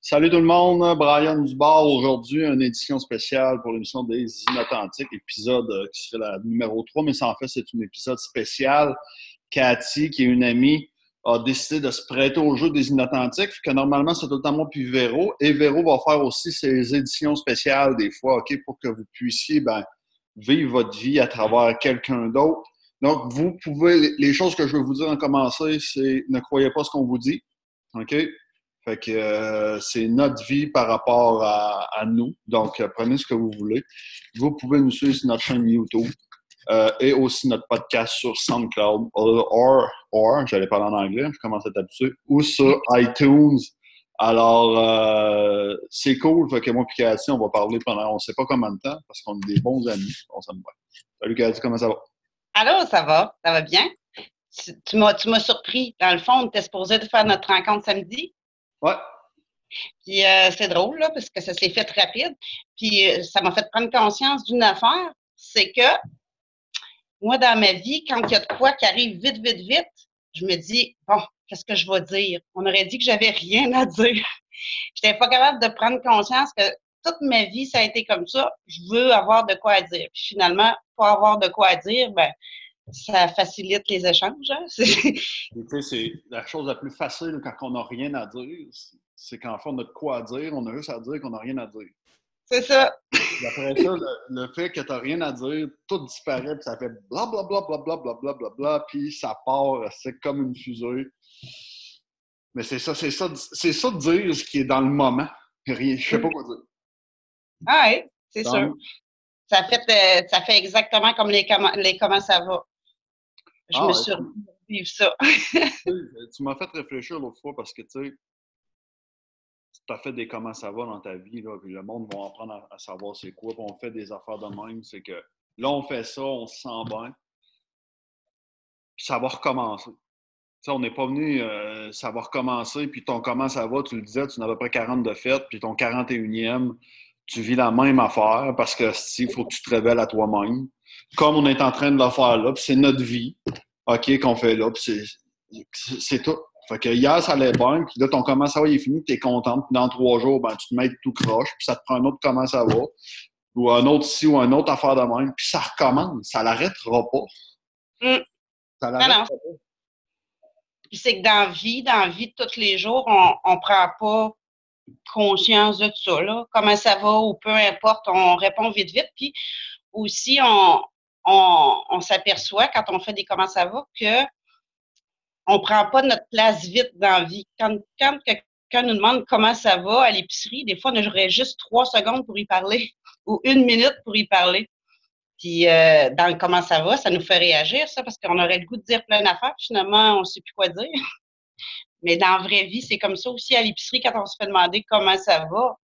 Salut tout le monde, Brian Dubar aujourd'hui, une édition spéciale pour l'émission des Inauthentiques, épisode euh, qui serait la numéro 3, mais ça en fait c'est un épisode spécial. Cathy, qui est une amie, a décidé de se prêter au jeu des Inauthentiques, que normalement c'est tout le temps moi puis Véro, et Véro va faire aussi ses éditions spéciales des fois, OK, pour que vous puissiez ben, vivre votre vie à travers quelqu'un d'autre. Donc, vous pouvez, les choses que je vais vous dire en commencer, c'est ne croyez pas ce qu'on vous dit. OK? Fait que euh, c'est notre vie par rapport à, nous. Donc, euh, prenez ce que vous voulez. Vous pouvez nous suivre sur notre chaîne YouTube euh, et aussi notre podcast sur SoundCloud or, j'allais parler en anglais, je commence à être habitué, ou sur iTunes. Alors, c'est cool. Fait que moi et Cathy, on va parler pendant on ne sait pas combien de temps parce qu'on est des bons amis. On s'aime bien. Salut Cathy, comment ça va? Allô, ça va? Ça va bien? Tu, m'as surpris. Dans le fond, on était supposé de faire notre rencontre samedi. Ouais. Puis euh, c'est drôle, là, parce que ça s'est fait rapide. Puis euh, ça m'a fait prendre conscience d'une affaire, c'est que moi, dans ma vie, quand il y a de quoi qui arrive vite, vite, vite, je me dis, bon, qu'est-ce que je vais dire? On aurait dit que j'avais rien à dire. Je n'étais pas capable de prendre conscience que toute ma vie, ça a été comme ça. Je veux avoir de quoi dire. Puis finalement, pas avoir de quoi dire, ben, ça facilite les échanges. Hein? c'est la chose la plus facile quand on n'a rien à dire. C'est qu'en fait, on a de quoi dire, on a juste à dire qu'on n'a rien à dire. C'est ça. après ça, le, fait que tu n'as rien à dire, tout disparaît, puis ça fait blablabla, blablabla, blablabla, puis ça part, c'est comme une fusée. Mais c'est ça, c'est ça, c'est ça de dire ce qui est dans le moment. Rien, je sais pas quoi dire. Ah oui, c'est sûr. Ça fait, euh, ça fait exactement comme les, les comment ça va. Je ah, me suis vivre ça. tu m'as fait réfléchir l'autre fois parce que, tu sais, tu as fait des comment ça va dans ta vie, là, puis le monde va apprendre à, savoir c'est quoi, puis on fait des affaires de même. C'est que là, on fait ça, on se sent bien, puis ça va recommencer. on n'est pas venu, euh, ça va recommencer, puis ton comment ça va, tu le disais, tu n'avais à peu près 40 de fête, puis ton 41e, tu vis la même affaire parce que il faut que tu te révèles à toi-même. Comme on est en train de le faire là, c'est notre vie, OK, qu'on fait là, c'est tout. Fait que hier, ça allait bien, puis là, ton comment ça va, il est fini, tu es content, puis dans trois jours, ben, tu te mets tout croche, puis ça te prend un autre comment ça va, ou un autre ici, ou un autre affaire de même, puis ça recommence, ça l'arrêtera pas. Mm. Ça l'arrêtera pas. Puis c'est que dans la vie, dans la vie de tous les jours, on ne prend pas conscience de ça, là. comment ça va ou peu importe, on répond vite, vite. Puis aussi, on, on, s'aperçoit quand on fait des comment ça va que on prend pas notre place vite dans la vie. Quand, quelqu'un nous demande comment ça va à l'épicerie, des fois, on aurait juste trois secondes pour y parler ou une minute pour y parler. Puis euh, dans le comment ça va, ça nous fait réagir, ça, parce qu'on aurait le goût de dire plein d'affaires, finalement, on ne sait plus quoi dire. Mais dans la vraie vie, c'est comme ça aussi à l'épicerie quand on se fait demander comment ça va.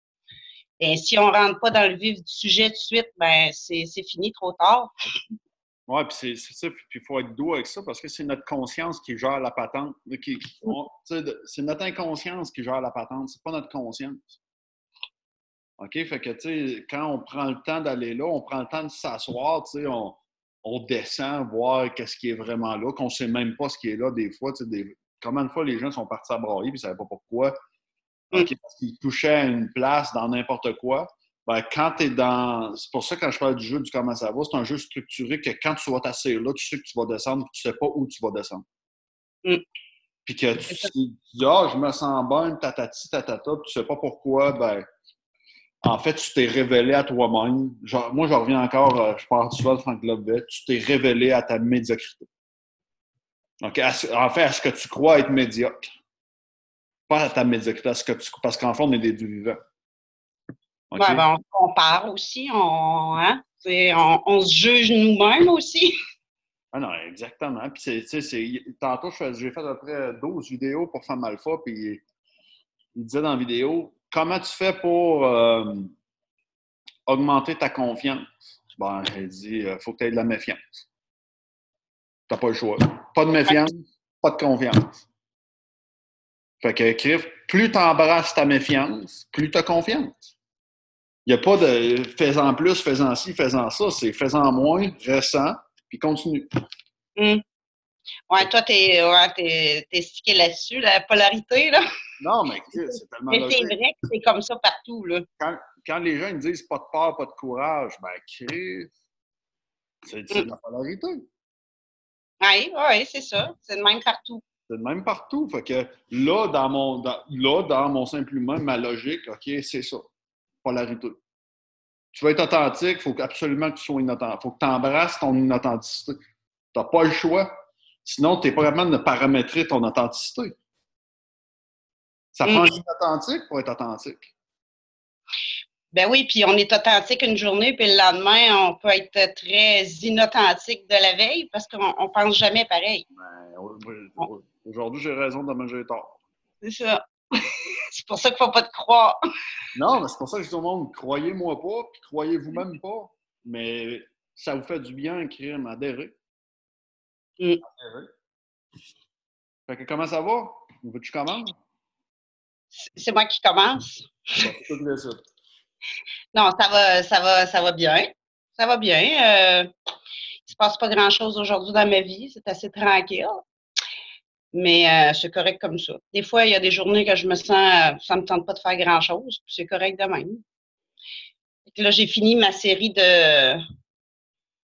Et si on ne rentre pas dans le vif du sujet tout de suite, ben c'est fini trop tard. Oui, puis c'est ça, puis il faut être doux avec ça parce que c'est notre conscience qui gère la patente. C'est notre inconscience qui gère la patente, c'est pas notre conscience. OK? Fait que, tu sais, quand on prend le temps d'aller là, on prend le temps de s'asseoir, tu sais, on, on, descend voir qu'est-ce qui est vraiment là, qu'on sait même pas ce qui est là des fois, tu sais, des, Combien de fois les gens sont partis à brailler et ils ne savaient pas pourquoi? Mm. Parce qu'ils touchaient à une place dans n'importe quoi. Ben, quand tu es dans. C'est pour ça que quand je parle du jeu du comment ça va, c'est un jeu structuré que quand tu vas t'asseoir là, tu sais que tu vas descendre, tu ne sais pas où tu vas descendre. Mm. Puis que tu, dis Ah, je me sens bien, tatati, tatata, tu ne sais pas pourquoi, ben. En fait, tu t'es révélé à toi-même. Moi, je reviens encore, euh, je parle souvent de Frank Lovett, tu t'es révélé à ta médiocrité. Donc, en fait, à ce que tu crois être médiocre. Pas à ta médiocrité, à ce que tu, parce qu'en fait, on est des dieux vivants. Ben, on compare aussi, on, hein? on, se juge nous-mêmes aussi. Ah non, exactement. Puis, tantôt, j'ai fait à peu près 12 vidéos pour Femme Alpha, puis il disait dans la vidéo comment tu fais pour euh, augmenter ta confiance? Ben, il dit il euh, faut que tu aies de la méfiance. Tu n'as pas le choix. Pas de méfiance, pas de confiance. Fait que, Criff, plus tu embrasses ta méfiance, plus tu as confiance. Il n'y a pas de fais-en plus, fais-en ci, fais-en ça. C'est fais-en moins, ressens, puis continue. Hum. Ouais, toi, t'es ouais, stické là-dessus, la polarité, là. Non, mais c'est tellement Mais c'est vrai que c'est comme ça partout, là. Quand, quand les gens ils disent pas de peur, pas de courage, ben, c'est de la polarité. Oui, oui, c'est ça. C'est de même partout. C'est de même partout. Fait que là, dans mon, dans, là, dans mon simple humain, ma logique, OK, c'est ça. Polarité. Tu veux être authentique, il faut absolument que tu sois inauthentique. Il faut que tu embrasses ton inauthenticité. Tu n'as pas le choix. Sinon, tu n'es pas capable de paramétrer ton authenticité. Ça prend authentique pour être authentique. Ben oui, puis on est authentique une journée, puis le lendemain, on peut être très inauthentique de la veille parce qu'on ne pense jamais pareil. Ben, aujourd'hui, j'ai raison, demain, j'ai tort. C'est ça. c'est pour ça qu'il ne faut pas te croire. non, mais c'est pour ça que je dis au monde, croyez-moi pas, puis croyez-vous-même pas. Mais ça vous fait du bien, écrire, adhérer. Mm. Adhérer. Fait que comment ça va? Veux-tu commencer? C'est moi qui commence. non, ça va, ça va, ça va bien. Ça va bien. Euh, il ne se passe pas grand-chose aujourd'hui dans ma vie. C'est assez tranquille. Mais euh, c'est correct comme ça. Des fois, il y a des journées que je me sens, ça ne me tente pas de faire grand-chose. C'est correct de même. là, j'ai fini ma série de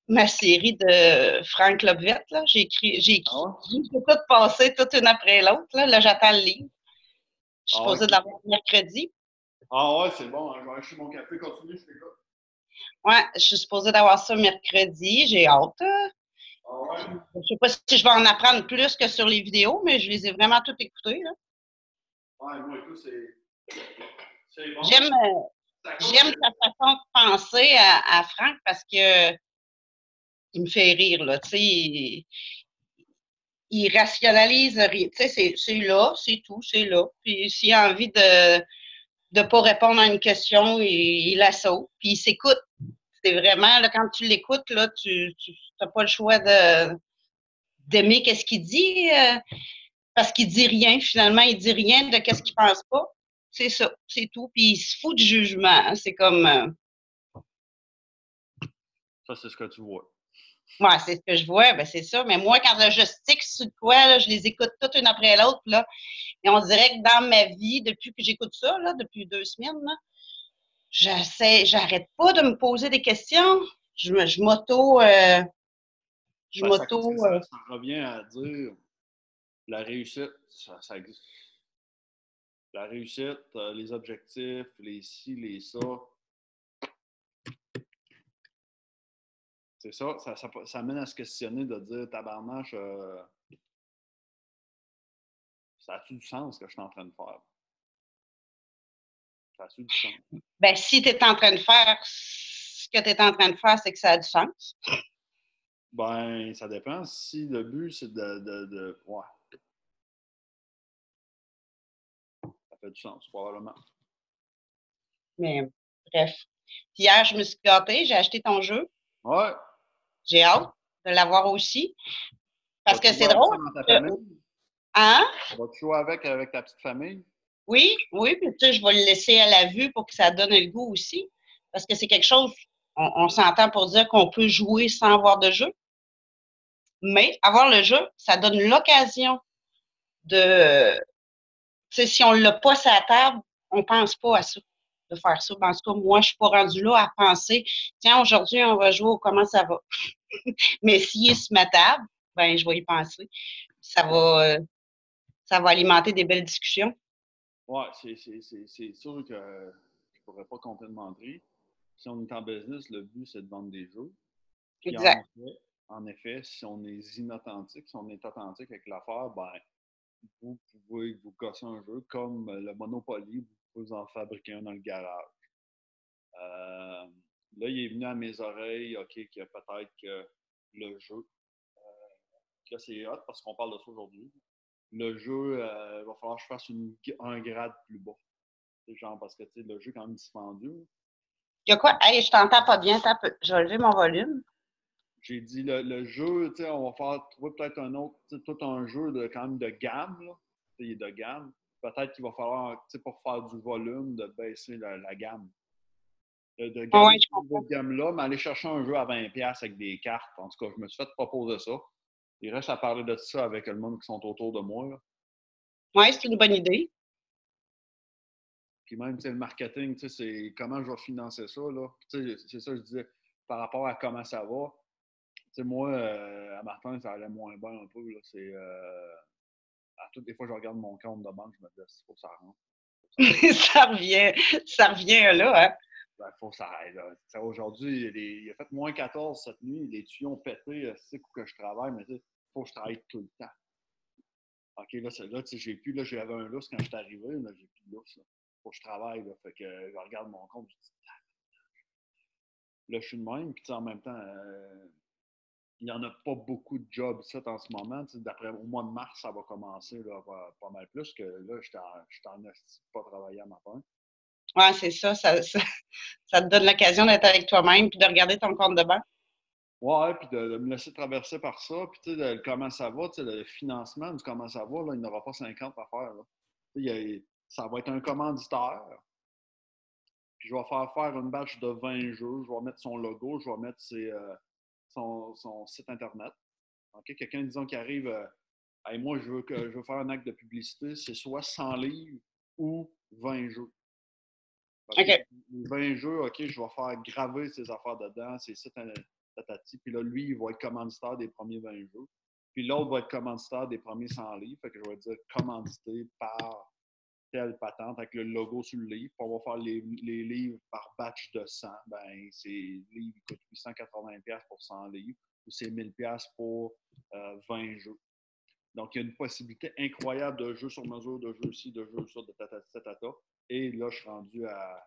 ma série de Frank Lobvet. J'ai écrit, j'ai écrit, ah j'ai tout passé, toute une après l'autre. Là, là j'attends le livre. Je suis ah supposée l'avoir mercredi. Ah ouais, c'est bon. Hein, je vais acheter mon café. Continue, je fais quoi? Ouais, je suis supposée d'avoir ça mercredi. J'ai hâte. Ah Je sais pas si je vais en apprendre plus que sur les vidéos, mais je les ai vraiment toutes écoutées. Là. Ouais, moi, tout, c'est. Bon. J'aime, euh, j'aime sa façon de penser à, à Franck parce que il me fait rire, là. Tu sais, il rationalise rien. Tu sais, c'est là, c'est tout, c'est là. Puis s'il a envie de ne pas répondre à une question, il, la saute. Puis il s'écoute. C'est vraiment, là, quand tu l'écoutes, là, tu n'as pas le choix de d'aimer qu'est-ce qu'il dit, euh, parce qu'il dit rien, finalement, il dit rien de qu'est-ce qu'il pense pas. C'est ça, c'est tout. Puis il se fout du jugement. Hein. C'est comme... Euh, ça, c'est ce que tu vois. Moi, c'est ce que je vois, ben c'est ça. Mais moi, quand je stick sur quoi, là, je les écoute toutes une après l'autre. Là, et on dirait que dans ma vie, depuis que j'écoute ça, là, depuis deux semaines, là, j'essaie, j'arrête pas de me poser des questions. Je, je m'auto. Euh, je m'auto. Ça, euh, ça, revient à dire la réussite, ça, ça existe. La réussite, euh, les objectifs, les ci, les ça, C'est ça, ça, ça, ça, amène à se questionner de dire tabarnache, euh, ça a-tu du sens ce que je suis en train de faire? Ça du sens? Ben, si tu es en train de faire ce que tu es en train de faire, c'est que ça a du sens. Ben, ça dépend. Si le but, c'est de, de, de. Ouais. Ça fait du sens, probablement. Mais, bref. Hier, je me suis gâtée, j'ai acheté ton jeu. Ouais. J'ai hâte de l'avoir aussi. Parce que c'est drôle. Hein? Vas-tu jouer avec, avec ta petite famille? Oui, oui, puis tu sais, je vais le laisser à la vue pour que ça donne le goût aussi. Parce que c'est quelque chose, on, s'entend pour dire qu'on peut jouer sans avoir de jeu. Mais avoir le jeu, ça donne l'occasion de. Tu sais, si on ne l'a pas sur la table, on ne pense pas à ça de faire ça. En tout cas, moi, je ne suis pas rendue là à penser, tiens, aujourd'hui, on va jouer comment ça va? Mais s'il est sur ma table, ben, je vais y penser. Ça va, euh, ça va alimenter des belles discussions. Oui, c'est sûr que je ne pourrais pas complètement dire. Si on est en business, le but, c'est de vendre des jeux. exact. En effet, si on est inauthentique, si on est authentique avec l'affaire, ben, vous pouvez vous casser un jeu comme le Monopoly, vous en fabriquer un dans le garage. Euh, là, il est venu à mes oreilles, OK, a peut-être que le jeu, euh, c'est hot parce qu'on parle de ça aujourd'hui. Le jeu, euh, il va falloir que je fasse un grade plus bas. Genre, parce que le jeu est quand même dispendieux. Il y a quoi? Hey, je t'entends pas bien, je vais lever mon volume. J'ai dit le, jeu, on va faire trouver peut-être un autre, tout un jeu de quand même de gamme. Là. Il est de gamme peut-être qu'il va falloir, pour faire du volume, de baisser la, gamme. De, de cette gamme-là, mais aller chercher un jeu à 20$ avec des cartes. En tout cas, je me suis fait proposer ça. Il reste à parler de ça avec le monde qui sont autour de moi. Oui, c'est une bonne idée. Puis même, le marketing, c'est comment je vais financer ça, là. C'est ça que je disais, par rapport à comment ça va. sais, moi, euh, à Martin, ça allait moins bien un peu. C'est, euh, à toutes les fois que je regarde mon compte de banque, je me dis, il faut que ça rentre. ça revient, ça revient là, hein? Ben, faut ça. Aujourd'hui, il a fait moins 14 cette nuit, les tuyaux ont pété, c'est coup que je travaille, mais il faut que je travaille tout le temps. OK, là, là j'ai plus, là, j'avais un lousse quand je suis arrivé, là, j'ai plus de lousse. Faut que je travaille. Fait que je regarde mon compte, je dis, là, je suis de même, puis en même temps, euh, il n'y en a pas beaucoup de jobs, ça, en ce moment. D'après, au mois de mars, ça va commencer, là, pas, mal plus que là, je suis en pas travailler à matin. Oui, c'est ça ça, ça. te donne l'occasion d'être avec toi-même puis de regarder ton compte de banque. Ouais, puis de, me laisser traverser par ça, puis tu sais, comment ça va, tu sais, le financement du comment ça va, là, il n'aura pas 50 à faire. Là. ça va être un commanditaire. Puis je vais faire faire une batch de 20 jeux, je vais mettre son logo, je vais mettre euh, son, site Internet. Quelqu'un, disons, qui arrive, euh, moi, je veux, que, je veux faire un acte de publicité, c'est soit 100 livres ou 20 jeux. OK. Les 20 jeux, OK, je vais faire graver ces affaires dedans, ces sites puis là, lui, il va être commanditaire des premiers 20 jeux. Puis l'autre va être commanditaire des premiers 100 livres. Fait que je vais dire commandité par telle patente avec le logo sur le livre. Puis on va faire les, livres par batch de 100. Ben, c'est livre coûte 880$ pour 100 livres ou c'est 1000$ pour 20 euh, jeux. Donc, il y a une possibilité incroyable de jeux sur mesure, de jeux ci, de jeux ça, de tata, Et là, je suis rendu à,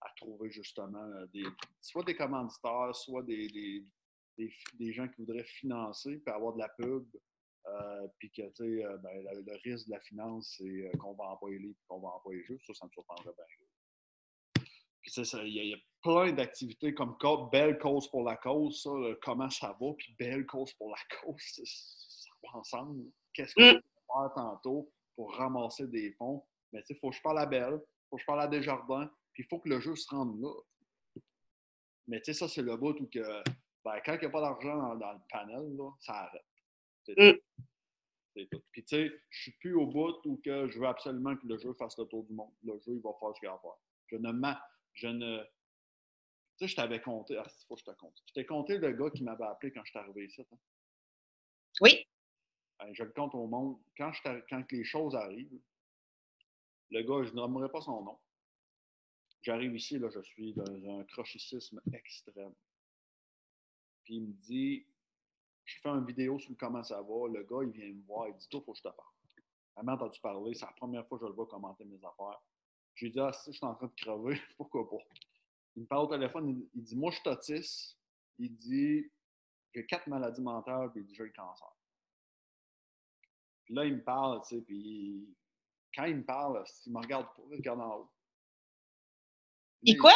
à trouver justement euh, soit des commanditaires, soit des, des, des, gens qui voudraient financer, puis avoir de la pub, euh, puis que, tu sais, euh, ben, le, risque de la finance, c'est qu'on va envoyer les qu'on va envoyer juste. Ça, ça me surprendrait bien. Puis il y, a plein d'activités comme Belle cause pour la cause, ça, comment ça va, puis Belle cause pour la cause, ça va ensemble. Qu'est-ce qu'on mm. peut faire tantôt pour ramasser des fonds? Mais tu sais, il faut que je parle à Belle, il faut que je parle à Desjardins, puis il faut que le jeu se rende là. Mais tu sais, ça, c'est le bout où que, ben, quand il n'y a pas d'argent dans, le panel, là, ça arrête. C'est tout. Mm. Puis tu sais, je suis plus au bout où que je veux absolument que le jeu fasse le tour du monde. Le jeu, il va faire ce qu'il a à faire. Je ne Je ne. Tu sais, je t'avais compté. Ah, il faut que je te compte. Je t'ai compté le gars qui m'avait appelé quand je suis arrivé ici. Hein? Oui. Ben, je le compte au monde. Quand, je quand les choses arrivent, le gars, je ne nommerai pas son nom. J'arrive ici, là, je suis dans un crochicisme extrême. Puis il me dit, je fais une vidéo sur comment ça va. Le gars, il vient me voir, il dit, toi, faut que je te parle. Jamais entendu parler, c'est la première fois que je le vois commenter mes affaires. J'ai dit, ah, si je suis en train de crever, pourquoi pas? Il me parle au téléphone, il, dit, moi, je suis autiste. Il dit, j'ai quatre maladies mentales, puis il dit, j'ai le cancer. Puis là, il me parle, tu sais, puis quand il me parle, il me regarde pas, il regarde en haut. Il quoi?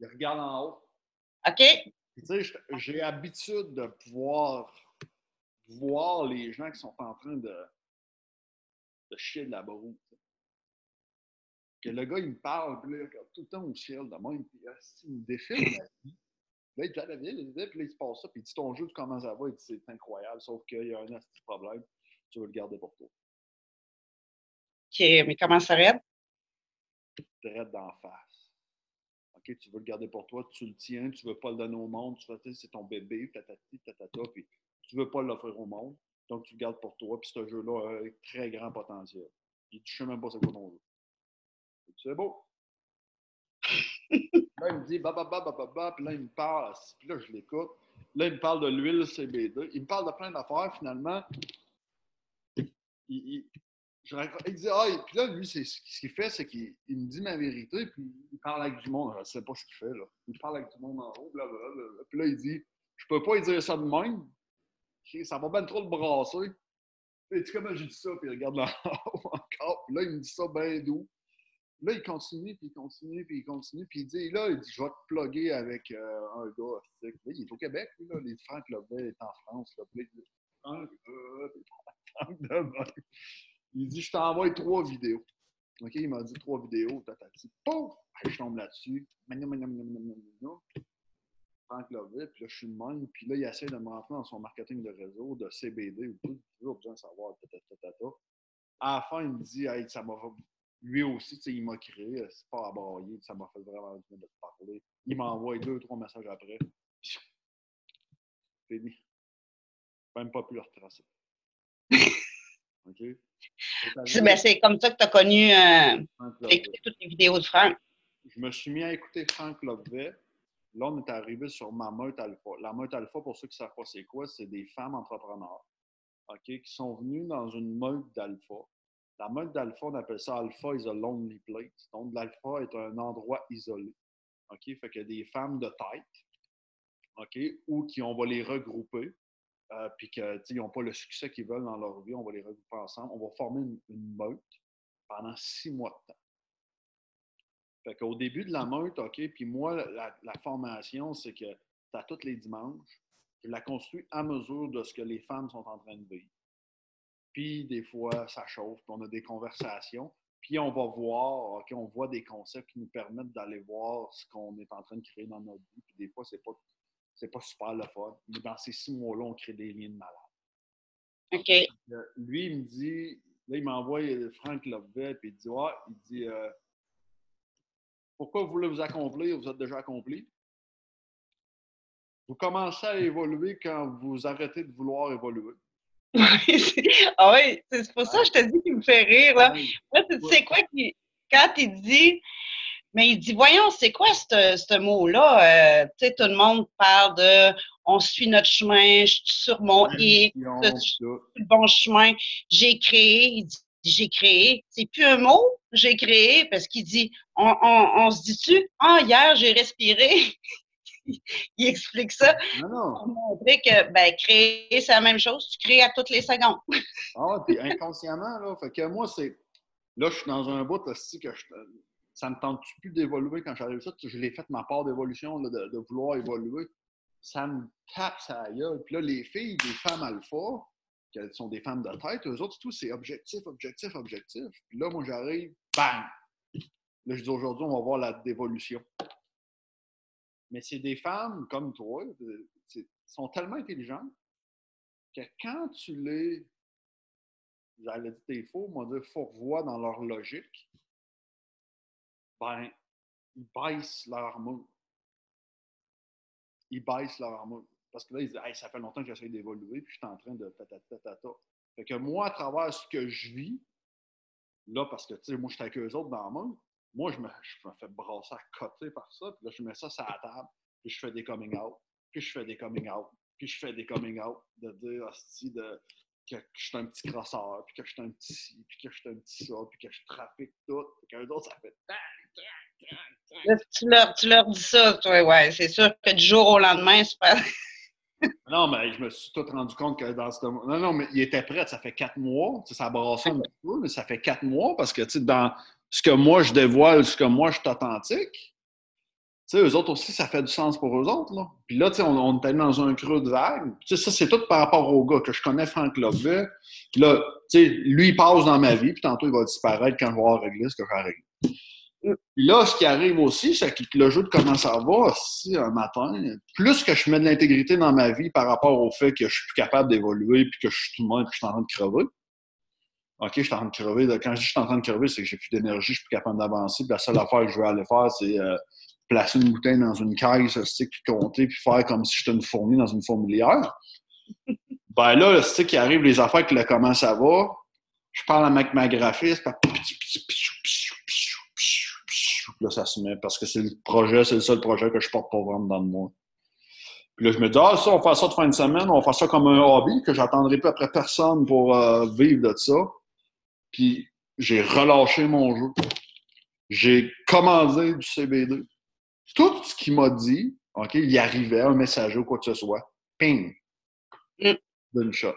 Il regarde en haut. OK. Tu sais, j'ai l'habitude de pouvoir voir les gens qui sont en train de, de chier de la broue. Que le gars, il me parle, puis là, il regarde tout le temps au ciel de même, puis ah, il me défile la vie. Là, il dit la ville, puis là, il se passe ça, puis il dit ton jeu, comment ça va? Il dit c'est incroyable, sauf qu'il y a un petit problème, tu veux le garder pour toi. OK, mais comment ça raide? Raide d'en face tu veux le garder pour toi, tu le tiens, tu ne veux pas le donner au monde, tu c'est ton bébé, tatati, tatata, puis tu ne veux pas l'offrir au monde, donc tu le gardes pour toi, puis ce jeu-là a un très grand potentiel. Il ne sais même pas c'est quoi ton jeu. C'est beau. là, il me dit, bah, bah, bah, bah, bah, bah, puis là, il me parle, puis là, je l'écoute. Là, il me parle de l'huile CBD. Il me parle de plein d'affaires, finalement. il, je il dit, ah, puis là, lui, ce qu'il fait, c'est qu'il me dit ma vérité, puis il parle avec du monde. Je ne sais pas ce qu'il fait, là. Il parle avec du monde en haut, blablabla. Puis là, il dit, je peux pas lui dire ça de même. Ça va bien trop le brasser. Puis tu comment j'ai dit ça, puis il regarde là haut encore. Puis là, il me dit ça bien doux. Là, il continue, puis il continue, puis il continue, puis il dit, là, il dit, je vais te plugger avec euh, un gars. Là, il est au Québec, là, les Franck Lobet est en France. Là, puis il dit, Franck, euh, Franck il dit, je t'envoie trois vidéos. OK, il m'a dit trois vidéos, tatati. Pouf! Je tombe là-dessus. Franck Lovett, puis là, je suis le même. Puis là, il essaie de me rentrer dans son marketing de réseau, de CBD ou tout. Toujours besoin de savoir, tatata. À la fin, il me dit, hey, ça m'a lui aussi, il m'a créé, c'est pas à brailler, ça m'a fait vraiment du bien de te parler. Il m'envoie deux, trois messages après. Fini. Même pas pu le retracer. OK? Ben, c'est comme ça que tu as connu euh, toutes les vidéos de Franck. Je me suis mis à écouter Franck Lovevet. Là, on est arrivé sur ma meute alpha. La meute alpha, pour ceux qui ne savent pas c'est quoi, c'est des femmes entrepreneurs qui sont venues dans une meute d'alpha. La meute d'alpha, on appelle ça alpha is a lonely place. Donc, l'alpha est un endroit isolé. OK? Fait qu'il y a des femmes de tête, OK? Ou qui, on va les regrouper, euh, puis qu'ils n'ont pas le succès qu'ils veulent dans leur vie, on va les regrouper ensemble. On va former une, meute pendant six mois de temps. Fait qu'au début de la meute, OK, puis moi, la, la formation, c'est que tu as tous les dimanches, je la construis à mesure de ce que les femmes sont en train de vivre. Puis des fois, ça chauffe, puis on a des conversations. Puis on va voir, OK, on voit des concepts qui nous permettent d'aller voir ce qu'on est en train de créer dans notre vie. Puis des fois, c'est pas, c'est pas super le fun. Mais dans ces six mois-là, on crée des liens de malade. OK. Lui, il me dit, là, il m'envoie Franck Lovevet, puis il dit, ouais, il dit, euh, pourquoi vous voulez vous accomplir? Vous êtes déjà accompli? Vous commencez à évoluer quand vous arrêtez de vouloir évoluer. ah oui, c'est pour ça que je te dis qu'il me fait rire. Là. tu sais quoi, quand il dit, mais il dit, voyons, c'est quoi ce mot-là? Euh, tu sais, tout le monde parle de on suit notre chemin, je suis sur mon X, je suis sur le bon chemin. J'ai créé, il dit, j'ai créé. C'est plus un mot, j'ai créé, parce qu'il dit, on, on, se dit-tu, ah, hier, j'ai respiré. il explique ça non, non. pour montrer que ben, créer, c'est la même chose. Tu crées à toutes les secondes. ah, puis inconsciemment, là. Fait que moi, c'est. Là, je suis dans un bout aussi que je... ça me tente plus d'évoluer quand j'arrive ça. Je l'ai fait ma part d'évolution, de, de, vouloir évoluer. Ça me tape ça gueule. Puis là, les filles, des femmes alpha, qui sont des femmes de tête, eux autres, tout, c'est objectif, objectif, objectif. Puis là, moi, j'arrive, bang! Là, je dis aujourd'hui, on va voir la dévolution. Mais c'est des femmes comme toi, sont tellement intelligentes que quand tu les, j'allais dire t'es faux, moi dire fourvoies dans leur logique, ben, ils baissent leur armure. Ils baissent leur armure. Parce que là, ils disent, hey, ça fait longtemps que j'essaie d'évoluer, puis je suis en train de ta-ta-ta-ta-ta. Fait que moi, à travers ce que je vis, là, parce que, tu sais, moi, je suis avec eux autres dans le monde, moi, je me, je me fais brasser à côté par ça, puis là, je mets ça sur la table, puis je fais des coming out, puis je fais des coming out, puis je fais des coming out, de dire, hostie, de, que, je suis un petit crosseur, puis que je suis un petit puis que je suis un petit ça, puis que je trafique tout, puis qu'un autre, ça fait tu leur, tu leur dis ça, toi, ouais. C'est sûr que du jour au lendemain, c'est pas. Non, mais je me suis tout rendu compte que dans ce Non, non, mais il était prêt, ça fait quatre mois. Ça a brassé un petit peu, mais ça fait quatre mois parce que, dans, ce que moi je dévoile, ce que moi je suis authentique, eux autres aussi, ça fait du sens pour eux autres. Là. Puis là, on, on est dans un creux de vague. Ça, c'est tout par rapport au gars que je connais, Franck Lovevet. Puis là, lui, il passe dans ma vie, puis tantôt, il va disparaître quand je vais avoir réglé ce que j'ai réglé. Puis là, ce qui arrive aussi, c'est que le jeu de comment ça va, si un matin, plus que je mets de l'intégrité dans ma vie par rapport au fait que je suis plus capable d'évoluer, puis que je suis tout le monde, puis que je suis en train de crever, OK, je suis en train de crever. Quand je dis je suis en train de crever, c'est que j'ai plus d'énergie, je suis plus capable d'avancer. Puis la seule affaire que je veux aller faire, c'est euh, placer une bouteille dans une caisse, puis compter, puis faire comme si j'étais une fourmi dans une fourmilière. ben là, le stick qui arrive, les affaires, que là, comment ça va, je parle avec ma graphiste, là, ça se met parce que c'est le projet, c'est le seul projet que je porte pour vendre dans le mois. Puis là, je me dis, ah, ça, on va faire ça de fin de semaine, on va faire ça comme un hobby, que j'attendrai pas après personne pour euh, vivre de ça. Puis j'ai relâché mon jeu. J'ai commandé du CBD. Tout ce qu'il m'a dit, OK, il arrivait, un messager ou quoi que ce soit. Ping! Mm. D'une shot.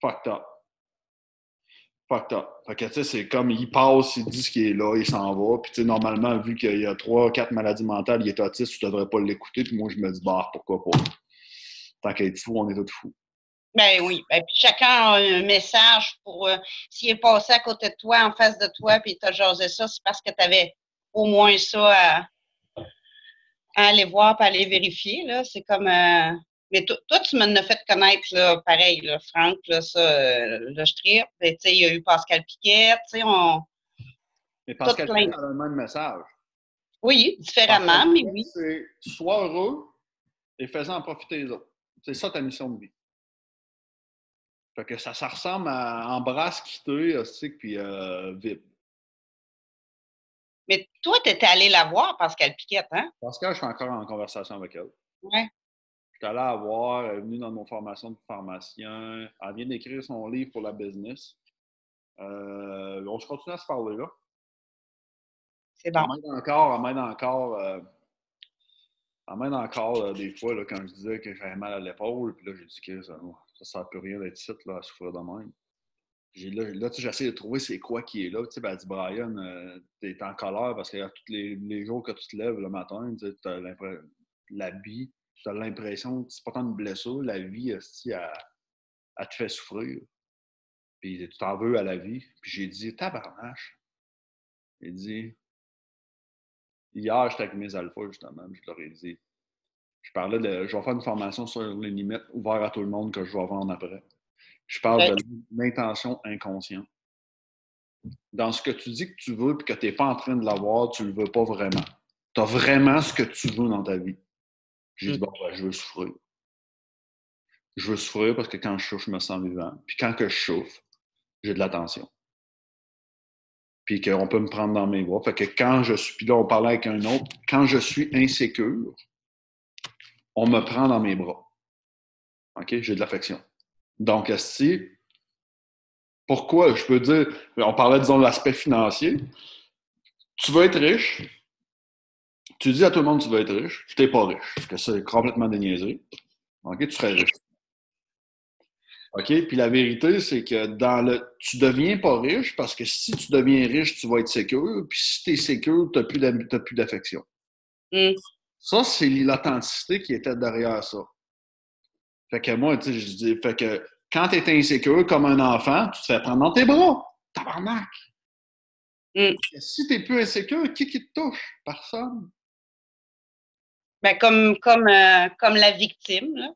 Fucked up. Fucked up. Fait que, tu c'est comme il passe, il dit ce qui est là, il s'en va. Puis, tu sais, normalement, vu qu'il y a trois, quatre maladies mentales, il est autiste, tu devrais pas l'écouter. Puis moi, je me dis, bah, pourquoi pas? Tant qu'à être fou, on est tous fous. Ben oui. Ben, puis chacun a un message pour. Euh, s'il est passé à côté de toi, en face de toi, puis il t'a jasé ça, c'est parce que tu avais au moins ça à, aller voir et aller vérifier. Là. C'est comme. Euh, mais toi, tu m'en as fait connaître, là, pareil, là, Franck, là, ça, euh, là, je tripe. Il y a eu Pascal Piquet, tu sais, on, Mais parce qu'elle a le même message. Oui, différemment, mais oui. C'est sois heureux et fais-en en profiter les autres. C'est ça ta mission de vie. Fait que ça, ça ressemble à embrasse, quitter, hostique, puis euh, vite. Mais toi, tu étais allé la voir parce qu'elle piquette, hein? Que je suis encore en conversation avec elle. Ouais. Je suis allé voir, elle est venue dans mon formation de pharmacien. Elle vient d'écrire son livre pour la business. Euh, on se continue à se parler là. C'est bon. Elle m'aide encore, elle m'aide encore. Euh, elle encore euh, des fois là, quand je disais que j'avais mal à l'épaule. Puis là, j'ai dit que ça ne sert plus rien d'être ici là, à souffrir de même. Là, là j'essaie de trouver c'est quoi qui est là. Tu sais, ben, elle dit Brian, euh, tu es en colère parce que tous les, les, jours que tu te lèves le matin, tu as la vie, tu as l'impression que c'est pas tant une blessure, la vie, elle, elle te fait souffrir. Puis tu t'en veux à la vie. Puis j'ai dit Tabarnache. Il dit Hier, j'étais avec mes alphas, justement, je leur ai dit. Je parlais de. Je vais faire une formation sur les limites ouvertes à tout le monde que je vais vendre après. Je parle de l'intention inconsciente. Dans ce que tu dis que tu veux et que tu n'es pas en train de l'avoir, tu ne le veux pas vraiment. Tu as vraiment ce que tu veux dans ta vie. J'ai dit, mmh. bon, ben, je veux souffrir. Je veux souffrir parce que quand je souffre, je me sens vivant. Puis quand que je souffre, j'ai de l'attention. Puis qu'on peut me prendre dans mes bras. Fait que quand je suis, puis là, on parlait avec un autre, quand je suis insécure, on me prend dans mes bras. OK? J'ai de l'affection. Donc, si, pourquoi? Je peux dire, on parlait, disons, de l'aspect financier. Tu veux être riche, tu dis à tout le monde que tu veux être riche, tu n'es pas riche, parce que c'est complètement déniaisé. OK? Tu serais riche. OK? Puis la vérité, c'est que dans le. Tu deviens pas riche parce que si tu deviens riche, tu vas être sécure. Puis si tu es sécure, tu n'as plus d'affection. Mm. Ça, c'est l'authenticité qui était derrière ça. Fait que moi, tu sais, je dis, fait que quand tu es insécure comme un enfant, tu te fais prendre dans tes bras. Tabarnak! Mm. Si tu es plus insécure, qui qui te touche? Personne. Ben, comme, comme, euh, comme la victime. Là.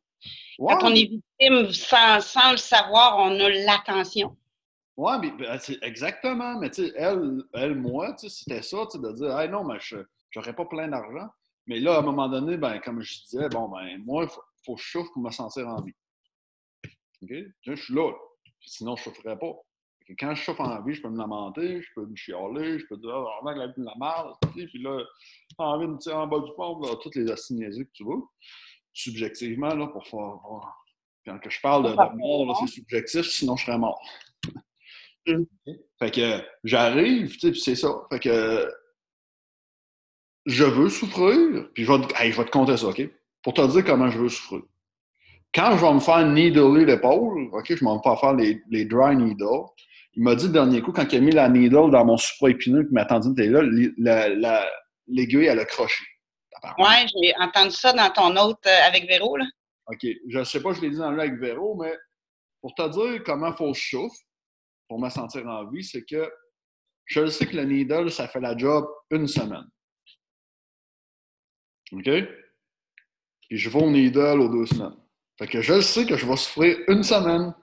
Quand on est victime, sans, sans, le savoir, on a l'attention. Oui, mais ben, exactement. Mais tu sais, elle, elle, moi, c'était ça, de dire, hey, non, mais je n'aurais pas plein d'argent. Mais là, à un moment donné, ben, comme je disais, bon, ben, moi, faut que je souffre pour me sentir en vie. OK? je suis là. Sinon, je ne souffrirais pas. Quand je souffre en vie, je peux me lamenter, je peux me chialer, je peux dire, oh, la vie de la merde, puis là, envie de me tirer en bas du pont, là, toutes les assignés que tu veux. Subjectivement, là, pour faire. Quand je parle de, mort, c'est subjectif, sinon je serais mort. Fait que j'arrive, tu sais, puis c'est ça. Fait que je veux souffrir, puis je vais, te, je vais te compter ça, OK? pour te dire comment je veux souffrir. Quand je vais me faire needler l'épaule, OK, je vais me faire faire les, les dry needles. Il m'a dit le dernier coup, quand il a mis la needle dans mon supra-épineux, qui m'a attendu de là, l'aiguille, elle a croché. Oui, j'ai entendu ça dans ton autre euh, avec Véro. Là. OK. Je ne sais pas, je l'ai dit dans le avec Véro, mais pour te dire comment il faut que je souffre, pour me sentir en vie, c'est que je sais que le needle, ça fait la job une semaine. OK? Puis je vais au needle aux deux semaines. Fait que je sais que je vais souffrir une semaine.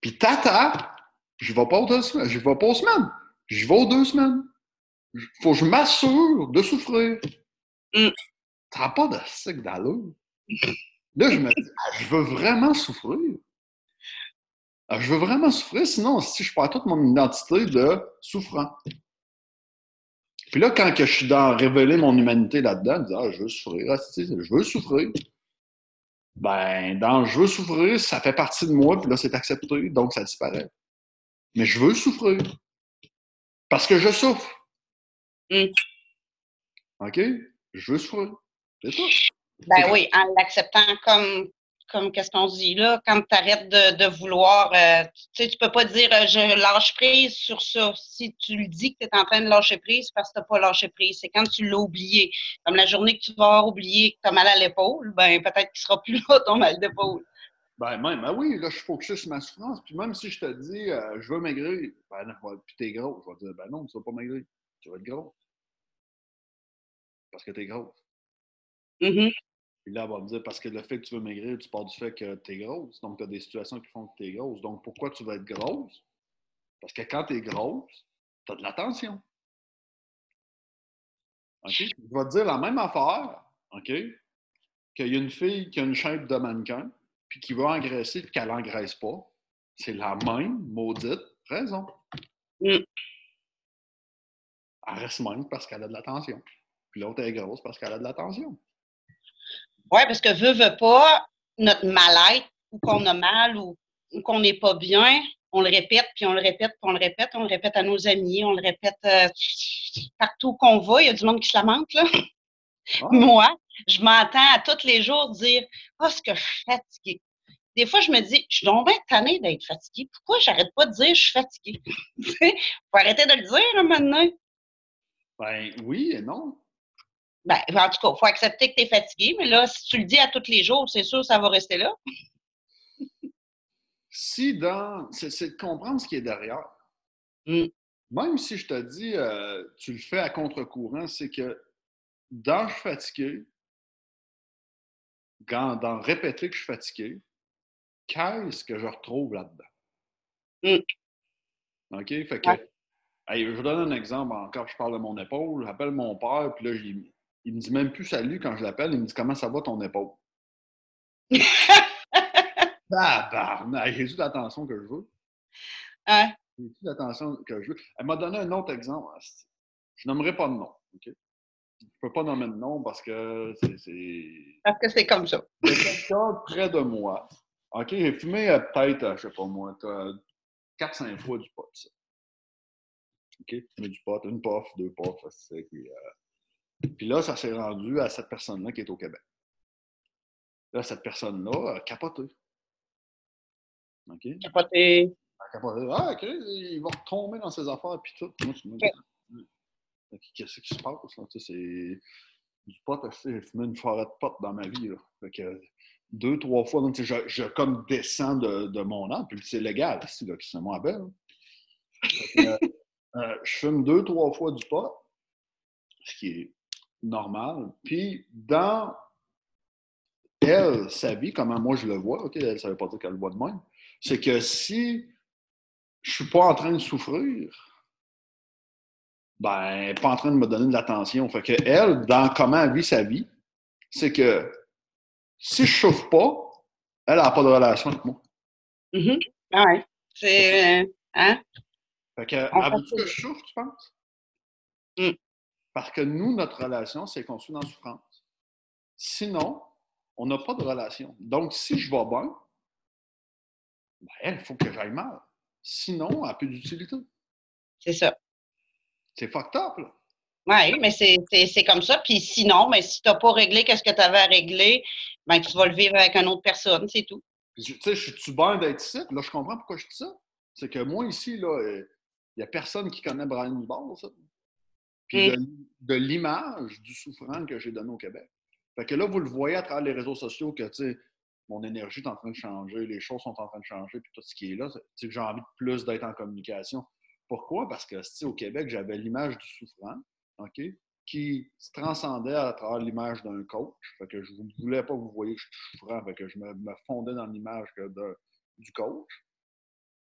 Puis tata, je vais pas aux deux semaines. Je vais pas aux semaines. Je vais aux deux semaines. Faut que je m'assure de souffrir. Mm. T'as pas de cycle d'allure. Là, je me dis, ah, je veux vraiment souffrir. Ah, je veux vraiment souffrir, sinon, si je perds toute mon identité de souffrant. Puis là, quand que je suis dans révéler mon humanité là-dedans, je ah, je veux souffrir, je veux souffrir. Ben, dans je veux souffrir, ça fait partie de moi, puis là, c'est accepté, donc ça disparaît. Mais je veux souffrir. Parce que je souffre. Mm. OK? Je veux souffrir. C'est tout. Ben oui, en l'acceptant comme, comme qu'est-ce qu'on dit là, quand tu arrêtes de, vouloir, euh, tu sais, tu peux pas dire euh, je lâche prise sur ça. Si tu lui dis que tu es en train de lâcher prise, parce que tu n'as pas lâché prise. C'est quand tu l'as oublié. Comme la journée que tu vas oublié que tu as mal à l'épaule, ben peut-être qu'il sera plus là ton mal d'épaule. Ben même, ben oui, là, je suis focusé sur ma souffrance. Puis même si je te dis euh, je veux maigrir, ben non, puis t'es gros, je vais te dire ben non, tu vas pas maigrir. Tu vas être gros. Parce que t'es grosse. Mm-hmm. Puis là, elle va me dire, parce que le fait que tu veux maigrir, tu pars du fait que tu es grosse. Donc, tu as des situations qui font que tu es grosse. Donc, pourquoi tu veux être grosse? Parce que quand tu es grosse, tu as de l'attention. OK? Je vais te dire la même affaire, OK? Qu'il y a une fille qui a une chaîne de mannequin, puis qui va engraisser, puis qu'elle n'engraisse pas. C'est la même maudite raison. Mm. Elle reste mince parce qu'elle a de l'attention. Puis l'autre est grosse parce qu'elle a de l'attention. Oui, parce que veut, veut pas, notre mal-être, ou qu'on a mal, ou, qu'on n'est pas bien, on le répète, puis on le répète, puis on le répète, on le répète à nos amis, on le répète euh, partout qu'on va. Il y a du monde qui se lamente, là. Ah. Moi, je m'entends à tous les jours dire Ah, oh, ce que je suis fatiguée. Des fois, je me dis, je suis donc bien tannée d'être fatiguée. Pourquoi j'arrête pas de dire je suis fatiguée? faut arrêter de le dire maintenant. Ben oui et non. Ben, en tout cas, il faut accepter que tu es fatigué, mais là, si tu le dis à tous les jours, c'est sûr ça va rester là. si dans. C'est de comprendre ce qui est derrière. Mm. Même si je te dis, euh, tu le fais à contre-courant, c'est que dans je suis fatigué, dans, dans, répéter que je suis fatigué, qu'est-ce que je retrouve là-dedans? Mm. OK? Fait que, je vous donne un exemple encore, je parle de mon épaule, j'appelle mon père, puis là, il, il me dit même plus salut quand je l'appelle, il me dit comment ça va ton épaule? Tabarnak, j'ai toute l'attention que je veux. J'ai toute l'attention que je veux. Elle m'a donné un autre exemple. Je nommerai pas de nom, OK? Je ne peux pas nommer de nom parce que c'est. Parce que c'est comme ça. Quelqu'un près de moi. OK, j'ai fumé peut-être, euh, je sais pas moi, 4-5 fois du pot, ça. OK? Fumé du pot, une puff, deux c'est puis, euh... puis là, ça s'est rendu à cette personne-là qui est au Québec. Là, cette personne-là a capoté. OK? Capoté. Capoté. Ah, OK, il va retomber dans ses affaires, puis tout. Moi, je me qu'est-ce qui se passe? C'est du pot, j'ai fumé une forêt de pot dans ma vie. Fait que, deux, trois fois, je, je, comme descends de, de mon âme, puis c'est légal, c'est là, c'est moi belle. Euh, euh, je fume deux, trois fois du pot, ce qui est normal. Puis dans elle, sa vie, comment moi je le vois, OK, elle, ne veut pas dire qu'elle le voit de même, c'est que si je ne suis pas en train de souffrir, ben, elle n'est pas en train de me donner de l'attention. Fait que elle, dans comment elle vit sa vie, c'est que si je ne souffre pas, elle n'a pas de relation avec moi. Mm Ah ouais. C'est. Euh, hein? Fait que, que je souffre, tu penses? Mm. Parce que nous, notre relation, c'est construit dans la souffrance. Sinon, on n'a pas de relation. Donc, si je vais bien, ben, elle, il faut que j'aille mal. Sinon, elle n'a plus d'utilité. C'est ça. C'est fucked up, là. Oui, mais c'est comme ça. Puis sinon, mais si tu n'as pas réglé qu'est-ce que tu avais à régler, ben, tu vas le vivre avec une autre personne, c'est tout. Tu sais, je suis-tu bien d'être ici? Là, je comprends pourquoi je dis ça. C'est que moi, ici, là, il n'y a personne qui connaît Brian Dubois, ça. Puis mm. de, l'image du souffrant que j'ai donné au Québec. Fait que là, vous le voyez à travers les réseaux sociaux que, tu sais, mon énergie est en train de changer, les choses sont en train de changer, puis tout ce qui est là, j'ai envie de plus d'être en communication. Pourquoi? Parce que, au Québec, j'avais l'image du souffrant, OK? Qui se transcendait à travers l'image d'un coach. Fait que je ne voulais pas que vous voyez que je suis souffrant, que je me, fondais dans l'image du coach.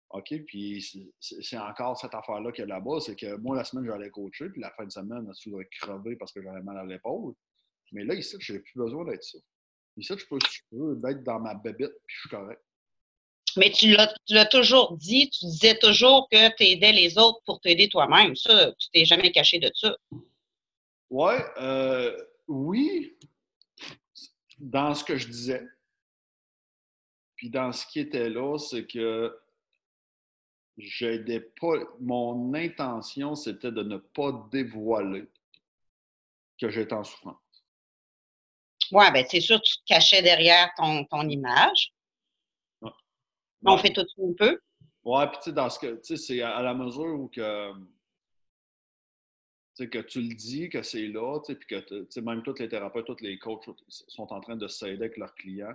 OK? Puis c'est encore cette affaire-là qu'il y a là-bas, c'est que moi, la semaine, j'allais coacher, puis la fin de semaine, je suis crevé parce que j'avais mal à l'épaule. Mais là, ici, je n'ai plus besoin d'être ça. Ici, je peux, je peux être dans ma bébête, puis je suis correct. Mais tu l'as toujours dit, tu disais toujours que tu aidais les autres pour t'aider toi-même. Ça, tu t'es jamais caché de ça. Ouais, euh, oui, dans ce que je disais. Puis dans ce qui était là, c'est que j'aidais pas. Mon intention, c'était de ne pas dévoiler que j'étais en souffrance. Oui, bien, c'est sûr, tu te cachais derrière ton, ton image. On fait tout un peu. Ouais, puis tu sais, dans ce que, tu sais, c'est à, la mesure où que, que tu le dis, que c'est là, puis que même tous les thérapeutes, tous les coachs sont en train de s'aider avec leurs clients.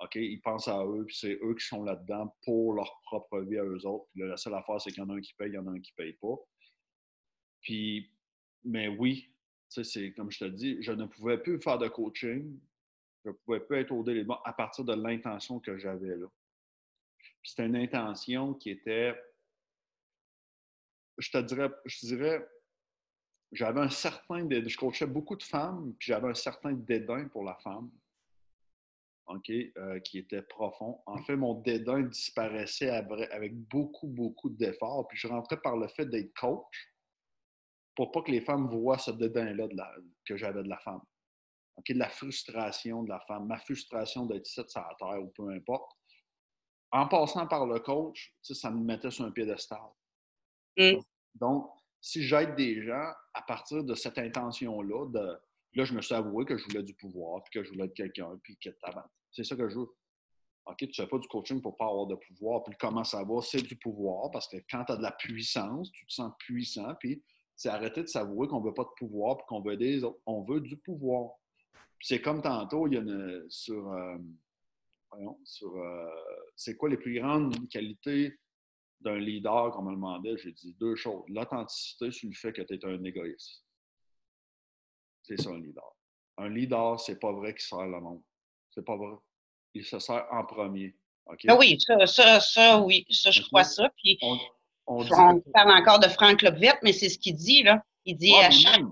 OK, ils pensent à eux, puis c'est eux qui sont là-dedans pour leur propre vie à eux autres. Puis la seule affaire, c'est qu'il y en a un qui paye, il y en a un qui ne paye pas. Puis, mais oui, c'est comme je te dis, je ne pouvais plus faire de coaching, je ne pouvais plus être au délément à partir de l'intention que j'avais là. C'était une intention qui était, je te dirais, je dirais, j'avais un certain. Je coachais beaucoup de femmes, puis j'avais un certain dédain pour la femme. OK, euh, qui était profond. En fait, mon dédain disparaissait avec beaucoup, beaucoup d'efforts. Puis je rentrais par le fait d'être coach pour pas que les femmes voient ce dédain-là que j'avais de la femme. De la frustration de la femme, ma frustration d'être ici, la terre ou peu importe. En passant par le coach, ça me mettait sur un piédestal. Mmh. Donc, si j'aide des gens à partir de cette intention-là, de là, je me suis avoué que je voulais du pouvoir, puis que je voulais être quelqu'un, puis que C'est ça que je veux. OK, tu ne fais pas du coaching pour pas avoir de pouvoir, puis comment ça va, c'est du pouvoir, parce que quand tu as de la puissance, tu te sens puissant, puis c'est arrêter de s'avouer qu'on ne veut pas de pouvoir, puis qu'on veut des autres. On veut du pouvoir. C'est comme tantôt, il y a une, sur, euh, voyons, sur euh, c'est quoi les plus grandes qualités d'un leader, comme on me demandait, j'ai dit deux choses. L'authenticité sur le fait que tu es un égoïste. C'est ça un leader. Un leader, c'est pas vrai qu'il sert le monde. C'est pas vrai. Il se sert en premier. Ah oui, ça, ça, ça, oui, ça, je crois ça. Puis, on, parle encore de Frank Lopvet, mais c'est ce qu'il dit, là. Il dit à chaque...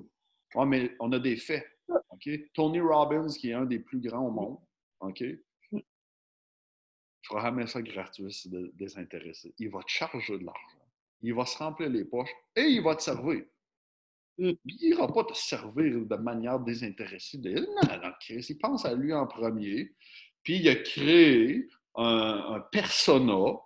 Oui, mais on a des faits. Tony Robbins, qui est un des plus grands au monde, Jamais ça gratuit, c'est désintéressé. Il va te charger de l'argent. Il va se remplir les poches et il va te servir. Mm. Il n'ira pas te servir de manière désintéressée. Non, non, Chris, il pense à lui en premier. Puis il a créé un, un persona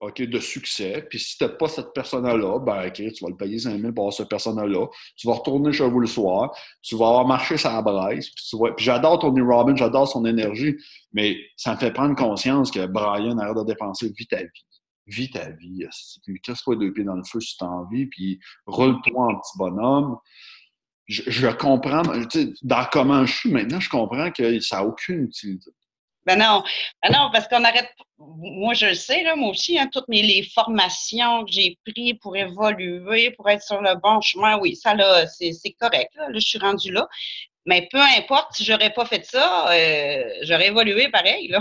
OK, de succès. Puis si tu pas cette personne-là, ben, OK, tu vas le payer 5 000 pour avoir cette personne-là. Tu vas retourner chez vous le soir. Tu vas avoir marché sur la. Puis, j'adore Tony Robbins, j'adore son énergie. Mais ça me fait prendre conscience que Brian arrête de dépenser vite ta vie. Vis ta vie. Puis casse-toi deux pieds dans le feu si tu as envie. Puis roule-toi en petit bonhomme. Je, je comprends, dans comment je suis maintenant, je comprends que ça n'a aucune utilité. Ben non, ben non, parce qu'on arrête. Moi, je le sais, là, moi aussi, hein, toutes mes les formations que j'ai prises pour évoluer, pour être sur le bon chemin, oui, ça là, c'est correct. Là, je suis rendue là. Mais peu importe, si j'aurais pas fait ça, euh, j'aurais évolué pareil. Là.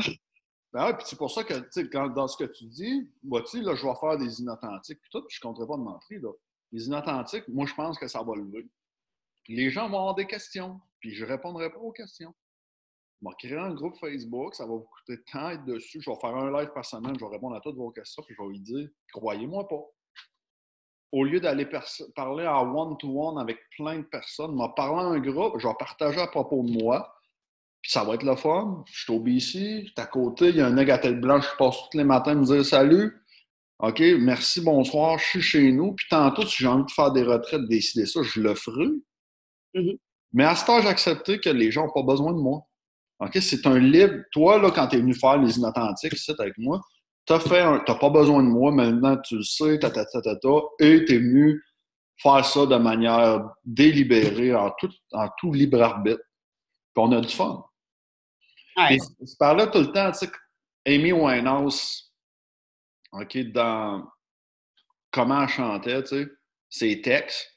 Ben puis c'est pour ça que, tu dans ce que tu dis, vois-tu, là, je vais faire des inauthentiques, puis tout, puis je ne compterai pas de mentir, là. Les inauthentiques, moi, je pense que ça va lever. Les gens vont avoir des questions, puis je répondrai pas aux questions. Je vais créer un groupe Facebook, ça va vous coûter tant être dessus. Je vais faire un live par semaine, je vais répondre à toutes vos questions, puis je vais vous dire, croyez-moi pas. Au lieu d'aller parler en one-to-one avec plein de personnes, je parler à un groupe, je vais partager à propos de moi, puis ça va être le fun. Je suis au BC, à côté, il y a un nègre à tête blanche, je passe tous les matins me dire salut. OK, merci, bonsoir, je suis chez nous. Puis tantôt, si j'ai envie de faire des retraites, décider ça, je le ferai. Mm-hmm. Mais à ce temps, j'ai accepté que les gens n'ont pas besoin de moi. OK? C'est un libre. Toi, là, quand tu es venu faire les inauthentiques ici avec moi, tu n'as pas besoin de moi, maintenant tu le sais, ta, ta, ta, ta, ta et tu es venu faire ça de manière délibérée, en tout, en tout libre arbitre. Puis on a du fun. Ouais. tu parlais tout le temps, tu sais, Amy Winehouse, OK, dans comment elle chantait, tu sais, ses textes.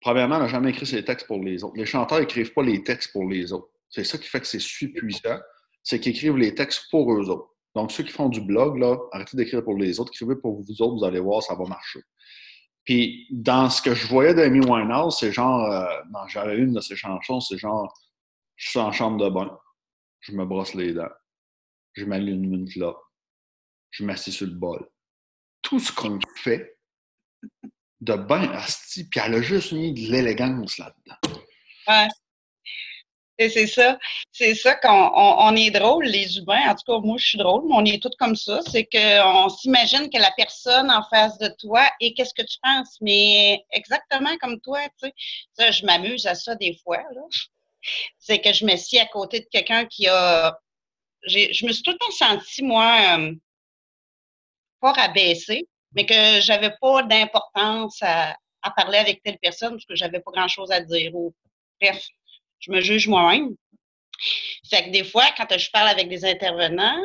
Premièrement, elle n'a jamais écrit ses textes pour les autres. Les chanteurs n'écrivent pas les textes pour les autres. C'est ça qui fait que c'est si puissant, c'est qu'ils écrivent les textes pour eux autres. Donc, ceux qui font du blog, là, arrêtez d'écrire pour les autres, écrivez pour vous autres, vous allez voir, ça va marcher. Puis, dans ce que je voyais d'Amy Winehouse, c'est genre, euh, j'avais une de ses chansons, c'est genre, je suis en chambre de bain, je me brosse les dents, je m'allume une clope, je m'assieds sur le bol. Tout ce qu'on fait de bain, asti, puis elle a juste mis de l'élégance là-dedans. Ouais c'est ça. C'est ça qu'on on, est drôle, les humains. En tout cas, moi, je suis drôle, mais on est tous comme ça. C'est qu'on s'imagine que la personne en face de toi et qu'est-ce que tu penses, mais exactement comme toi, tu sais. Ça, je m'amuse à ça des fois, là. C'est que je me suis à côté de quelqu'un qui a. Je me suis tout le temps sentie, moi, euh, pas rabaissée, mais que j'avais pas d'importance à, à, parler avec telle personne parce que j'avais pas grand-chose à dire. Bref, je me juge moi-même. Fait que des fois, quand je parle avec des intervenants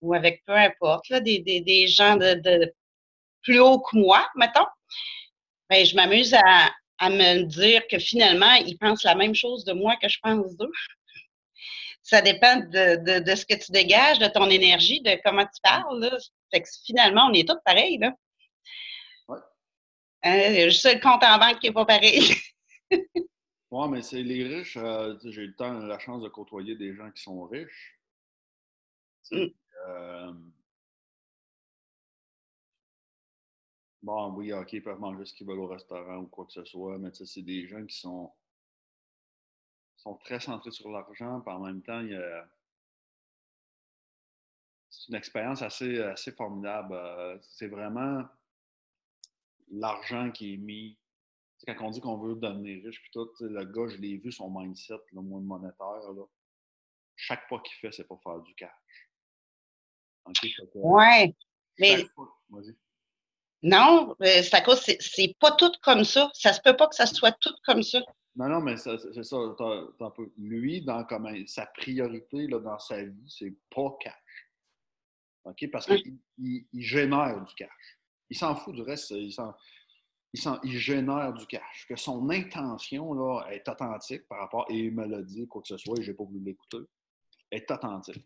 ou avec peu importe, des, des, des, gens de, plus haut que moi, mettons, ben, je m'amuse à, à, me dire que finalement, ils pensent la même chose de moi que je pense d'eux. Ça dépend de, de, ce que tu dégages, de ton énergie, de comment tu parles. Là. Fait que finalement, on est tous pareils. Là. Ouais. Euh, juste le compte en banque qui n'est pas pareil. oui, mais c'est les riches. Euh, j'ai eu le temps, la chance de côtoyer des gens qui sont riches. Mm. Euh, bon, oui, OK, ils peuvent manger ce qu'ils veulent au restaurant ou quoi que ce soit, mais c'est des gens qui sont, sont très centrés sur l'argent, puis en même temps, il y a c'est une expérience assez, assez formidable. Euh, c'est vraiment l'argent qui est mis. Quand on dit qu'on veut devenir riche, puis tout, le gars, je l'ai vu, son mindset, le moins monétaire, là, chaque pas qu'il fait, c'est pour faire du cash. ouais. Mais. Non, euh, c'est à cause, c'est pas tout comme ça. Ça se peut pas que ça soit tout comme ça. Non, non, mais c'est ça. Lui, dans sa priorité là, dans sa vie, c'est pas cash. OK? Parce qu'il il, génère du cash. Il s'en fout du reste, il, il, génère du cash. Que son intention là, est authentique par rapport, et il me l'a dit, quoi que ce soit, et je n'ai pas voulu l'écouter, est authentique.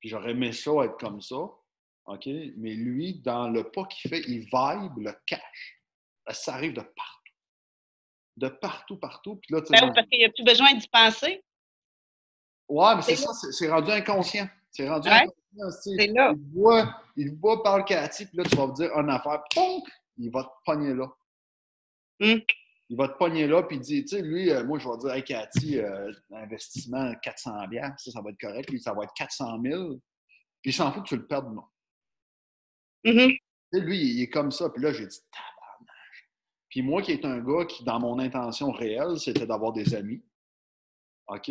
Puis j'aurais aimé ça être comme ça, OK? Mais lui, dans le pas qu'il fait, il vibe le cash. Ça arrive de partout. De partout, partout. Puis là, ben parce qu'il n'y a plus besoin d'y penser. Ouais, mais c'est ça, c'est rendu inconscient. C'est rendu inconscient. C'est là. Il voit, il voit par le Cathy, puis là, tu vas me dire une affaire, POUM! Il va te pogner là. Hmm. Il va te pogner là, puis il dit, tu sais, lui, euh, moi, je vais dire, hey, Cathy, euh, investissement 400 biens, ça, ça va être correct. Lui, ça va être 400 000. Puis il s'en fout que tu le perdes, non. Mm-hmm. Lui, il est comme ça. Puis là, j'ai dit, tabarnage. Puis moi, qui est un gars qui, dans mon intention réelle, c'était d'avoir des amis. OK?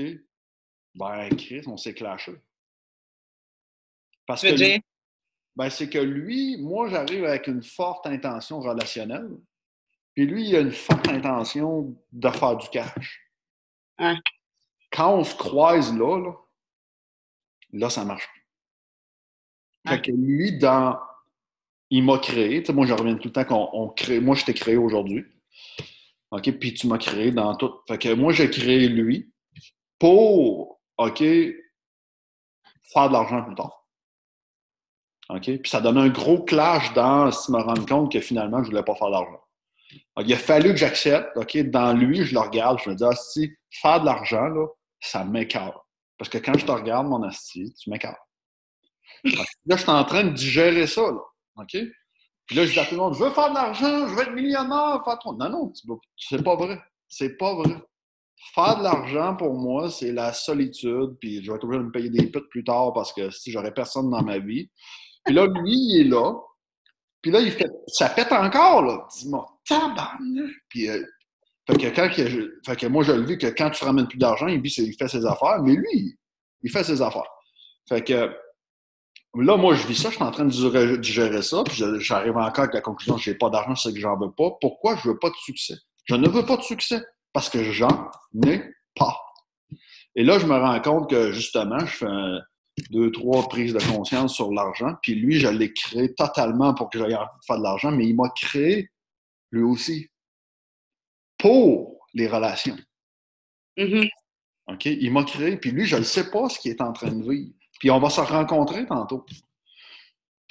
Ben, Chris, on s'est clashé. Parce que ben, c'est que lui, moi, j'arrive avec une forte intention relationnelle. Puis lui, il a une forte intention de faire du cash. Hein? Quand on se croise là, là, là ça marche plus. Fait que lui, dans. Il m'a créé. moi, je reviens tout le temps qu'on crée. Moi, je t'ai créé aujourd'hui. OK? Puis tu m'as créé dans tout. Fait que moi, j'ai créé lui pour, OK, faire de l'argent plus tard. OK? Puis ça donne un gros clash dans si me rendre compte que finalement, je ne voulais pas faire d'argent. Il a fallu que j'accepte. Dans lui, je le regarde, je me dis, ah, si, faire de l'argent, là, ça m'écarte. Parce que quand je te regarde, mon asti, tu m'écartes. Là, je suis en train de digérer ça, là. Puis là, je dis à tout le monde, je veux faire de l'argent, je veux être millionnaire, faire trop. Non, non, c'est pas vrai. C'est pas vrai. Faire de l'argent, pour moi, c'est la solitude, puis je vais être obligé de me payer des putes plus tard parce que si j'aurais personne dans ma vie, puis là, lui, il est là. Puis là, il fait, ça pète encore, là. Dis-moi, tabarnak! Euh, fait que quand fait que moi, je le vu que quand tu ramènes plus d'argent, il, fait ses affaires, mais lui, il fait ses affaires. Fait que là, moi, je vis ça, je suis en train de digérer ça, puis j'arrive encore avec la conclusion, je n'ai pas d'argent, c'est que j'en veux pas. Pourquoi je veux pas de succès? Je ne veux pas de succès parce que j'en ai pas. Et là, je me rends compte que justement, je fais deux, trois prises de conscience sur l'argent. Puis lui, je l'ai créé totalement pour que j'aille faire de l'argent, mais il m'a créé, lui aussi, pour les relations. Mm-hmm. OK? Il m'a créé, puis lui, je ne sais pas ce qu'il est en train de vivre. Puis on va se rencontrer tantôt.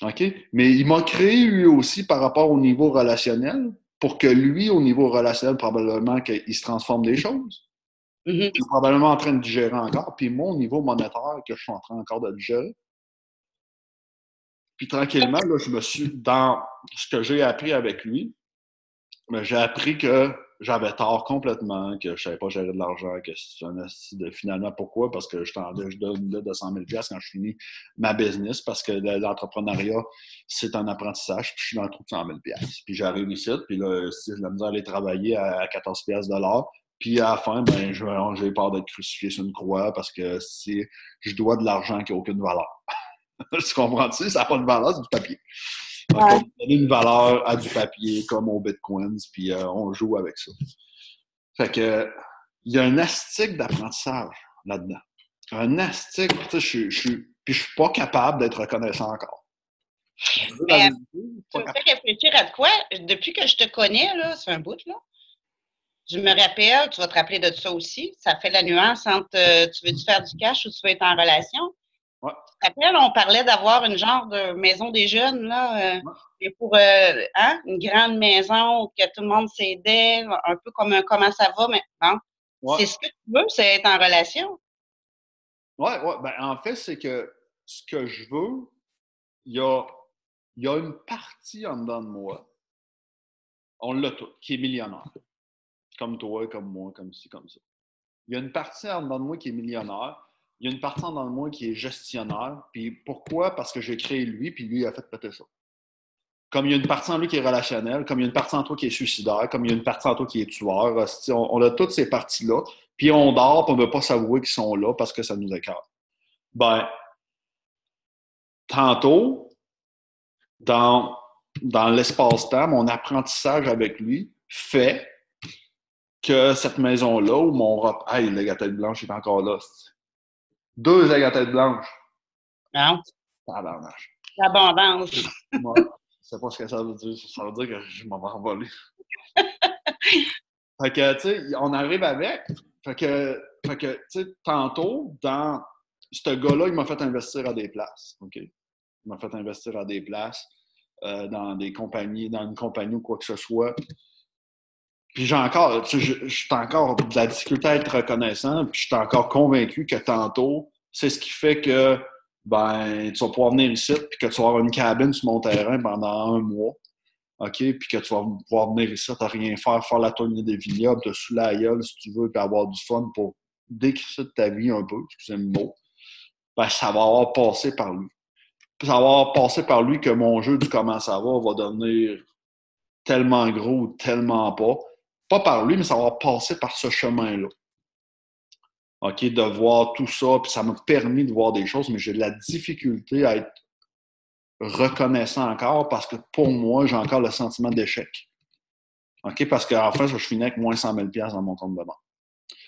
OK? Mais il m'a créé lui aussi par rapport au niveau relationnel pour que lui, au niveau relationnel, probablement qu'il se transforme des choses. Mm-hmm. Je suis probablement en train de digérer encore. Puis mon niveau monétaire, que je suis en train encore de digérer. Puis tranquillement, là, je me suis, dans ce que j'ai appris avec lui, j'ai appris que j'avais tort complètement, que je savais pas gérer de l'argent, que c'est un de finalement pourquoi? Parce que je, je donne 200 000 quand je finis ma business, parce que l'entrepreneuriat, c'est un apprentissage, puis je suis dans le trou de 100 000 Puis j'arrive ici, puis là, si je me aller travailler à 14 de l'heure, puis à la fin, ben, j'ai peur d'être crucifié sur une croix parce que si je dois de l'argent qui n'a aucune valeur. tu comprends-tu? Ça n'a pas de valeur, c'est du papier. On va donner une valeur à du papier comme au Bitcoin, puis euh, on joue avec ça. Fait que il y a un astique d'apprentissage là-dedans. Un astique, je, je, je, puis je suis pas capable d'être reconnaissant encore. tu me fais réfléchir à quoi? Depuis que je te connais, là, c'est un bout, là. Je me rappelle, tu vas te rappeler de ça aussi, ça fait la nuance entre euh, tu veux-tu faire du cash ou tu veux être en relation? Ouais. On parlait d'avoir une genre de maison des jeunes, là. Euh, Mais pour euh, hein, une grande maison que tout le monde s'aidait, un peu comme un comment ça va maintenant. C'est ce que tu veux, c'est être en relation. Oui, oui. Ben, en fait, c'est que ce que je veux, il y a, y a une partie en dedans de moi, on l'a tout, qui est millionnaire. Comme toi, comme moi, comme ci, comme ça. Il y a une partie en dedans de moi qui est millionnaire. Il y a une partie en dedans de moi qui est gestionnaire. Puis pourquoi? Parce que j'ai créé lui, puis lui a fait péter ça. Comme il y a une partie en lui qui est relationnelle, comme il y a une partie en toi qui est suicidaire, comme il y a une partie en toi qui est tueur. On, a toutes ces parties-là. Puis on dort, puis on ne veut pas s'avouer qu'ils sont là parce que ça nous écarte. Ben, tantôt, dans, dans l'espace-temps, mon apprentissage avec lui fait que cette maison-là, où mon hey, le gâteau blanche est encore là. Deux tête blanches. Non. Tabarnache. L'abondance. Moi, je sais pas ce que ça veut dire. Ça veut dire que je m'en vais envoler. fait que, tu sais, on arrive avec. Fait que, fait que tu sais, tantôt, dans ce gars-là, il m'a fait investir à des places. OK? Il m'a fait investir à des places, euh, dans des compagnies, dans une compagnie ou quoi que ce soit. Puis j'ai encore, je, suis encore de la difficulté à être reconnaissant, puis je suis encore convaincu que tantôt, c'est ce qui fait que ben, tu vas pouvoir venir ici, puis que tu vas avoir une cabine sur mon terrain pendant un mois. OK? Puis que tu vas pouvoir venir ici, t'as rien faire, faire la tournée des vignobles, te sous la gueule si tu veux, puis avoir du fun pour décrire ta vie un peu, excusez le mot. Ben, ça va avoir passé par lui. Ça va avoir passé par lui que mon jeu du comment ça va va devenir tellement gros tellement pas pas par lui, mais ça va passer par ce chemin-là. OK, de voir tout ça, puis ça m'a permis de voir des choses, mais j'ai de la difficulté à être reconnaissant encore parce que pour moi, j'ai encore le sentiment d'échec. OK, parce qu'en fait, je finis avec moins 100 000 dans mon compte de banque.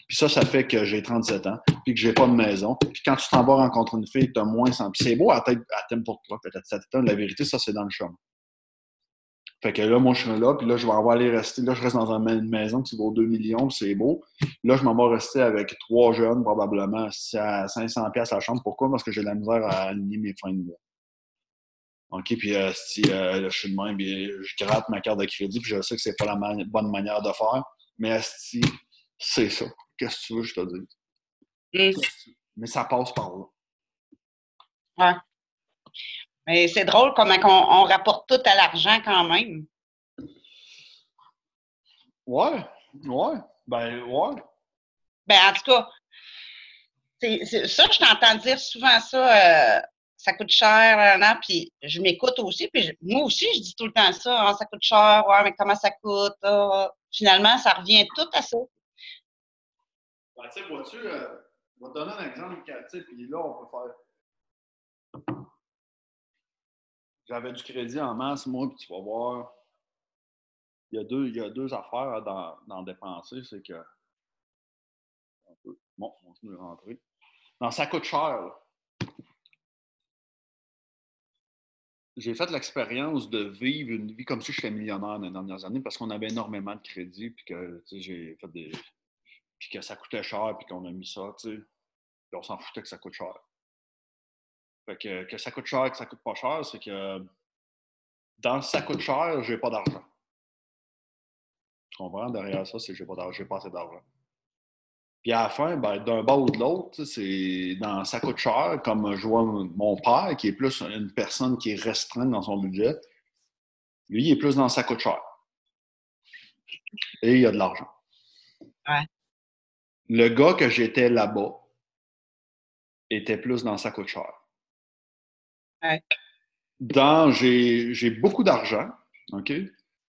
Puis ça, ça fait que j'ai 37 ans, puis que j'ai pas de maison. Puis quand tu t'en vas rencontrer une fille, tu as moins 100 Puis c'est beau à tête, à pour toi, peut-être La vérité, ça, c'est dans le chemin. Fait que là, moi, je suis là, puis là, je vais avoir aller rester. Là, je reste dans une maison qui vaut 2 millions, c'est beau. Là, je m'en vais rester avec trois jeunes, probablement, à 500 pièces à la chambre. Pourquoi? Parce que j'ai de la misère à aligner mes fins de mois. OK, puis euh, si euh, je suis de même, je gratte ma carte de crédit, puis je sais que c'est pas la bonne manière de faire. Mais si c'est ça. Qu'est-ce que tu veux que je te dise? Mais ça passe par là. Ouais. Mais c'est drôle comment on, rapporte tout à l'argent quand même. Ouais, ouais. Ben, ouais. Ben, en tout cas, ça, je t'entends dire souvent ça. Euh, ça coûte cher, là, puis je m'écoute aussi, puis moi aussi, je dis tout le temps ça, hein, ça coûte cher, ouais, mais comment ça coûte? Ah. finalement, ça revient tout à ça. Ben, tu sais, vois-tu, euh, je vais te donner un exemple, tu sais, puis là, on peut faire j'avais du crédit en masse, moi, puis tu vas voir. Il y a deux, il y a deux affaires dans, dans dépenser, c'est que. Bon, on va rentrer. Non, ça coûte cher. J'ai fait l'expérience de vivre une vie comme si j'étais millionnaire dans les dernières années parce qu'on avait énormément de crédit, puis que j'ai fait des. Puis que ça coûtait cher, puis qu'on a mis ça, tu sais. On s'en foutait que ça coûte cher que, que ça coûte cher, que ça coûte pas cher, c'est que dans ça coûte cher, j'ai pas d'argent. Tu comprends? Derrière ça, c'est que j'ai pas d'argent, j'ai pas assez d'argent. Puis à la fin, ben, d'un bas ou de l'autre, c'est dans ça coûte cher, comme je vois mon père, qui est plus une personne qui est restreinte dans son budget, lui, il est plus dans ça coûte cher. Et il a de l'argent. Ouais. Le gars que j'étais là-bas était plus dans ça coûte cher. Dans, j'ai beaucoup d'argent, OK?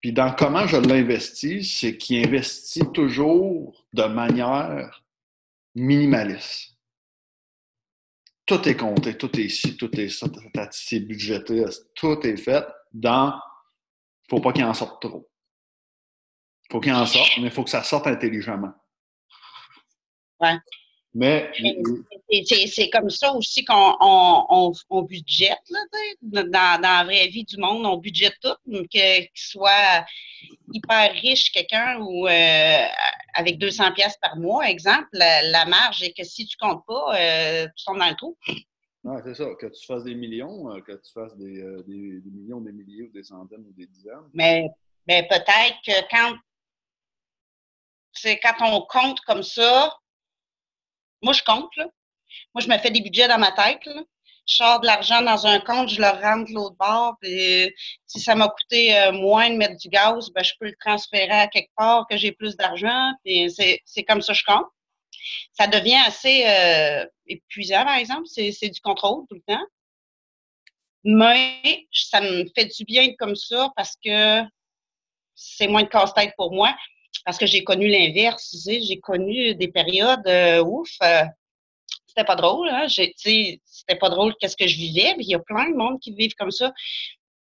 Puis dans comment je l'investis, c'est qu'il investit toujours de manière minimaliste. Tout est compté, tout est ici, tout est ça, c'est budgété, tout est fait dans. Il ne faut pas qu'il en sorte trop. Il faut qu'il en sorte, mais il faut que ça sorte intelligemment. Ouais. Mais. C'est comme ça aussi qu'on on, on, budgète, là, dans, dans la vraie vie du monde, on budgète tout, qu'il soit hyper riche quelqu'un ou euh, avec 200 pièces par mois, exemple, la, marge est que si tu comptes pas, euh, tu tombes dans le trou. Ouais, c'est ça. Que tu fasses des millions, euh, que tu fasses des, des, des, millions, des milliers ou des centaines ou des dizaines. Mais, mais peut-être que quand, quand on compte comme ça, moi, je compte, là. Moi, je me fais des budgets dans ma tête. Je sors de l'argent dans un compte, je le rentre l'autre bord. Puis, si ça m'a coûté euh, moins de mettre du gaz, ben, je peux le transférer à quelque part que j'ai plus d'argent. Puis c'est comme ça que je compte. Ça devient assez euh, épuisant, par exemple. C'est du contrôle tout le temps. Mais ça me fait du bien comme ça parce que c'est moins de casse-tête pour moi. Parce que j'ai connu l'inverse. J'ai connu des périodes euh, ouf. Euh, c'était pas drôle, hein? C'était pas drôle qu'est-ce que je vivais, mais il y a plein de monde qui vivent comme ça.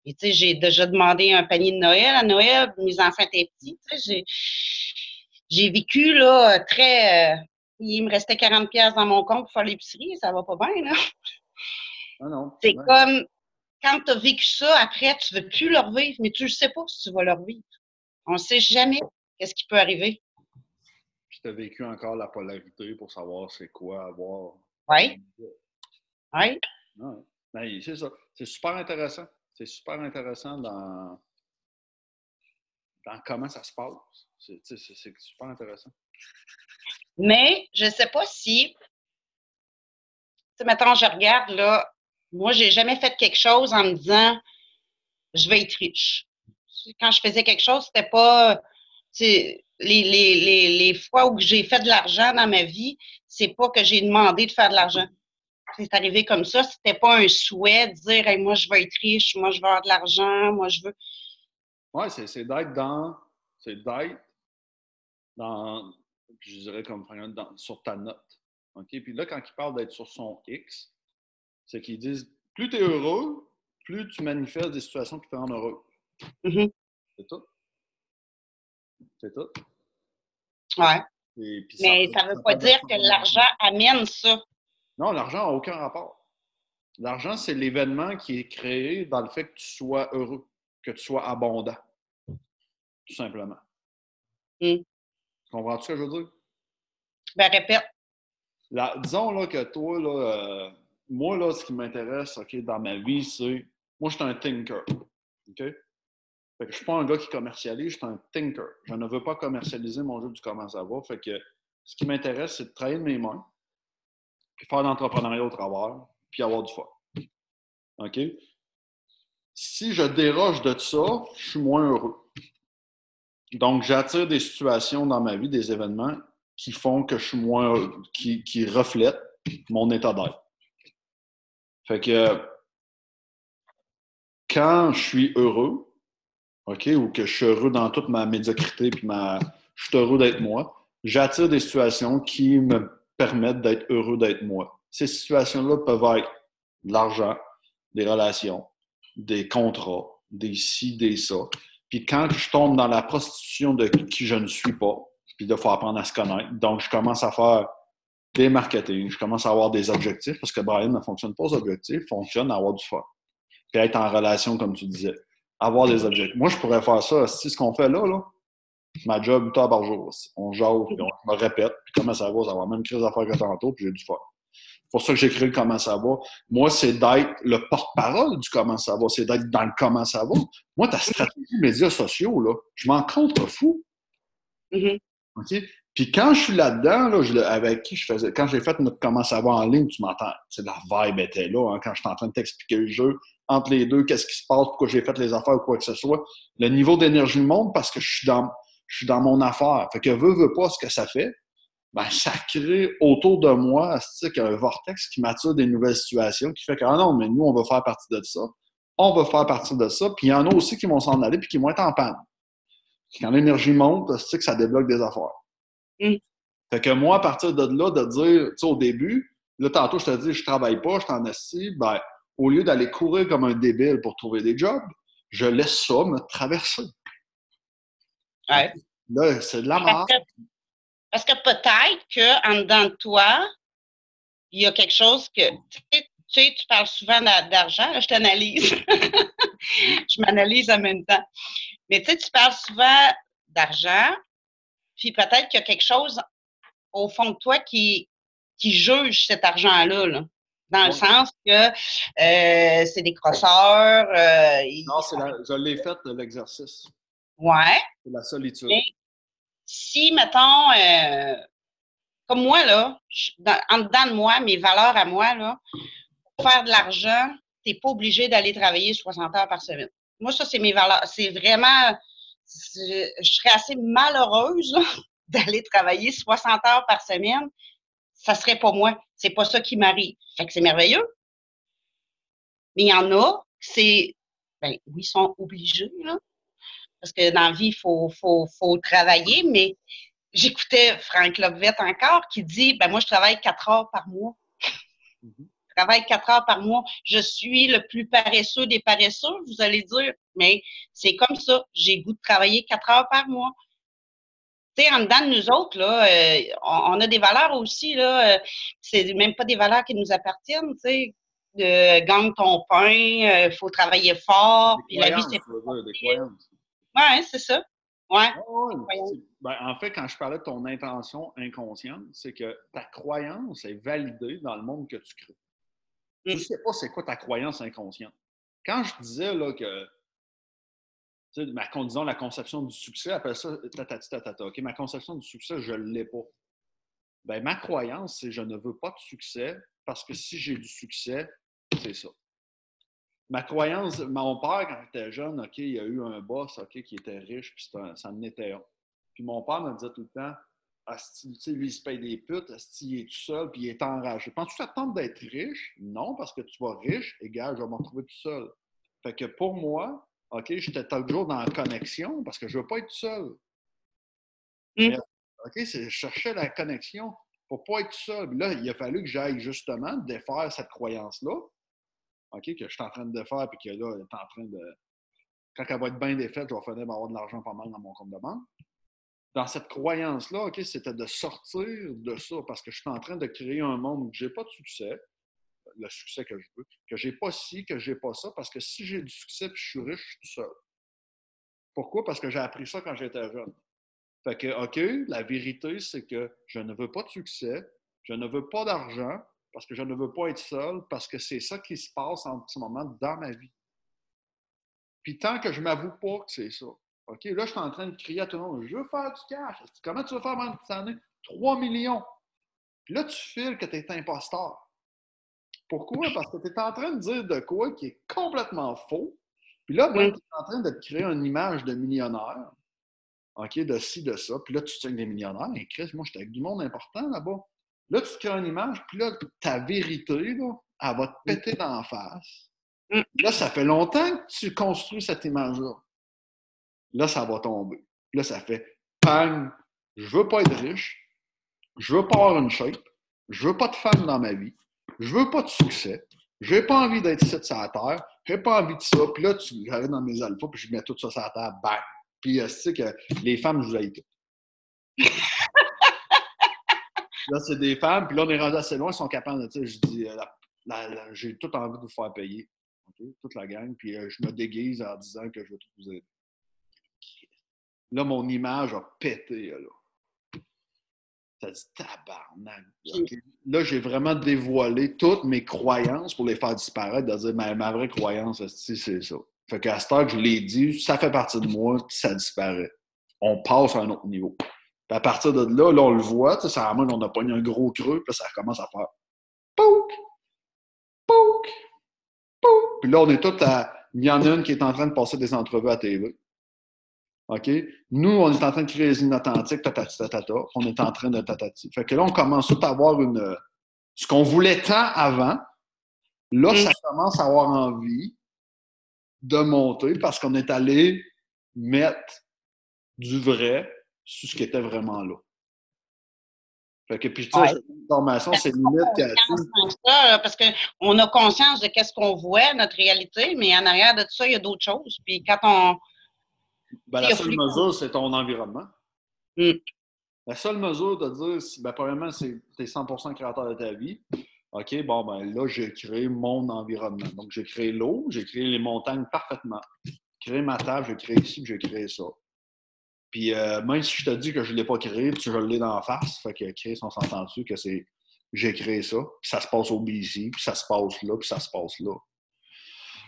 Et tu sais, j'ai déjà demandé un panier de Noël à Noël, mes enfants étaient petits. J'ai vécu là très il me restait 40 pièces dans mon compte pour faire l'épicerie, ça va pas bien, là. Ah non. C'est comme, quand tu as vécu ça, après, tu veux plus le revivre, mais tu ne sais pas si tu vas le revivre. On ne sait jamais qu'est-ce qui peut arriver? Puis tu as vécu encore la polarité pour savoir c'est quoi avoir. Oui. Oui. Ben, c'est ça. C'est super intéressant. C'est super intéressant dans, dans comment ça se passe. C'est super intéressant. Mais je ne sais pas si, tu sais, maintenant, je regarde, là, moi, j'ai jamais fait quelque chose en me disant, je vais être riche. Quand je faisais quelque chose, c'était pas, les, les, les, les fois où j'ai fait de l'argent dans ma vie, c'est pas que j'ai demandé de faire de l'argent. C'est arrivé comme ça. C'était pas un souhait de dire, moi, je veux être riche, moi, je veux avoir de l'argent, moi, je veux. Oui, c'est d'être dans, c'est d'être dans, je dirais comme sur ta note. OK? Puis là, quand ils parlent d'être sur son X, c'est qu'ils disent plus tu es heureux, plus tu manifestes des situations qui te rendent heureux. Mm-hmm. C'est tout. C'est tout. Ouais. Mais ça ne veut pas dire que l'argent amène ça. Non, l'argent n'a aucun rapport. L'argent, c'est l'événement qui est créé dans le fait que tu sois heureux, que tu sois abondant. Tout simplement. Mm. Comprends-tu ce que je veux dire? Ben, répète. disons là, que toi, là, euh, moi, là, ce qui m'intéresse ok, dans ma vie, c'est. Moi, je suis un thinker. OK? Fait que je suis pas un gars qui commercialise, je suis un thinker. Je ne veux pas commercialiser mon jeu du comment ça va. Fait que ce qui m'intéresse, c'est de travailler de mes mains, puis faire de l'entrepreneuriat au travers, puis avoir du fun. OK? Si je déroge de ça, je suis moins heureux. Donc, j'attire des situations dans ma vie, des événements qui font que je suis moins. qui, qui reflètent mon état d'être. Fait que quand je suis heureux, OK, ou que je suis heureux dans toute ma médiocrité, puis ma, je suis heureux d'être moi, j'attire des situations qui me permettent d'être heureux d'être moi. Ces situations-là peuvent être de l'argent, des relations, des contrats, des ci, des ça. Puis quand je tombe dans la prostitution de qui je ne suis pas, puis il faut apprendre à se connaître. Donc, je commence à faire des marketing, je commence à avoir des objectifs, parce que Brian ne fonctionne pas aux objectifs, fonctionne à avoir du fun. Puis être en relation, comme tu disais. Avoir des objectifs. Moi, je pourrais faire ça. C'est ce qu'on fait là, là. Ma job, 8 heures par jour. On jase, puis on me répète, puis comment ça va, ça va même crise à faire que tantôt, puis j'ai du fun pour ça que j'ai créé le Comment ça va. Moi, c'est d'être le porte-parole du Comment ça va. C'est d'être dans le Comment ça va. Moi, ta stratégie médias sociaux, là, je m'en contrefous. Mm-hmm. OK? Puis quand je suis là-dedans, là, avec qui je faisais, quand j'ai fait notre Comment va en ligne, tu m'entends, c'est la vibe était là, hein, quand je suis en train de t'expliquer le jeu, entre les deux, qu'est-ce qui se passe, pourquoi j'ai fait les affaires ou quoi que ce soit. Le niveau d'énergie monte parce que je suis dans, je suis dans mon affaire. Fait que veux, veux pas ce que ça fait ben, ça crée autour de moi un vortex qui m'attire des nouvelles situations, qui fait que, ah non, mais nous, on va faire partie de ça. On va faire partie de ça. Puis il y en a aussi qui vont s'en aller puis qui vont être en panne. quand l'énergie monte, que ça débloque des affaires. Mm. Fait que moi, à partir de là, de dire, tu sais, au début, là, tantôt, je te dis, je travaille pas, je t'en assis, ben, au lieu d'aller courir comme un débile pour trouver des jobs, je laisse ça me traverser. Ouais. Là, c'est de la mort. Parce que peut-être qu'en dedans de toi, il y a quelque chose que. Tu sais, tu parles souvent d'argent, je t'analyse. je m'analyse en même temps. Mais tu sais, tu parles souvent d'argent, puis peut-être qu'il y a quelque chose au fond de toi qui, qui juge cet argent-là, là, Dans le sens que euh, c'est des crosseurs. Euh, non, c'est je l'ai fait, l'exercice. Ouais. C'est la solitude. si, mettons, euh, comme moi, là, en dedans de moi, mes valeurs à moi, là, pour faire de l'argent, tu n'es pas obligé d'aller travailler 60 heures par semaine. Moi, ça, c'est mes valeurs. C'est vraiment. Je serais assez malheureuse d'aller travailler 60 heures par semaine. Ça serait pas moi. C'est pas ça qui m'arrive. Fait que c'est merveilleux. Mais il y en a, c'est. Ben oui, ils sont obligés, là. Parce que dans la vie, il faut, faut, faut travailler, mais j'écoutais Franck Lobvet encore qui dit ben moi, je travaille quatre heures par mois. Mm-hmm. Travaille quatre heures par mois. Je suis le plus paresseux des paresseux, vous allez dire. Mais c'est comme ça. J'ai goût de travailler quatre heures par mois. Tu sais, en dedans de nous autres, là, euh, on, a des valeurs aussi, là. Euh, c'est même pas des valeurs qui nous appartiennent, tu sais. Gagne ton pain, il euh, faut travailler fort, puis la vie, c'est. Ouais, c'est ça. Ouais. Ben, en fait, quand je parlais de ton intention inconsciente, c'est que ta croyance est validée dans le monde que tu crées. Je ne sais pas c'est quoi ta croyance inconsciente. Quand je disais là, que ma, disons, la conception du succès, appelle ça tatati tatata. OK, ma conception du succès, je ne l'ai pas. Ben, ma croyance, c'est je ne veux pas de succès parce que si j'ai du succès, c'est ça ma croyance, mon père, quand j'étais jeune, OK, il a eu un boss OK, qui était riche, puis ça en était un. Puis mon père me disait tout le temps Asti, lui, il se paye des putes, Asti, il est tout seul, puis il est enragé. Penses-tu que ça d'être riche? Non, parce que tu vas riche, égal, je vais me retrouver tout seul. Fait que pour moi, OK, j'étais toujours dans la connexion parce que je ne veux pas être tout seul. Mmh. OK, je cherchais la connexion pour ne pas être tout seul. là, il a fallu que j'aille justement défaire cette croyance-là OK, que je suis en train de faire, puis que là, elle est en train de. Quand elle va être bien défaite, je vais finir avoir de l'argent pas mal dans mon compte de banque. Dans cette croyance-là, OK, c'était de sortir de ça parce que je suis en train de créer un monde où je n'ai pas de succès, le succès que je veux, que j'ai pas ci, que j'ai pas ça, parce que si j'ai du succès et je suis riche, je suis tout seul. Pourquoi? Parce que j'ai appris ça quand j'étais jeune. Fait que, OK, la vérité, c'est que je ne veux pas de succès, je ne veux pas d'argent, parce que je ne veux pas être seul, parce que c'est ça qui se passe en ce moment dans ma vie. Puis tant que je ne m'avoue pas que c'est ça, OK, là, je suis en train de crier à tout le monde, je veux faire du cash. Comment tu vas faire pendant cette année? 3 millions. Puis là, tu files que tu es imposteur. Pourquoi? Parce que tu es en train de dire de quoi qui est complètement faux. Puis là, ben, tu es en train de créer une image de millionnaire. OK, de ci, de ça. Puis là, tu tiens des millionnaires. Et Chris, moi, j'étais avec du monde important là-bas. Là, tu crées une image, puis là, ta vérité, là, elle va te péter dans la face. Mm. Là, ça fait longtemps que tu construis cette image-là. Là, ça va tomber. Là, ça fait pang, je veux pas être riche, je veux pas avoir une shape, je veux pas de femme dans ma vie, je veux pas de succès, j'ai pas envie d'être ici sur la terre, j'ai pas envie de ça. Puis là, tu j'arrive dans mes alphas, puis je mets tout ça sur la terre, bang! Puis, tu sais que les femmes, je vous aille tout. Là, c'est des femmes, puis là, on est rendu assez loin, ils sont capables de, tu sais, je dis, euh, j'ai tout envie de vous faire payer, toute la gang, puis euh, je me déguise en disant que je veux tout vous aider. Là, mon image a pété, là. Ça dit tabarnak. Là, j'ai vraiment dévoilé toutes mes croyances pour les faire disparaître, de dire, ma, ma vraie croyance, c'est ça. Fait qu'à ce temps que je l'ai dit, ça fait partie de moi, puis ça disparaît. On passe à un autre niveau. Puis à partir de là, là, on le voit, ça à on a pogné un gros creux, puis ça commence à faire pouk, pouk, pouk. Puis là, on est tout à. Il y en a une qui est en train de passer des entrevues à TV. OK? Nous, on est en train de créer des inauthentiques, tatati, tatata. On est en train de tatati. Fait que là, on commence tout à avoir une. Ce qu'on voulait tant avant, là, mm. ça commence à avoir envie de monter parce qu'on est allé mettre du vrai sur ce qui était vraiment là. Fait que, puis, tu sais, formation, c'est limite ça, parce qu'on a conscience de qu'est-ce qu'on voit, notre réalité, mais en arrière de tout ça, il y a d'autres choses. Puis quand on. Ben, la seule mesure, c'est ton environnement. Hmm. La seule mesure de dire, ben, premièrement, c'est tu es 100% créateur de ta vie. OK, bon, ben là, j'ai créé mon environnement. Donc, j'ai créé l'eau, j'ai créé les montagnes parfaitement. J'ai créé ma table, j'ai créé ici, j'ai créé ça. Puis euh, même si je te dis que je ne l'ai pas créé, tu je l'ai dans la face, fait que Chris, on s'entend dessus que c'est j'ai créé ça, puis ça se passe au BC, puis ça se passe là, puis ça se passe là.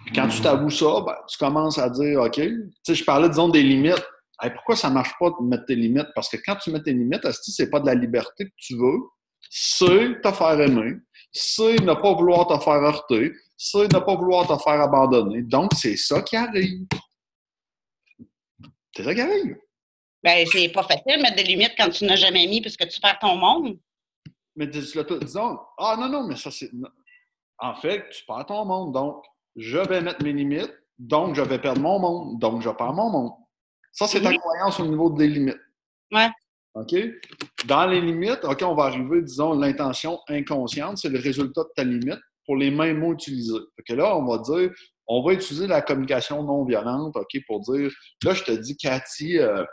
Puis quand tu t'avoues ça, ben, tu commences à dire, OK, tu sais, je parlais, disons, des limites. pourquoi ça ne marche pas de mettre tes limites? Parce que quand tu mets tes limites, ce n'est pas de la liberté que tu veux, c'est te faire aimer, c'est ne pas vouloir te faire heurter, c'est ne pas vouloir te faire abandonner. Donc, c'est ça qui arrive. C'est ça qui arrive. Ben, c'est pas facile de mettre des limites quand tu n'as jamais mis puisque tu perds ton monde. Mais disons, ah non, non, mais ça c'est. En fait, tu perds ton monde. Donc, je vais mettre mes limites, donc je vais perdre mon monde, donc je perds mon monde. Ça, c'est ta croyance au niveau des limites. Ouais. OK? Dans les limites, OK, on va arriver, disons, l'intention inconsciente, c'est le résultat de ta limite pour les mêmes mots utilisés. Fait que là, on va dire, on va utiliser la communication non violente, OK, pour dire, là, je te dis, Cathy, euh,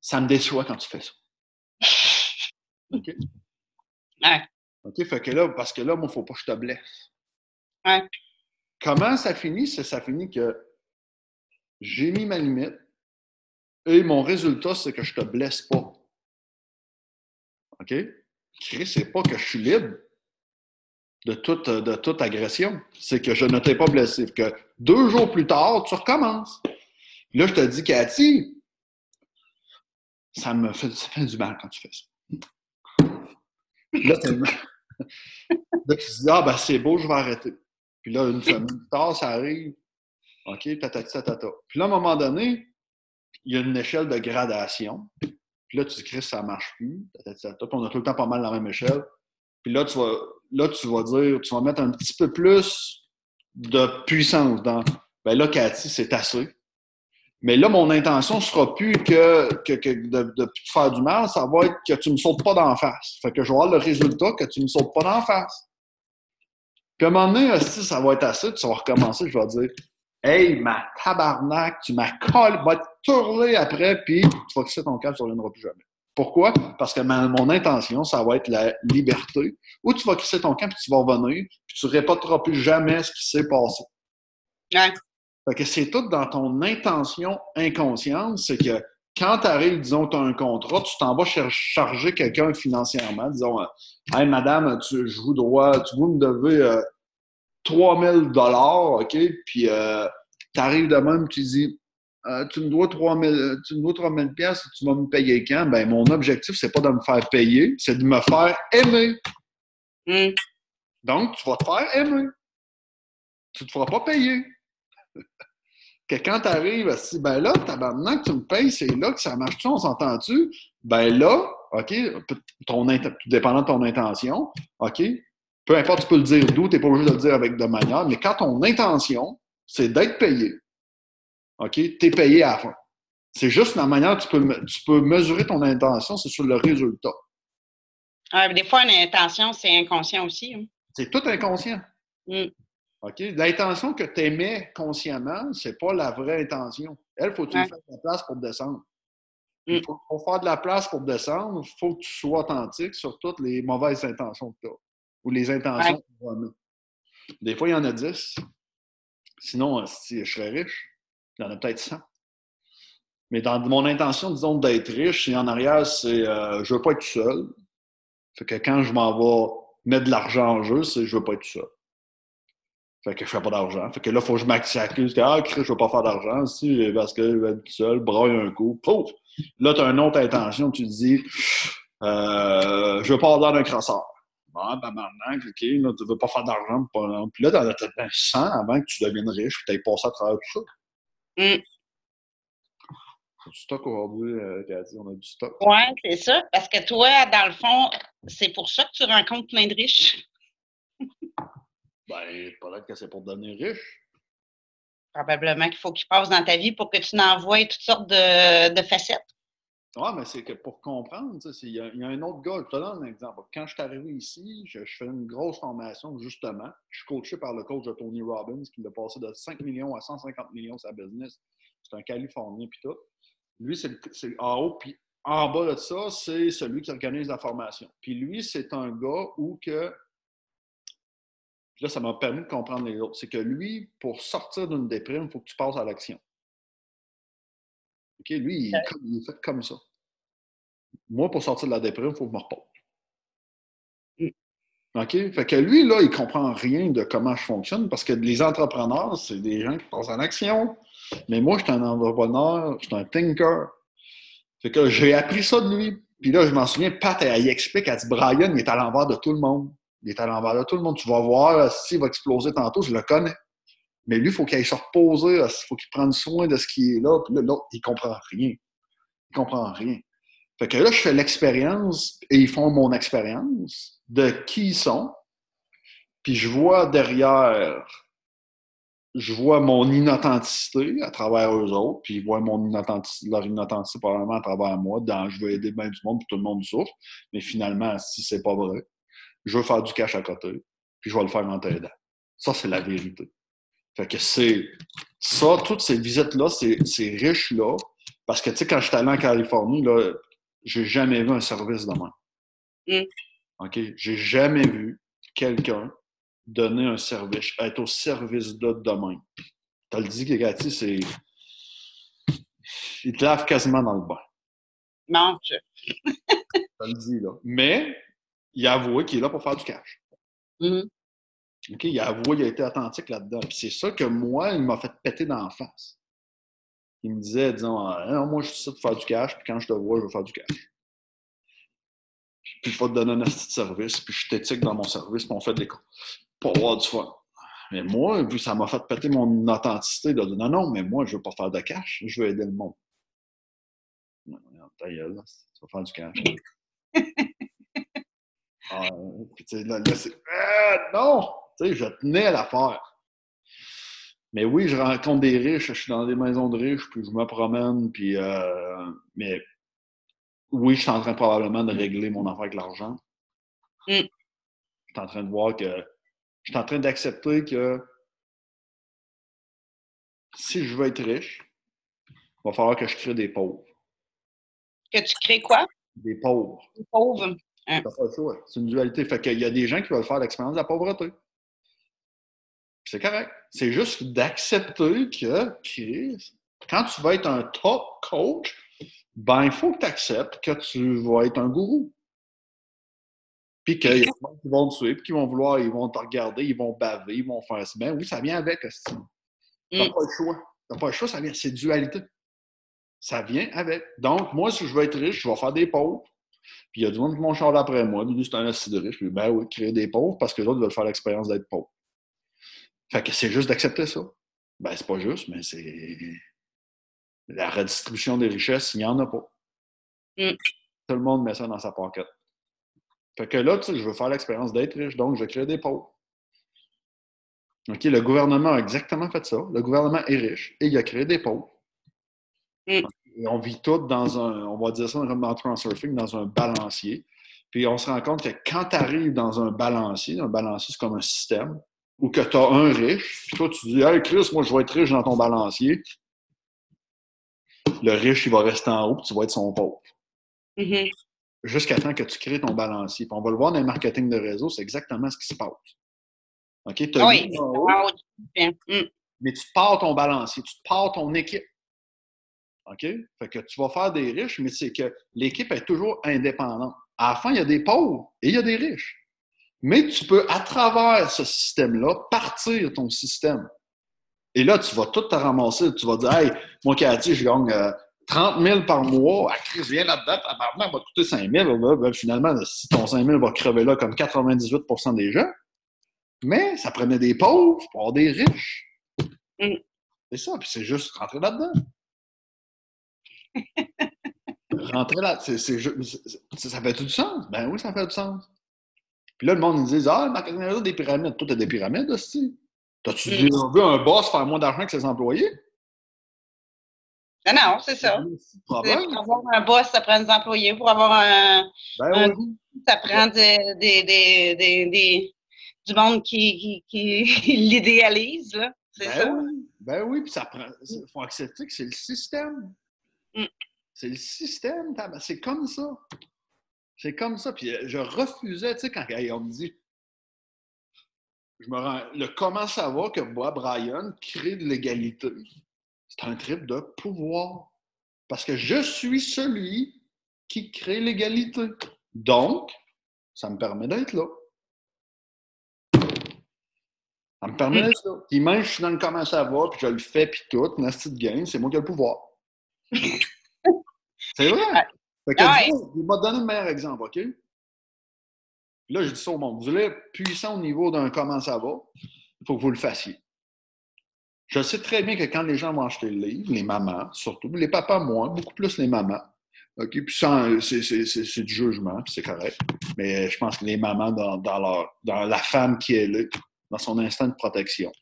ça me déçoit quand tu fais ça. OK? Ouais. OK, fait que là, parce que là, moi, il ne faut pas que je te blesse. Comment ça finit? Ça finit que j'ai mis ma limite et mon résultat, c'est que je te blesse pas. OK? C'est pas que je suis libre de toute, agression. C'est que je ne t'ai pas blessé. Que deux jours plus tard, tu recommences. Là, je te dis, Cathy, ça me fait, ça du mal quand tu fais ça. Là, tu dis, ah, ben c'est beau, je vais arrêter. Puis là, une semaine plus tard, ça arrive. OK, tatata, tata. Puis là, à un moment donné, il y a une échelle de gradation. Puis là, tu dis, ça ne marche plus. Tatata, Puis on a tout le temps pas mal la même échelle. Puis là, tu vas, là, tu vas dire, tu vas mettre un petit peu plus de puissance dans. Ben là, Cathy, c'est assez. Mais là, mon intention ne sera plus que, que, de, de, te faire du mal, ça va être que tu ne me sautes pas d'en face. Fait que je vais avoir le résultat que tu ne me sautes pas d'en face. Puis à un moment donné, si ça va être assez, tu vas recommencer, je vais dire Hey, ma tabarnak, tu m'as collé, va te tourner après, puis tu vas crisser ton câble, tu ne reviendras plus jamais. Pourquoi? Parce que mon intention, ça va être la liberté. Ou tu vas crisser ton camp, puis tu vas revenir, puis tu ne répéteras plus jamais ce qui s'est passé. Ouais. Fait que c'est tout dans ton intention inconsciente, c'est que quand tu arrives, disons, tu as un contrat, tu t'en vas charger quelqu'un financièrement, disons, euh, Hey, madame, tu, je vous dois, tu vous me devez euh, 3000 dollars, OK? Puis euh, tu arrives de même, tu dis, euh, tu me dois 3000 tu me dois 3000 pièces, tu vas me payer quand? Ben, mon objectif, c'est pas de me faire payer, c'est de me faire aimer. Hmm. Donc, tu vas te faire aimer. Tu te feras pas payer. Que quand tu arrives, ben là, maintenant que tu me payes, c'est là que ça marche-tu, on s'entend-tu? Ben là, OK, ton, tout dépendant de ton intention, OK, peu importe, tu peux le dire d'où, tu n'es pas obligé de le dire avec de manière, mais quand ton intention, c'est d'être payé, OK, tu es payé à la fin. C'est juste la manière tu peux, tu peux mesurer ton intention, c'est sur le résultat. des fois, une intention, c'est inconscient aussi. Hein. C'est tout inconscient. Mm. L'intention que tu aimais consciemment, c'est pas la vraie intention. Elle, faut que tu fasses de la place pour descendre. Il mm. faut, faire de la place pour descendre. Il faut que tu sois authentique sur toutes les mauvaises intentions que tu as ou les intentions que tu as. Des fois, il y en a 10. Sinon, si je serais riche, il y en a peut-être 100. Mais dans mon intention, disons, d'être riche, et en arrière, c'est euh, je veux pas être seul. Fait que quand je m'en vais mettre de l'argent en jeu, c'est je veux pas être seul. Fait que je fais pas d'argent. Fait que là, il faut que je m'accuse que, ah, je veux pas faire d'argent. Si, parce que je vais être seul, braille un coup. Pouf! Là, tu as une autre intention. Tu te dis, euh, je veux pas avoir d'un crasseur. Bon, ben maintenant, OK, là, tu veux pas faire d'argent. Puis là, tu as peut-être 100 avant que tu deviennes riche, puis tu passé à travers tout ça. Mm. Du stock aujourd'hui, euh, Cathy, on a du stock. Oui, c'est ça. Parce que toi, dans le fond, c'est pour ça que tu rencontres plein de riches. Ben, peut-être que c'est pour devenir riche. Probablement qu'il faut qu'il passe dans ta vie pour que tu n'envoies toutes sortes de, de facettes. Oui, mais c'est que pour comprendre, il y, a un autre gars, je te donne un exemple. Quand je suis arrivé ici, je, fais une grosse formation, justement. Je suis coaché par le coach de Tony Robbins, qui l'a passé de 5 millions à 150 millions sa business. C'est un Californien, puis tout. Lui, c'est en haut, puis en bas de ça, c'est celui qui organise la formation. Puis lui, c'est un gars où que. Là, ça m'a permis de comprendre les autres. C'est que lui, pour sortir d'une déprime, il faut que tu passes à l'action. OK? Lui, il, est fait comme ça. Moi, pour sortir de la déprime, il faut que je me repose. OK? Fait que lui, là, il comprend rien de comment je fonctionne parce que les entrepreneurs, c'est des gens qui passent en action. Mais moi, je suis un entrepreneur, je suis un thinker. Fait que j'ai appris ça de lui. Puis là, je m'en souviens, Pat, elle, explique, elle dit Brian, il est à l'envers de tout le monde. Il est à l'envers tout le monde. Tu vas voir s'il va exploser tantôt, je le connais. Mais lui, il faut qu'il se reposer, il faut qu'il prenne soin de ce qui est là. Puis là, l'autre, il comprend rien. Il comprend rien. Fait que là, je fais l'expérience et ils font mon expérience de qui ils sont. Puis je vois derrière, je vois mon inauthenticité à travers eux autres, puis ils voient mon leur inauthenticité probablement à travers moi, dans je veux aider bien du monde, puis tout le monde souffre. Mais finalement, si c'est pas vrai, je veux faire du cash à côté, puis je vais le faire en t'aidant. Ça, c'est la vérité. Fait que c'est ça, toutes ces visites-là, ces, riches-là, parce que, tu sais, quand je suis allé en Californie, là, j'ai jamais vu un service de. Mm. OK? J'ai jamais vu quelqu'un donner un service, être au service d'autres demain. Tu as le dit, Gatti, c'est. Il te lave quasiment dans le bain. Non, je. tu le dit, là. Mais, il a avoué qu'il est là pour faire du cash. OK? Il a avoué, il a été authentique là-dedans. c'est ça que moi, il m'a fait péter dans la face il me disait, disons, ah, moi, je suis ici pour faire du cash, puis quand je te vois, je veux faire du cash. Puis je vais te donner un petit service, puis je suis éthique dans mon service, puis on fait des pour avoir du fun. Mais moi, vu ça m'a fait péter mon authenticité de dire non, non, mais moi, je veux pas faire de cash, je veux aider le monde. Non, ta gueule, tu vas faire du cash. Ah, là, là c'est. Ah, non! Je tenais à l'affaire. Mais oui, je rencontre des riches, je suis dans des maisons de riches, puis je me promène, puis euh, mais oui, je suis en train probablement de régler mon affaire avec l'argent. Mm. Je suis en train de voir que je suis en train d'accepter que si je veux être riche, il va falloir que je crée des pauvres. Que tu crées quoi? Des pauvres. Des pauvres. Hein? C'est une dualité. Fait qu'il y a des gens qui veulent faire l'expérience de la pauvreté. C'est correct. C'est juste d'accepter que, quand tu vas être un top coach, ben, il faut que tu acceptes que tu vas être un gourou. Puis qu'il y a des gens qui vont te suivre, qui vont vouloir, ils vont te regarder, ils vont baver, ils vont faire. Ben oui, ça vient avec, Tu n'as mm. pas le choix. Tu pas le choix, ça vient, c'est dualité. Ça vient avec. Donc, moi, si je veux être riche, je vais faire des pauvres. Puis il y a du monde qui vont charler après moi. Lui, c'est un assis de riche. Puis, ben oui, créer des pauvres parce que les autres veulent faire l'expérience d'être pauvres. Fait que c'est juste d'accepter ça. Ben, c'est pas juste, mais c'est. La redistribution des richesses, il n'y en a pas. Mm. Tout le monde met ça dans sa pocket. Fait que là, tu sais, je veux faire l'expérience d'être riche, donc je crée des pauvres. OK, le gouvernement a exactement fait ça. Le gouvernement est riche et il a créé des pauvres. Mm. On vit tous dans un, on va dire ça dans Transurfing, dans un balancier. Puis on se rend compte que quand tu arrives dans un balancier, un balancier, c'est comme un système, ou que tu as un riche, puis toi, tu dis Hey Chris, moi, je vais être riche dans ton balancier. Le riche, il va rester en haut, puis tu vas être son pauvre. Mm-hmm. Jusqu'à temps que tu crées ton balancier. Puis on va le voir dans le marketing de réseau, c'est exactement ce qui se passe. OK? Tu oui. Mm. Mais tu pars ton balancier, tu pars ton équipe. OK? Fait que tu vas faire des riches, mais c'est que l'équipe est toujours indépendante. À la fin, il y a des pauvres et il y a des riches. Mais tu peux, à travers ce système-là, partir ton système. Et là, tu vas tout te ramasser. Tu vas dire, hey, moi, Cathy, je gagne 30 euh, 000 par mois. Ah, Chris, viens là-dedans, ta va te coûter 5 000. Ben, finalement, si ton 5 000 va crever là comme 98% des gens, mais ça prenait des pauvres pour avoir des riches. Mm. C'est ça, puis c'est juste rentrer là-dedans. Rentrer là, c'est, ça fait tout du sens. Ben oui, ça fait du sens. Puis là, le monde nous dit Ah, magasin des pyramides. Toi, t'as des pyramides aussi. T'as-tu mm. vu un boss faire moins d'argent que ses employés? Non, non, c'est ça. Pour avoir un boss, ça prend des employés. Pour avoir un, ben ça prend des, des, des, du monde qui, qui, qui l'idéalise. C'est ben ça. Oui. Ben oui, puis ça prend. Il faut accepter que c'est le système. Mm. C'est le système. C'est comme ça. C'est comme ça. Puis euh, je refusais, tu sais, quand on me dit, je me rends, le comment savoir que moi, Brian, crée de l'égalité, c'est un trip de pouvoir. Parce que je suis celui qui crée l'égalité. Donc, ça me permet d'être là. Ça me permet mm. ça. Puis même, je suis dans le comment va, puis je le fais, puis tout, une petite game, c'est moi qui ai le pouvoir. C'est vrai. Fait que, ah je vais te donner le meilleur exemple, OK? là, je dis ça au monde. Vous allez puissant au niveau d'un comment ça va, il faut que vous le fassiez. Je sais très bien que quand les gens vont acheter le livre, les mamans surtout, les papas moins, beaucoup plus les mamans, OK? Puis c'est du jugement, c'est correct. Mais je pense que les mamans, dans, dans, dans la femme qui est là, dans son instinct de protection,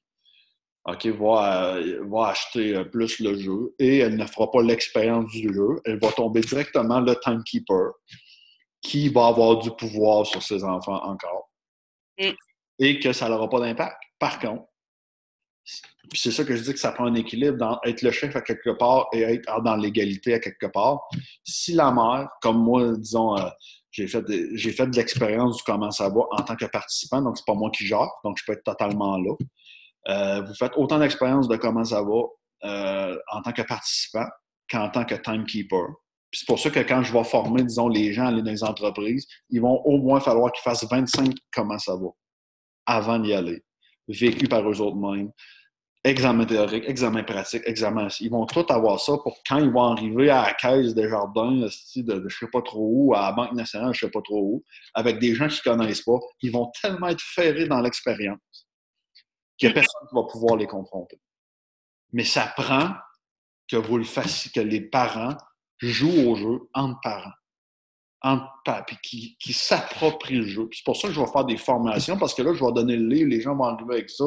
OK, va, va acheter euh, plus le jeu et elle ne fera pas l'expérience du jeu. Elle va tomber directement le timekeeper qui va avoir du pouvoir sur ses enfants encore. Mm. Et que ça n'aura pas d'impact. Par contre, c'est ça que je dis que ça prend un équilibre dans être le chef à quelque part et être dans l'égalité à quelque part. Si la mère, comme moi, disons, euh, j'ai fait, de, j'ai fait de l'expérience du comment ça va en tant que participant, donc c'est pas moi qui gère, donc je peux être totalement là. Euh, vous faites autant d'expérience de comment ça va euh, en tant que participant qu'en tant que timekeeper. c'est pour ça que quand je vais former, disons, les gens à aller dans les entreprises, ils vont au moins falloir qu'ils fassent 25 comment ça va avant d'y aller, vécu par eux autres mêmes examen théorique, examen pratique, examen. Ils vont tous avoir ça pour quand ils vont arriver à la caisse des jardins, de, de, je sais pas trop où, à la Banque nationale, je sais pas trop où, avec des gens qui ne connaissent pas, ils vont tellement être ferrés dans l'expérience qu'il n'y a personne qui va pouvoir les confronter. Mais ça prend que vous le fassiez, que les parents jouent au jeu entre parents puis qui, qui s'approprient le jeu. C'est pour ça que je vais faire des formations, parce que là, je vais donner le livre, les gens vont arriver avec ça,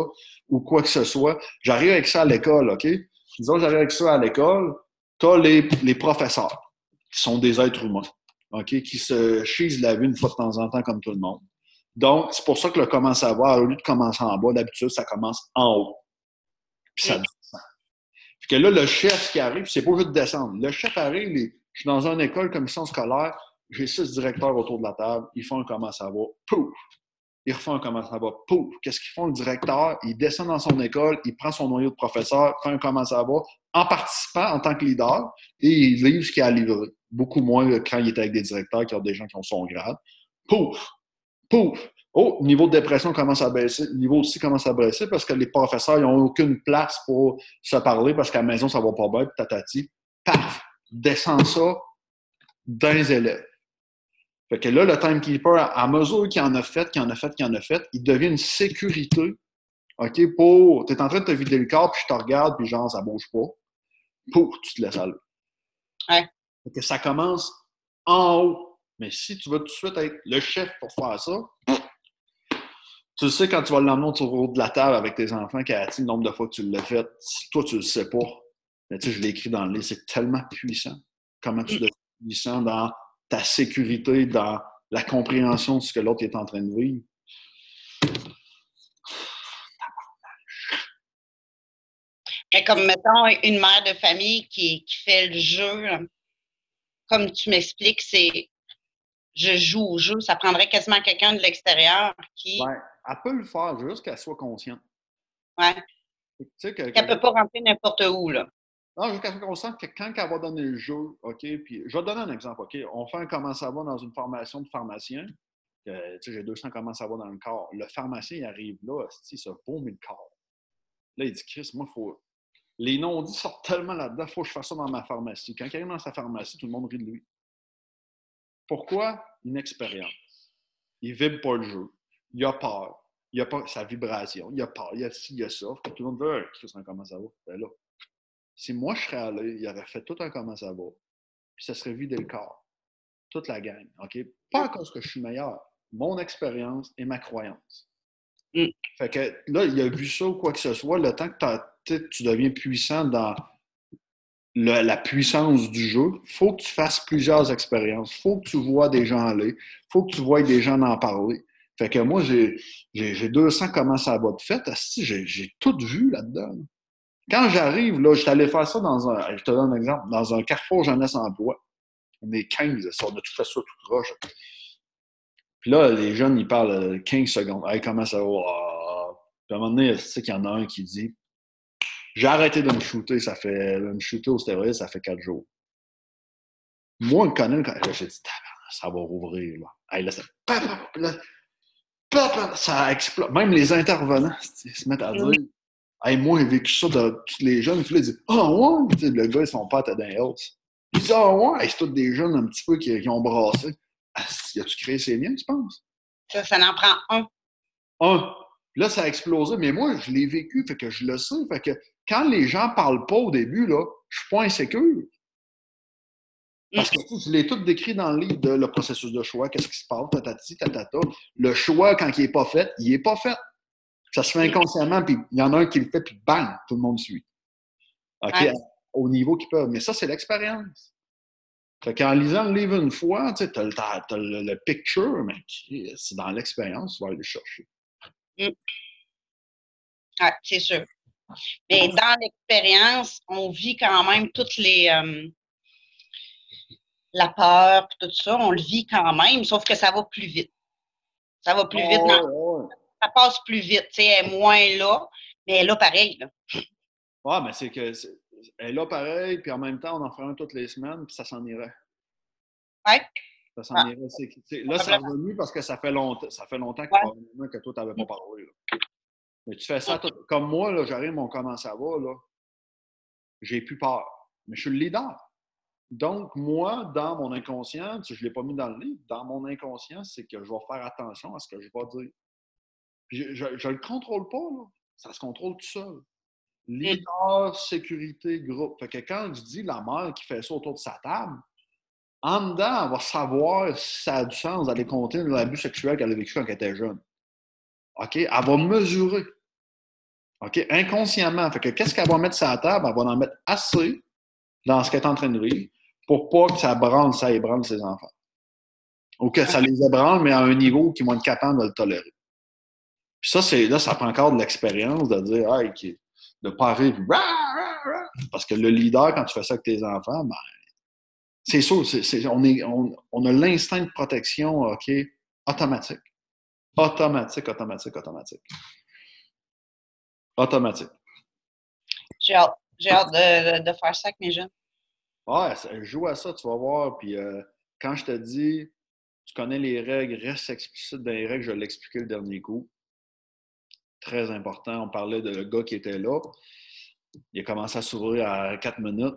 ou quoi que ce soit. J'arrive avec ça à l'école, OK? Disons j'arrive avec ça à l'école, tu as les, les, professeurs, qui sont des êtres humains, OK? Qui se chisent la vie une fois de temps en temps, comme tout le monde. Donc, c'est pour ça que le commence à voir, au lieu de commencer en bas, d'habitude, ça commence en haut. Puis ça descend. Puis que là, le chef qui arrive, c'est pas juste de descendre. Le chef arrive, je suis dans une école commission scolaire, j'ai six directeurs autour de la table, ils font un comment ça va, pouf! Ils refont un comment ça va, pouf! Qu'est-ce qu'ils font, le directeur? Il descend dans son école, il prend son noyau de professeur, fait un comment ça va, en participant en tant que leader, et il livre ce qu'il a à livrer. Beaucoup moins quand il est avec des directeurs qui ont des gens qui ont son grade. Pouf! Pouf! Oh, niveau de dépression commence à baisser. Le niveau aussi commence à baisser parce que les professeurs n'ont aucune place pour se parler parce qu'à la maison, ça va pas bien, tatati. Paf! Descend ça dans les élèves. Fait que là, le timekeeper, à mesure qu'il en a fait, qu'il en a fait, qu'il en a fait, il devient une sécurité. OK, pour. Tu es en train de te vider le corps, puis je te regarde, puis genre, ça bouge pas. Pour, tu te laisses aller. Ouais. Fait que ça commence en haut. Mais si tu veux tout de suite être le chef pour faire ça, tu sais quand tu vas l'emmener autour de la table avec tes enfants, qui a le nombre de fois que tu l'as fait, si toi tu le sais pas, mais tu sais, je l'ai écrit dans le livre, c'est tellement puissant. Comment tu mm. deviens puissant dans ta sécurité dans la compréhension de ce que l'autre est en train de vivre. Et comme, mettons, une mère de famille qui, fait le jeu, comme tu m'expliques, c'est je joue au jeu. Ça prendrait quasiment quelqu'un de l'extérieur qui. Ouais, elle peut le faire juste qu'elle soit consciente. Ouais. Tu sais, qu'elle ne peut pas rentrer n'importe où, là. Non, jusqu'à ce qu'on sente que quand elle va donner le jeu, OK, puis je vais te donner un exemple, OK, on fait un comment ça va dans une formation de pharmacien, tu sais, j'ai 200 comment ça va dans le corps. Le pharmacien, il arrive là, il se paume le corps. Là, il dit, Chris, moi, il faut. Les non-dits sortent tellement là-dedans, il faut que je fasse ça dans ma pharmacie. Quand il arrive dans sa pharmacie, tout le monde rit de lui. Pourquoi? Une expérience. Il vibre pas le jeu. Il a peur. Il a pas sa vibration. Il a peur. Il y a ci, il y a ça. Tout le monde veut, Chris, comment ça va? Ben là, si moi je serais allé, il aurait fait tout un comment ça va, puis ça serait vidé le corps. Toute la gang. OK? Pas à cause que je suis meilleur. Mon expérience et ma croyance. Mm. Fait que là, il a vu ça ou quoi que ce soit, le temps que tu deviens puissant dans la puissance du jeu, faut que tu fasses plusieurs expériences. Faut que tu vois des gens aller. Faut que tu vois des gens en parler. Fait que moi, j'ai 200 comment ça va de fait. J'ai tout vu là-dedans. Quand j'arrive, là, je suis allé faire ça dans un, je te donne un exemple, dans un carrefour jeunesse emploi. On est 15, ça, on a tout fait ça tout proche. Puis là, les jeunes, ils parlent 15 secondes. Hey, comment ça va? Ah. Puis à un moment donné, tu sais qu'il y en a un qui dit J'ai arrêté de me shooter, ça fait de me shooter au stéroïde, ça fait 4 jours. Moi, le connais, j'ai dit ça va rouvrir. Là. Hey, là, ça... ça explose. Même les intervenants se mettent à dire Hey, moi, j'ai vécu ça de tous les jeunes. Puis là, ils disent Ah, oh, ouais. le gars, son père était dans les Ils disent Ah, oh, ouais, c'est tous des jeunes un petit peu qui, ont brassé. Ah, as-tu créé ces liens, tu penses? Ça, ça en prend un. Un. Là, ça a explosé. Mais moi, je l'ai vécu, fait que je le sais. Fait que quand les gens parlent pas au début, là, je suis pas insécure. Parce que je l'ai tout décrit dans le livre de le processus de choix, qu'est-ce qui se passe, tatati, tatata. Le choix, quand il n'est pas fait, il n'est pas fait. Ça se fait inconsciemment, puis il y en a un qui le fait, puis bang, tout le monde suit. OK? Au niveau qu'il peut. Mais ça, c'est l'expérience. Fait qu'en lisant le livre une fois, tu as, le, picture, mais c'est dans l'expérience, tu vas aller le chercher. Mm. Oui, c'est sûr. Mais dans l'expérience, on vit quand même toutes les. Euh, la peur, tout ça, on le vit quand même, sauf que ça va plus vite. Ça va plus vite. Dans ça passe plus vite. Tu sais, elle est moins là, mais elle est là pareil. Là. Ouais, mais c'est que elle est là pareil, puis en même temps, on en ferait un toutes les semaines, puis ça s'en irait. Ouais. Ça s'en irait. là, c'est revenu parce que ça fait longtemps, ça fait longtemps que, que toi, tu n'avais pas parlé. Là. Mais tu fais ça comme moi, là, j'arrive, on commence à voir, là. J'ai plus peur. Mais je suis le leader. Donc, moi, dans mon inconscient, je ne l'ai pas mis dans le livre, dans mon inconscient, c'est que je vais faire attention à ce que je vais dire je ne le contrôle pas, là. ça se contrôle tout seul. Leader, sécurité, groupe. Fait que quand je dis la mère qui fait ça autour de sa table, en dedans, elle va savoir si ça a du sens d'aller compter l'abus sexuel qu'elle a vécu quand elle était jeune. OK? Elle va mesurer. OK? Inconsciemment. Fait que qu'est-ce qu'elle va mettre sur la table? Elle va en mettre assez dans ce qu'elle est en train de vivre pour pas que ça branle, ça ébranle ses enfants. Ou que ça les ébranle, mais à un niveau qui vont être capables de le tolérer. Puis ça, c'est là, ça prend encore de l'expérience de dire, ah, de ne pas arriver, parce que le leader, quand tu fais ça avec tes enfants, ben, c'est sûr, on, on, a l'instinct de protection, OK, automatique. Automatique, automatique, automatique. Automatique. J'ai hâte, hâte de, de, faire ça avec mes jeunes. Ouais, joue à ça, tu vas voir. Puis euh, quand je te dis, tu connais les règles, reste explicite dans les règles, je l'ai expliqué le dernier coup très important. On parlait de le gars qui était là. Il a commencé à s'ouvrir à 4 minutes,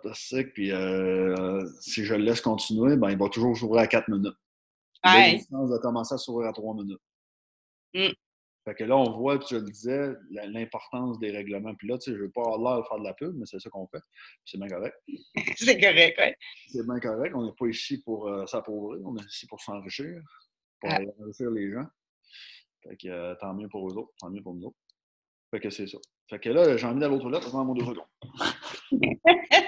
puis euh, si je le laisse continuer, ben, il va toujours s'ouvrir à 4 minutes. Ouais. Il a commencé à s'ouvrir à 3 minutes. Mm. Fait que là, on voit, puis je le disais, l'importance des règlements. Puis là, tu sais, je ne veux pas avoir l'air de faire de la pub, mais c'est ça qu'on fait. C'est bien correct. c'est correct, oui. C'est bien correct. On n'est pas ici pour euh, s'appauvrir, on est ici pour s'enrichir, pour enrichir les gens. Fait que euh, tant mieux pour eux autres, tant mieux pour nous autres. Fait que c'est ça. Fait que là, j'ai envie d'aller aux toilettes avant mon deux secondes.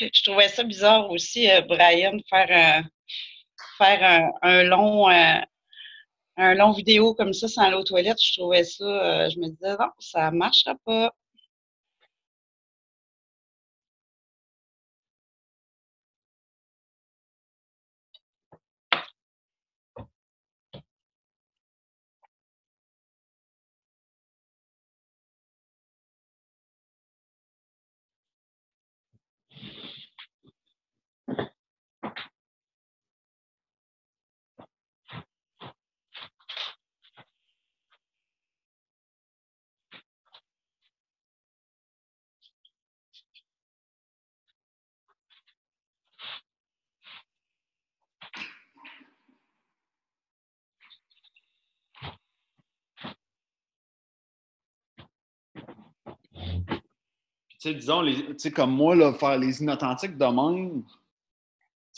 Je trouvais ça bizarre aussi, euh, Brian, faire, un, faire un, long un long vidéo comme ça sans aller aux toilettes. Je trouvais ça, je me disais non, ça marchera pas. Sais, disons, les, comme moi, là, faire les inauthentiques de même,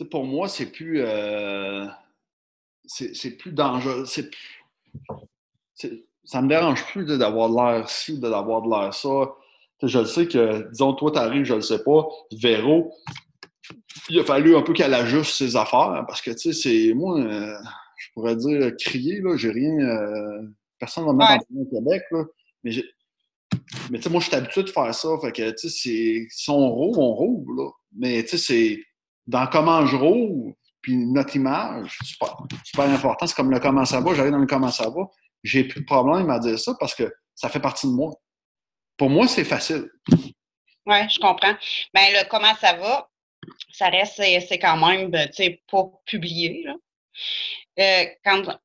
pour moi, c'est plus. Euh, c'est plus dangereux. ça me dérange plus d'avoir l'air ci, d'avoir de l'air ça. je le sais que, disons, toi, t'arrives, je le sais pas, Véro, il a fallu un peu qu'elle ajuste ses affaires parce que, tu sais, c'est. Moi, euh, je pourrais dire crier, là, j'ai rien. Euh, personne ne va me mettre en au Québec, là, mais mais tu sais, moi, je suis habitué de faire ça. Fait que, tu sais, si on roule, on roule, là. Mais, tu sais, c'est dans comment je roule, puis notre image, c'est super, important. C'est comme le comment ça va. J'arrive dans le comment ça va. J'ai plus de problème à dire ça parce que ça fait partie de moi. Pour moi, c'est facile. Oui, je comprends. Ben, le comment ça va, ça reste, c'est quand même, ben, tu sais, pas publié, là. Quand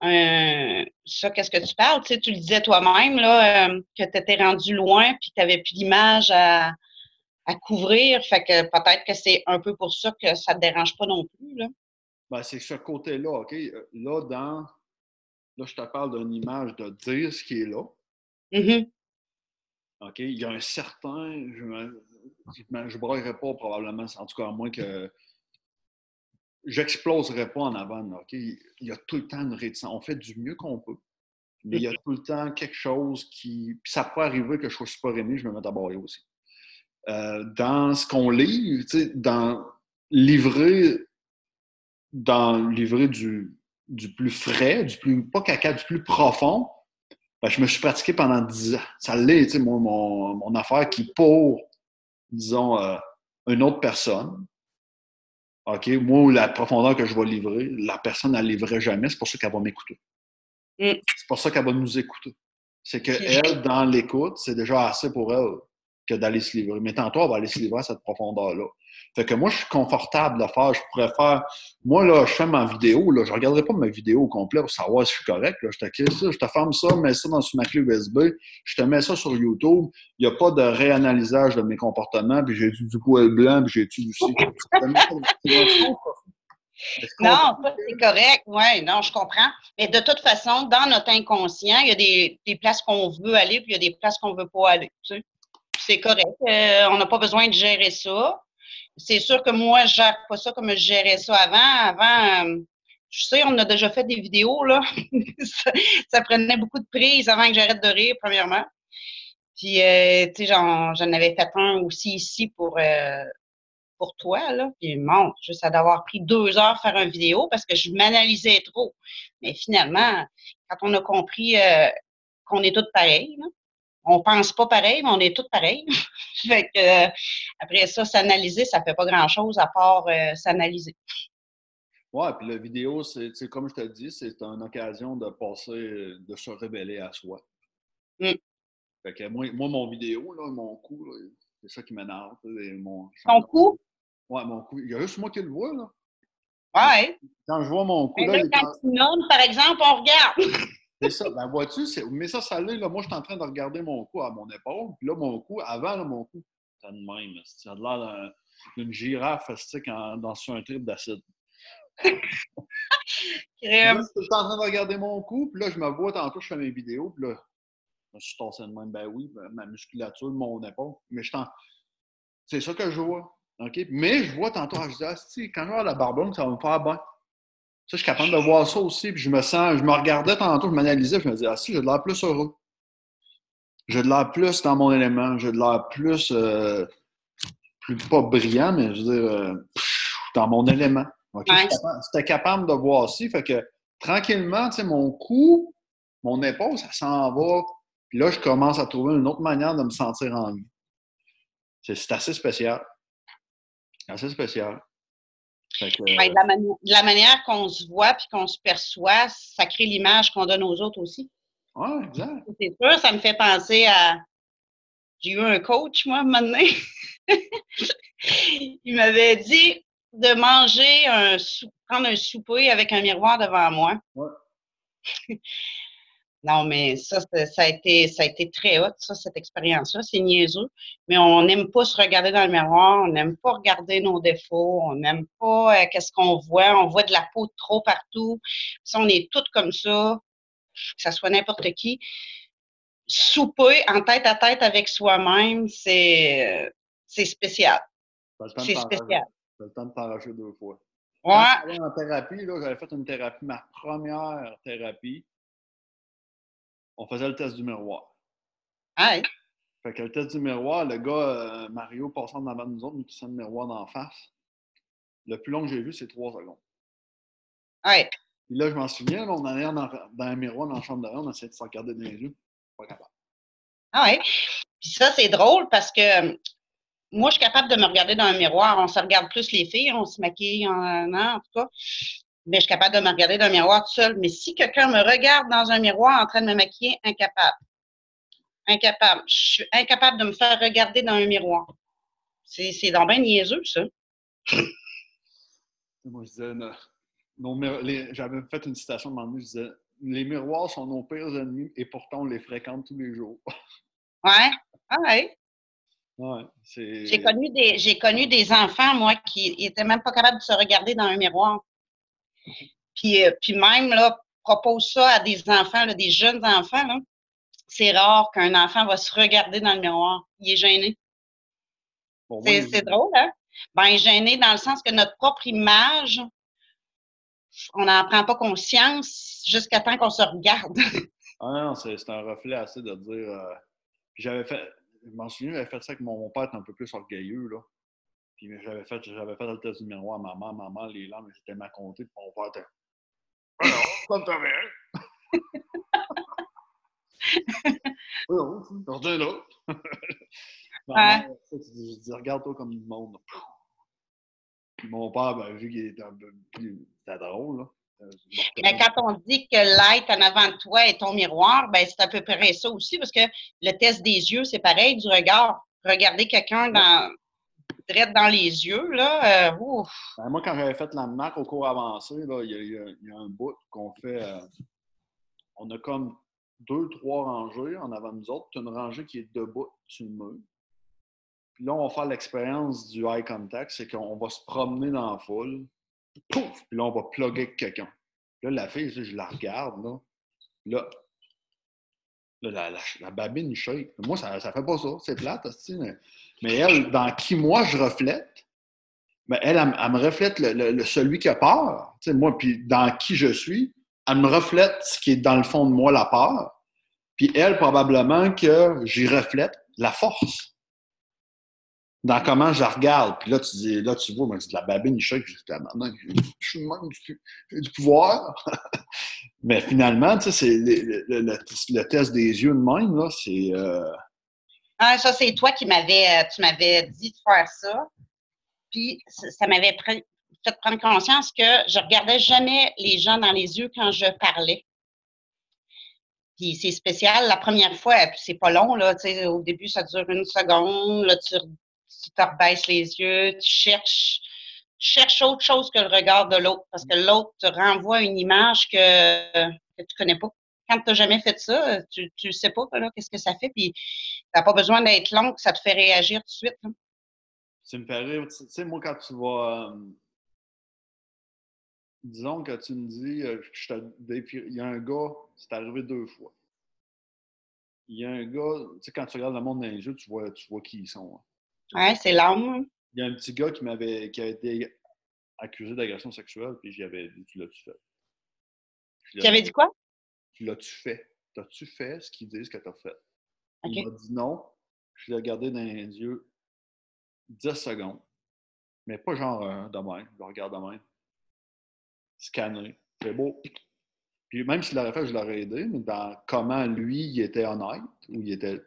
ça, qu'est-ce que tu parles? Tu, sais, tu le disais toi-même, là, que tu étais rendu loin puis que tu n'avais plus d'image à, à, couvrir. Fait que peut-être que c'est un peu pour ça que ça ne te dérange pas non plus. Là. Ben, c'est ce côté-là, OK? Là, dans. Là, je te parle d'une image de dire ce qui est là. Mm-hmm. OK? Il y a un certain. Je ne je braillerai pas probablement, en tout cas, à moins que j'exploserai pas en avant. Il y a tout le temps une réticence. On fait du mieux qu'on peut. Mais il y a tout le temps quelque chose qui. Puis ça peut arriver que je sois super aimé, je me mette à barrer aussi. Euh, dans ce qu'on lit, dans livrer, dans livrer du, du plus frais, du plus, pas caca, du plus profond, ben, je me suis pratiqué pendant dix ans. Ça l'est, mon, mon, mon, affaire qui, pour, disons, euh, une autre personne, OK, moi, la profondeur que je vais livrer, la personne ne la livrerait jamais, c'est pour ça qu'elle va m'écouter. Mm. C'est pour ça qu'elle va nous écouter. C'est qu'elle, dans l'écoute, c'est déjà assez pour elle que d'aller se livrer. Mais tantôt, elle va aller se livrer à cette profondeur-là. Fait que moi, je suis confortable de faire. Je pourrais faire. Moi, là, je fais ma vidéo. Là, je ne regarderai pas ma vidéo au complet pour savoir si je suis correct. Là. Je te ça, je te ferme ça, mets ça dans ma clé USB, je te mets ça sur YouTube. Il n'y a pas de réanalysage de mes comportements, puis j'ai du poil blanc, puis j'ai du aussi. Non, c'est correct. Oui, non, je comprends. Mais de toute façon, dans notre inconscient, il y a des, des places qu'on veut aller, puis il y a des places qu'on ne veut pas aller. Tu sais? C'est correct. Euh, on n'a pas besoin de gérer ça. C'est sûr que moi, je gère pas ça comme je gérais ça avant. Avant, euh, je sais, on a déjà fait des vidéos, là. ça, prenait beaucoup de prise avant que j'arrête de rire, premièrement. Puis, euh, tu sais, j'en, avais fait un aussi ici pour, pour toi, là. Puis, bon, ça d'avoir pris deux heures faire une vidéo parce que je m'analysais trop. Mais finalement, quand on a compris qu'on est tous pareils, là, on pense pas pareil, mais on est tous pareils. fait que, euh, après ça, s'analyser, ça fait pas grand-chose à part euh, s'analyser. Oui, puis la vidéo, c'est comme je te dis, c'est une occasion de passer, de se révéler à soi. Mm. Fait que moi, moi, mon vidéo, là, mon coup, c'est ça qui m'énerve. Mon Ton coup? Oui, mon coup. Il y a juste moi qui le vois, là. Ouais. Quand je vois mon coup, là, quand tu nommes, par exemple, on regarde. C'est ça. Ben, vois-tu, mais ça, ça l'est. Là, moi, je suis en train de regarder mon cou à mon épaule. Puis là, mon cou, avant, là, mon cou, ça de même. Ça a l'air d'une girafe en, dans sur un trip d'acide. je suis en train de regarder mon cou. Puis là, je me vois tantôt, je fais mes vidéos. Puis là, je suis tassé de même. Ben oui, ma musculature, mon épaule. Mais je C'est ça que je vois. OK? Mais je vois tantôt, je dis, ah, quand je vais à la barbone, ça va me faire bien. Ça, je suis capable de voir ça aussi. Puis je me sens, je me regardais tantôt, je m'analysais, je me disais, ah si, j'ai de l'air plus heureux. J'ai de l'air plus dans mon élément. J'ai de l'air plus, euh, plus pas brillant, mais je veux dire, euh, dans mon élément. Okay? J'étais capable de voir aussi. Fait que tranquillement, tu sais, mon cou, mon épaule, ça s'en va. Puis là, je commence à trouver une autre manière de me sentir en vie. C'est assez spécial. Assez spécial. Ben, de, la manière qu'on se voit puis qu'on se perçoit, ça crée l'image qu'on donne aux autres aussi. Oui, exact. C'est sûr, ça me fait penser à. J'ai eu un coach, moi, maintenant. Il m'avait dit de manger un prendre un souper avec un miroir devant moi. Ouais. Non, mais ça, ça a été, ça a été très hot, ça, cette expérience-là. C'est niaiseux. Mais on n'aime pas se regarder dans le miroir, on n'aime pas regarder nos défauts, on n'aime pas euh, qu'est-ce qu'on voit. On voit de la peau trop partout. Si on est toutes comme ça, que ça soit n'importe qui. Souper en tête à tête avec soi-même, c'est, c'est spécial. C'est spécial. J'ai le temps de t'arracher deux fois. Ouais. en thérapie, là, j'avais fait une thérapie, ma première thérapie on faisait le test du miroir. Hey. Fait que le test du miroir, le gars, euh, Mario, passant devant nous autres, nous qui le miroir d'en face, le plus long que j'ai vu, c'est trois secondes. Puis là, je m'en souviens, on en est dans, dans un miroir dans la chambre de on essayait de se regarder dans les yeux. Pas capable. Ah ouais. Puis ça, c'est drôle parce que euh, moi, je suis capable de me regarder dans un miroir. On se regarde plus les filles, on se maquille en, en tout cas mais je suis capable de me regarder dans un miroir tout seul. Mais si quelqu'un me regarde dans un miroir en train de me maquiller, incapable. Incapable. Je suis incapable de me faire regarder dans un miroir. C'est dans bien niaiseux, ça. Moi, je disais, J'avais fait une citation de moment je disais Les miroirs sont nos pires ennemis et pourtant on les fréquente tous les jours. ouais. Ah ouais. j'ai connu des j'ai connu des enfants moi qui n'étaient même pas capables de se regarder dans un miroir. Puis, euh, puis même là propose ça à des enfants, des jeunes enfants c'est rare qu'un enfant va se regarder dans le miroir. Il est gêné. c'est drôle, hein? Ben, gêné dans le sens que notre propre image, on n'en prend pas conscience jusqu'à temps qu'on se regarde. ah non, c'est un reflet assez de dire. Euh, j'avais fait. Je m'en souviens, j'avais fait ça avec mon, père, un peu plus orgueilleux, là. Puis j'avais fait, j'avais fait le test du miroir à maman, maman, les larmes, c'était ma comptée, puis mon père était. Alors, ça me là. ouais. je dis, regarde-toi comme du monde. mon père, ben, vu qu'il est un peu plus. C'était drôle, là. Euh, Mais quand on dit que l'être en avant de toi est ton miroir, ben c'est à peu près ça aussi, parce que le test des yeux, c'est pareil du regard. Regarder quelqu'un dans direct dans les yeux, là, euh. Ben, moi, quand j'avais fait la marque au cours avancé, il, y a, un bout qu'on fait. Euh, on a comme deux, trois rangées en avant de nous autres, tu une rangée qui est debout sur le. Puis là, on va faire l'expérience du eye contact, c'est qu'on va se promener dans la foule, pouf, puis là, on va plugger quelqu'un. Là, la fille, je la regarde. Là, la, babine. Moi, ça ne fait pas ça. C'est plate, mais, mais elle, dans qui moi je reflète, mais elle, elle, me reflète celui qui a peur. moi, puis dans qui je suis, elle me reflète ce qui est dans le fond de moi, la peur. Puis elle, probablement que j'y reflète la force. Dans comment je la regarde. Puis là, tu dis, là, tu vois, moi, c'est de la babine, je sais que je suis même du, du pouvoir. Mais finalement, tu sais, c'est le, le, test des yeux de même, là, c'est. Euh... Ah, ça, c'est toi qui m'avais, euh, tu m'avais dit de faire ça. Puis ça m'avait fait prendre conscience que je regardais jamais les gens dans les yeux quand je parlais. Puis c'est spécial. La première fois, c'est pas long, là. Au début, ça dure une seconde. Là, tu, tu te rebaisses les yeux, tu cherches, cherches autre chose que le regard de l'autre. Parce que l'autre te renvoie une image que, que tu connais pas. Quand tu n'as jamais fait ça, tu ne sais pas qu'est-ce que ça fait. Puis tu n'as pas besoin d'être long ça te fait réagir tout de suite. Ça me fait rire. Tu sais, moi, quand tu vas. Euh, disons que tu me dis, euh, il y a un gars, c'est arrivé deux fois. Il y a un gars, tu sais, quand tu regardes le monde dans les yeux, tu vois, tu vois qui ils sont. Hein. Ouais, c'est l'homme. Il y a un petit gars qui m'avait qui a été accusé d'agression sexuelle, puis j'y avais dit, tu l'as-tu fait? Tu avais dit quoi? Tu l'as-tu fait? T'as-tu fait ce qu'ils disent que t'as fait? Il m'a dit non. Je l'ai regardé dans les yeux 10 secondes. Mais pas genre euh, de même. Je le regarde de même scanner. C'est beau. Puis même s'il l'aurait fait, je l'aurais aidé, mais dans comment lui, il était honnête, ou il était.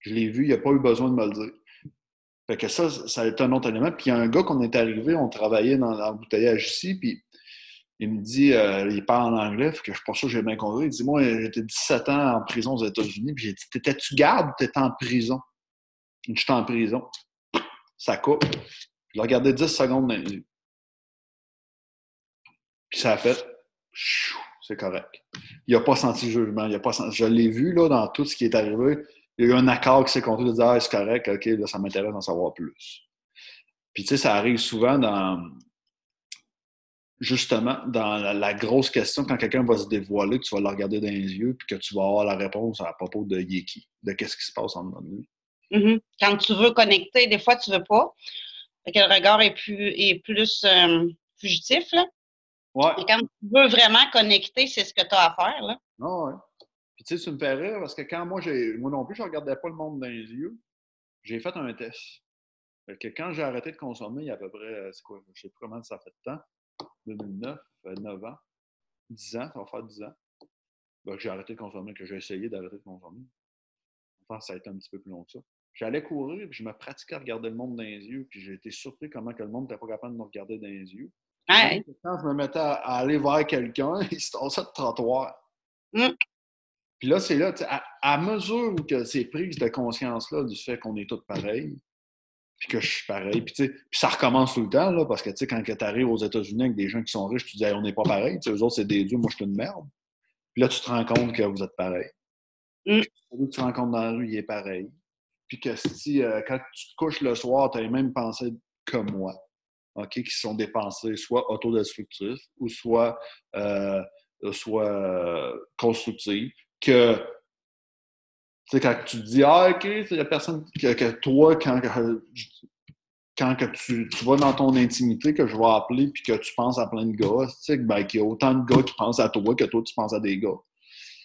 Je l'ai vu, il n'a pas eu besoin de me le dire. Fait que ça, ça a été un autre élément. Puis il y a un gars qu'on est arrivé, on travaillait dans l'embouteillage ici, puis il me dit, euh, il parle en anglais, fait que je suis sûr que j'ai bien compris. Il dit, moi, j'étais 17 ans en prison aux États-Unis, puis j'ai dit, t'étais-tu garde ou t'étais en prison? J'étais en prison. Ça coupe. Je l'ai regardé 10 secondes dans puis ça a fait, c'est correct. Il n'a pas senti jugement. Il a pas je l'ai vu là, dans tout ce qui est arrivé. Il y a eu un accord qui s'est compté de dire ah, c'est correct, ok, là, ça m'intéresse d'en savoir plus. Puis tu sais, ça arrive souvent dans justement dans la, grosse question, quand quelqu'un va se dévoiler, que tu vas le regarder dans les yeux, puis que tu vas avoir la réponse à propos de Yeki, de qu'est-ce qui se passe en lui. Mm-hmm. Quand tu veux connecter, des fois, tu ne veux pas. que le regard est plus, est plus euh, fugitif, là. Ouais. Et quand tu veux vraiment connecter, c'est ce que tu as à faire. Là. Ah ouais. Puis tu sais, ça me fait rire parce que quand moi, j'ai, moi non plus, je ne regardais pas le monde dans les yeux, j'ai fait un test. Fait que quand j'ai arrêté de consommer, il y a à peu près, euh, c'est quoi, je sais pas comment ça fait de temps, 2009, 9 ans, 10 ans, ça va faire 10 ans, ben, j'ai arrêté de consommer, que j'ai essayé d'arrêter de consommer. Enfin, ça a été un petit peu plus long que ça. J'allais courir, puis je me pratiquais à regarder le monde dans les yeux, puis j'ai été surpris comment que le monde n'était pas capable de me regarder dans les yeux. Quand je me mettais à, aller vers quelqu'un, il se tassait de trottoir. Mm. Puis là, c'est là, à, mesure que c'est prise de conscience-là du fait qu'on est tous pareils, puis que je suis pareil. Puis, ça recommence tout le temps, là, parce que quand tu arrives aux États-Unis avec des gens qui sont riches, tu dis on n'est pas pareil. Eux autres, c'est des dieux, moi, je suis une merde. Puis là, tu te rends compte que vous êtes pareil. Mm. Puis, tu te rends compte dans la rue, il est pareil. Puis que si, euh, quand tu te couches le soir, tu as les mêmes pensées que moi, OK, qui sont des pensées soit autodestructives ou soit, euh, soit euh, constructives, que tu sais, quand tu te dis, ah, OK, il y a personne que, toi, quand, quand que tu, tu, vas dans ton intimité, que je vais appeler, puis que tu penses à plein de gars, tu sais, ben, qu'il y a autant de gars qui pensent à toi que toi, tu penses à des gars.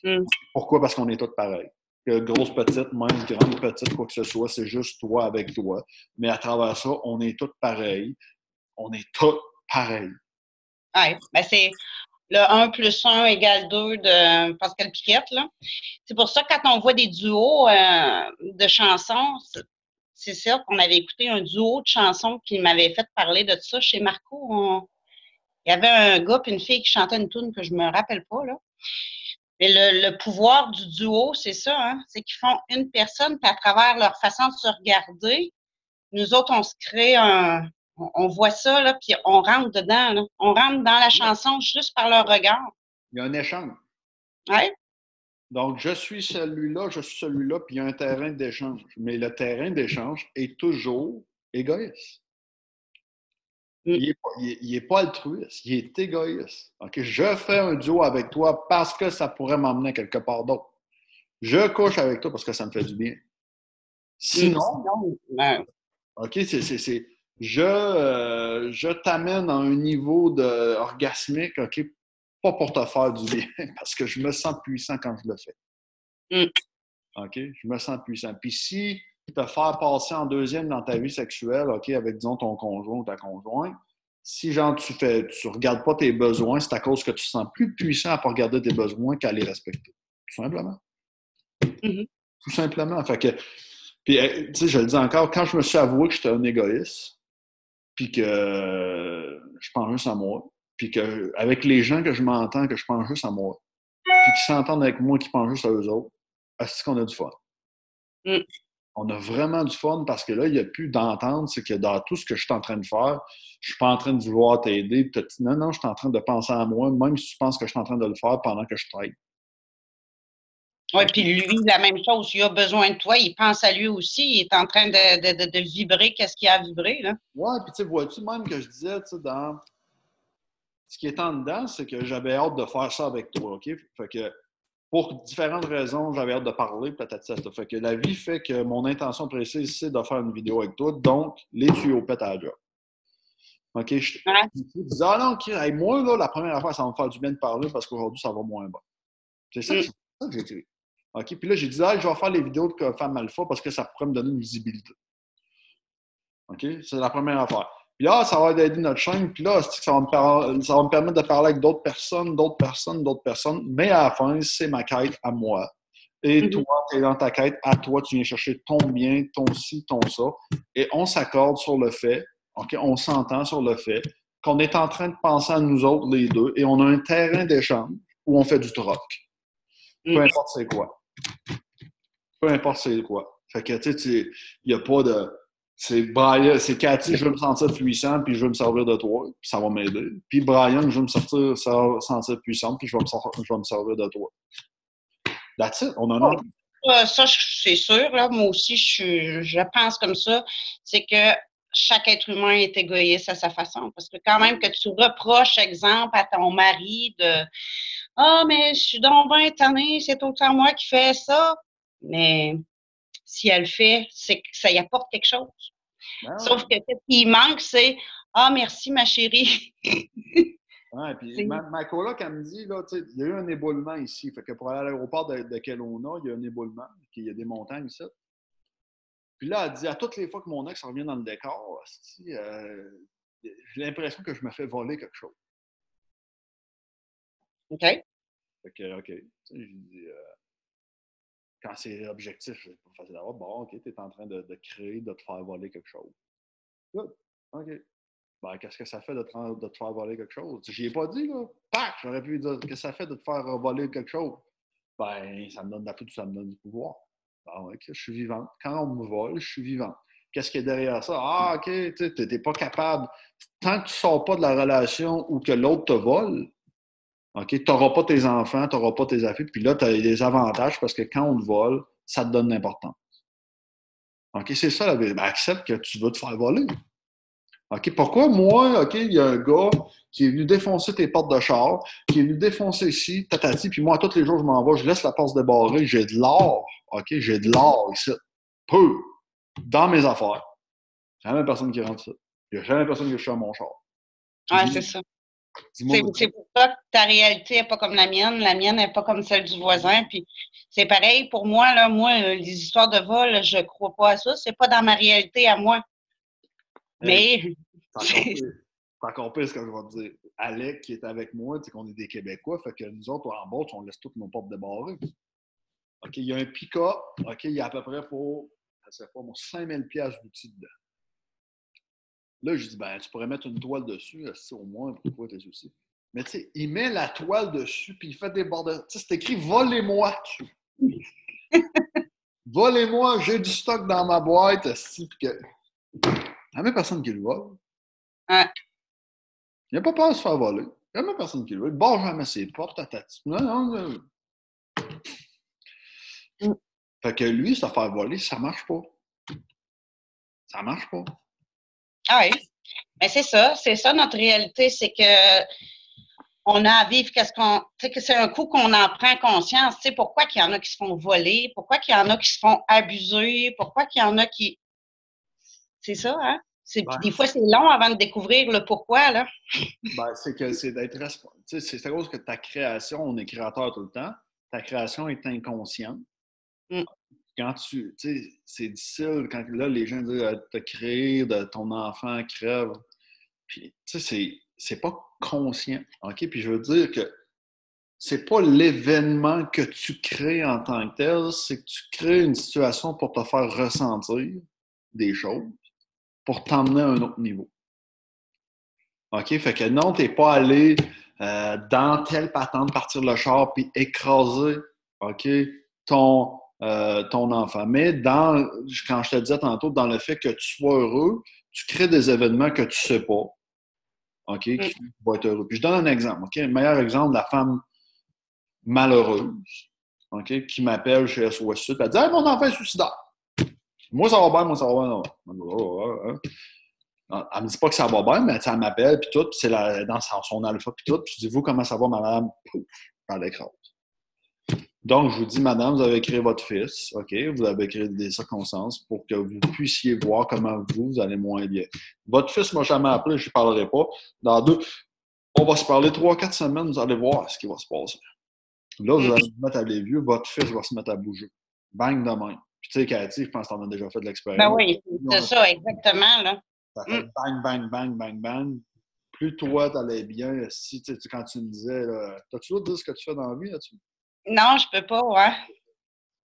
Mm. Pourquoi? Parce qu'on est tous pareils. Que grosse, petite, même grande, petite, quoi que ce soit, c'est juste toi avec toi. Mais à travers ça, on est tous pareils. On est tous pareils. Oui, ben c'est le 1 plus 1 égale 2 de Pascal Piquette. C'est pour ça que quand on voit des duos euh, de chansons, c'est ça qu'on avait écouté un duo de chansons qui m'avait fait parler de ça chez Marco. Il y avait un gars et une fille qui chantaient une tune que je me rappelle pas. Là. Mais le, pouvoir du duo, c'est ça, hein? c'est qu'ils font une personne, puis à travers leur façon de se regarder, nous autres, on se crée un, on, voit ça, là, puis on rentre dedans. On rentre dans la chanson juste par leur regard. Il y a un échange. Oui. Donc, je suis celui-là, je suis celui-là, puis il y a un terrain d'échange. Mais le terrain d'échange est toujours égoïste. Mm. Il n'est pas, altruiste, il est égoïste. Je fais un duo avec toi parce que ça pourrait m'emmener quelque part d'autre. Je couche avec toi parce que ça me fait du bien. Sinon, mm. OK, c'est je, euh, je t'amène à un niveau de orgasmique, OK, pas pour te faire du bien, parce que je me sens puissant quand je le fais. Mm. OK? Je me sens puissant. Puis si te faire passer en deuxième dans ta vie sexuelle, OK, avec, disons, ton conjoint ou ta conjointe, si, genre, tu fais, tu regardes pas tes besoins, c'est à cause que tu te sens plus puissant à pas regarder tes besoins qu'à les respecter. Tout simplement. Mm-hmm. Tout simplement. Fait que, puis, eh, tu sais, je le dis encore, quand je me suis avoué que j'étais un égoïste, puis que je pense juste à moi, puis qu'avec les gens que je m'entends, que je pense juste à moi, puis qui s'entendent avec moi, qui pensent juste à eux autres, est-ce qu'on a du fun? Mm. On a vraiment du fun parce que là, il n'y a plus d'entente, c'est que dans tout ce que je suis en train de faire, je ne suis pas en train de vouloir t'aider. Non, non, je suis en train de penser à moi, même si tu penses que je suis en train de le faire pendant que je t'aide. Oui, puis lui, la même chose. Il a besoin de toi, il pense à lui aussi. Il est en train de, vibrer. Qu'est-ce qu'il a à vibrer, là? Oui, puis tu vois-tu, même que je disais, tu sais, dans. Ce qui est en dedans, c'est que j'avais hâte de faire ça avec toi, OK? Fait que pour différentes raisons, j'avais hâte de parler, peut-être ça. Fait que la vie fait que mon intention précise, c'est de faire une vidéo avec toi. Donc, les tuyaux pètent à la job. OK? Je, disais, ah non, OK, moi, là, la première fois, ça va me faire du bien de parler parce qu'aujourd'hui, ça va moins bien. C'est ça, mm. ça que j'ai écrit. OK? Puis là, j'ai dit, ah, je vais faire les vidéos de Femme Alpha parce que ça pourrait me donner une visibilité. OK? C'est la première affaire. Puis là, ça va aider notre chaîne. Puis là, ça va, me ça va me permettre de parler avec d'autres personnes, d'autres personnes, d'autres personnes. Mais à la fin, c'est ma quête à moi. Et mm-hmm. toi, tu es dans ta quête à toi, tu viens chercher ton bien, ton ci, ton ça. Et on s'accorde sur le fait, OK? On s'entend sur le fait qu'on est en train de penser à nous autres, les deux, et on a un terrain d'échange où on fait du troc. Peu mm. importe c'est quoi. Peu importe c'est quoi. Fait que, tu sais, il n'y a pas de. C'est Brian, c'est Cathy, je veux me sentir puissant, puis je veux me servir de toi, puis ça va m'aider. Puis Brian, je veux me sortir, sentir puissant, puis je vais, me, je vais me servir de toi. That's it. On en a. Euh, ça, c'est sûr. Là. Moi aussi, je, je pense comme ça. C'est que chaque être humain est égoïste à sa façon. Parce que quand même que tu reproches, exemple, à ton mari de ah, mais je suis donc bien étonnée, c'est autant moi qui fais ça. Mais si elle le fait, c'est que ça y apporte quelque chose. Ben Sauf que ce qui manque, c'est Ah, merci, ma chérie. ouais, puis ma, ma, coloc, elle me dit, là, il y a eu un éboulement ici. Fait que pour aller à l'aéroport de, de Kelowna, il y a un éboulement, il y a des montagnes ici. Puis là, elle dit, à toutes les fois que mon ex revient dans le décor, euh, j'ai l'impression que je me fais voler quelque chose. OK. Fait OK. Euh, quand c'est objectif, c'est pas facile à voir. Bon, OK, tu es en train de, de, créer, de te faire voler quelque chose. OK. Ben, qu'est-ce que ça fait de te, de faire voler quelque chose? J'y ai pas dit, là. Pac! J'aurais pu dire, qu'est-ce que ça fait de te faire voler quelque chose? Ben, ça me donne, ça me donne du pouvoir. Ben, ouais, je suis vivante. Quand on me vole, je suis vivante. Qu'est-ce qui est derrière ça? Ah, OK, tu n'es pas capable. Tant que tu ne sors pas de la relation ou que l'autre te vole, OK, tu n'auras pas tes enfants, tu n'auras pas tes affaires, puis là, tu as des avantages parce que quand on te vole, ça te donne l'importance. OK, c'est ça la vérité. Ben, accepte que tu veux te faire voler. OK, pourquoi moi, OK, il y a un gars qui est venu défoncer tes portes de char, qui est venu défoncer ici, tatati, puis moi, tous les jours, je m'en vais, je laisse la porte débarrer, j'ai de l'or, OK, j'ai de l'or ici, peu, dans mes affaires. Jamais personne qui rentre ça. Il n'y a jamais personne qui à mon char. Oui, c'est ça. C'est pour ça que ta réalité n'est pas comme la mienne, la mienne n'est pas comme celle du voisin. Puis c'est pareil pour moi, là, moi, euh, les histoires de vol, je ne crois pas à ça. C'est pas dans ma réalité à moi. Mais. C'est encore pire ce que je vais te dire. Alec, qui est avec moi, c'est qu'on est des Québécois, fait que nous autres, en bas, on laisse toutes nos portes débarrées. OK, il y a un pick-up, OK, il y a à peu près pour, je sais pas, 5000 pièces d'outils dedans. Là, je dis, ben, tu pourrais mettre une toile dessus, au moins, pour trouver tes soucis. Mais tu sais, il met la toile dessus, puis il fait des bords Tu sais, c'est écrit Volez-moi Volez-moi, j'ai du stock dans ma boîte, si, puis que. Il n'y a même personne qui le vole. Il n'y a pas peur de se faire voler. Il n'y a même personne qui le vole. Il barre jamais ses portes à ta Non, non, non. Mm. Fait que lui, se faire voler, ça ne marche pas. Ça ne marche pas. Ah oui. Mais c'est ça, c'est ça notre réalité, c'est que on a à vivre qu'est-ce qu'on. que c'est un coup qu'on en prend conscience. Tu sais, pourquoi qu'il y en a qui se font voler, pourquoi qu'il y en a qui se font abuser, pourquoi qu'il y en a qui. C'est ça, hein? Des fois, c'est long avant de découvrir le pourquoi, là. ben, c'est que c'est d'être responsable. C'est à cause que ta création, on est créateur tout le temps, ta création est inconsciente. Mm quand tu. Tu sais, c'est difficile quand là, les gens disent euh, te créer, de ton enfant crève. Puis, tu sais, c'est pas conscient. OK? Puis je veux dire que c'est pas l'événement que tu crées en tant que tel, c'est que tu crées une situation pour te faire ressentir des choses, pour t'emmener à un autre niveau. OK? Fait que non, t'es pas allé euh, dans telle patente, partir le char, puis écraser, OK, ton, euh, ton enfant. Mais dans, quand je te disais tantôt, dans le fait que tu sois heureux, tu crées des événements que tu ne sais pas. OK? Qui mm. vont être heureux. Puis je donne un exemple. OK? Le meilleur exemple, la femme malheureuse, OK? Qui m'appelle chez SOS Sud, elle dit hey, mon enfant est suicidaire. Moi, ça va bien, moi, ça va bien. Non. Elle me dit pas que ça va bien, mais elle m'appelle, puis tout, puis c'est dans son alpha, puis tout. Puis je dis, vous, comment ça va, madame? Pouf, elle écrase. Donc, je vous dis, madame, vous avez créé votre fils, OK? Vous avez créé des circonstances pour que vous puissiez voir comment vous, vous allez moins bien. Votre fils ne m'a jamais appelé, je ne parlerai pas. Dans deux, on va se parler trois, quatre semaines, vous allez voir ce qui va se passer. Là, vous allez vous mettre à les vieux, votre fils va se mettre à bouger. Bang de même. Puis, tu sais, Cathy, je pense que tu en as déjà fait de l'expérience. Ben oui, c'est ça, exactement, là. Ça fait mm. bang, bang, bang, bang, bang. Plus toi, tu allais bien, si, tu sais, quand tu me disais, t'as-tu d'autres dire ce que tu fais dans la vie, là, tu non, je peux pas, ouais.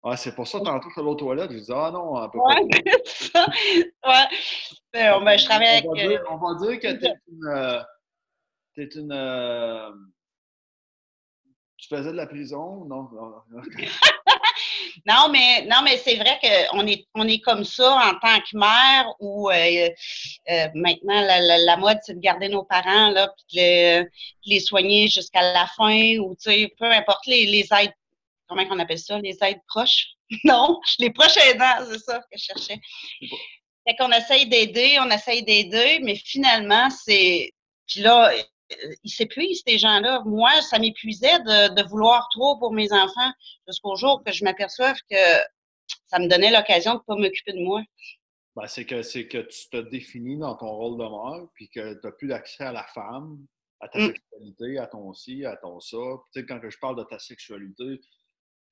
Ah, c'est pour ça, tantôt, je suis allé aux toilettes, je disais, ah non, on peut ouais, pas. ça. Ouais. Ben, ben, je travaille on avec. on va dire que tu es une. Euh, t'es une euh, tu faisais de la prison? Non? non. non, mais, non, mais c'est vrai qu'on est, on est comme ça en tant que mère ou euh, maintenant la, mode, c'est de garder nos parents, là, puis de les, soigner jusqu'à la fin ou, tu sais, peu importe les, les aides, comment on appelle ça, les aides proches? non, les proches aidants, c'est ça que je cherchais. Fait qu'on essaye d'aider, on essaye d'aider, mais finalement, c'est. Puis là, euh, ils s'épuisent, ces gens-là. Moi, ça m'épuisait de, vouloir trop pour mes enfants jusqu'au jour que je m'aperçoive que ça me donnait l'occasion de ne pas m'occuper de moi. Ben, c'est que c'est que tu te définis dans ton rôle de mère, puis que tu n'as plus d'accès à la femme, à ta mm. sexualité, à ton ci, à ton ça. Tu sais, quand je parle de ta sexualité,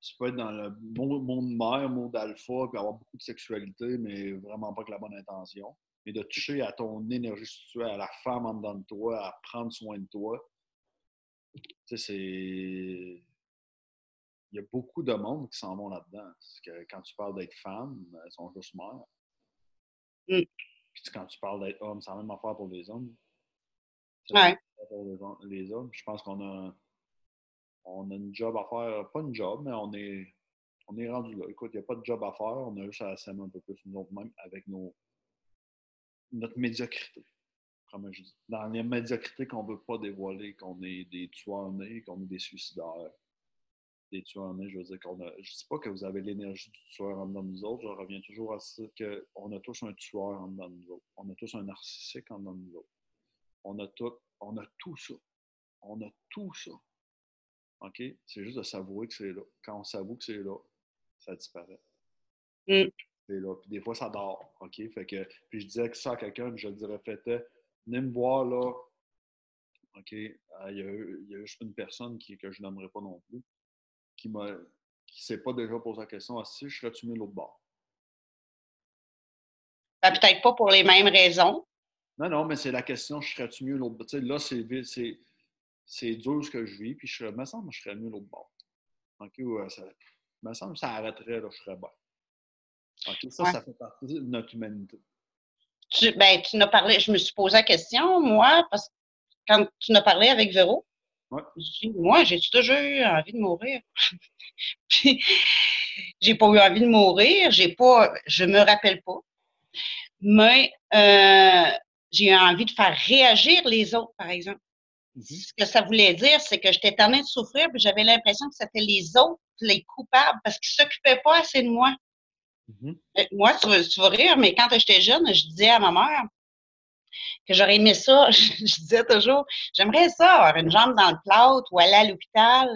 tu peux être dans le monde mère, monde alpha, puis avoir beaucoup de sexualité, mais vraiment pas avec la bonne intention mais de toucher à ton énergie sexuelle, à la femme en dedans de toi, à prendre soin de toi. Tu sais, c'est. Il y a beaucoup de monde qui s'en vont là-dedans. Que quand tu parles d'être femme, elles sont juste mères. Mm. Puis quand tu parles d'être homme, c'est la même affaire pour les hommes. Ouais. Pour les hommes, je pense qu'on a, on a une job à faire. Pas une job, mais on est, on est rendu là. Écoute, il n'y a pas de job à faire. On a juste à s'aimer un peu plus nous autres mêmes avec nos, notre médiocrité. Comme je dis. Dans les médiocrités qu'on ne veut pas dévoiler, qu'on est des tueurs nés, qu'on est des suicidaires. Des tueurs nés, je veux dire qu'on a. Je ne dis pas que vous avez l'énergie du tueur en dedans de nous autres. Je reviens toujours à ça qu'on a tous un tueur en dedans de nous autres. On a tous un narcissique en dedans de nous autres. On a tout, on a tout ça. On a tout ça. OK? C'est juste de savourer que c'est là. Quand on s'avoue que c'est là, ça disparaît. Mm. Là. Puis des fois, ça dort. OK? Fait que, puis je disais que ça à quelqu'un, je le dirais, faites, venez me voir là. OK? Ah, il y, a, il y a juste une personne qui, que je n'aimerais pas non plus qui m'a qui s'est pas déjà posé la question ah, si je serais-tu mieux l'autre bord? Ben, peut-être pas pour les mêmes raisons. Non, non, mais c'est la question, je serais-tu mieux l'autre bord? Là, c'est, c'est dur ce que je vis, puis je serais, me semble je serais mieux l'autre bord. OK, ouais, ça, me semble que ça arrêterait, là, je serais bien. OK, ça, ça fait partie de notre humanité. Tu, ben, tu n'as parlé, je me suis posé la question, moi, parce que quand tu n'as parlé avec Véro, ouais. moi, j'ai toujours eu envie de mourir. j'ai pas eu envie de mourir, j'ai pas, je me rappelle pas, mais euh, j'ai eu envie de faire réagir les autres, par exemple. Mm-hmm. Ce que ça voulait dire, c'est que j'étais en train de souffrir, puis j'avais l'impression que c'était les autres les coupables parce qu'ils s'occupaient pas assez de moi. Mm-hmm. Euh, moi, tu vas, rire, mais quand j'étais jeune, je disais à ma mère que j'aurais aimé ça. Je, disais toujours, j'aimerais ça, avoir une jambe dans le plâtre ou aller à l'hôpital.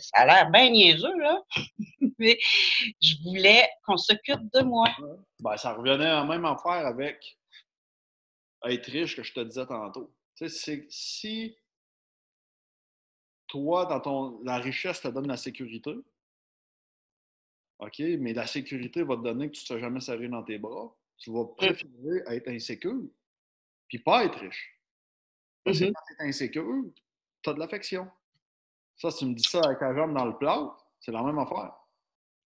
Ça a l'air bien niaiseux, là. mais je voulais qu'on s'occupe de moi. Ben, ça revenait à la même affaire avec être riche que je te disais tantôt. Tu sais, si toi, dans ton, la richesse te donne la sécurité, OK, mais la sécurité va te donner que tu ne seras jamais serré dans tes bras, tu vas préférer être insécure, puis pas être riche. Parce que mm-hmm. quand tu es insécure, tu as de l'affection. Ça, si tu me dis ça avec un jambe dans le plat, c'est la même affaire.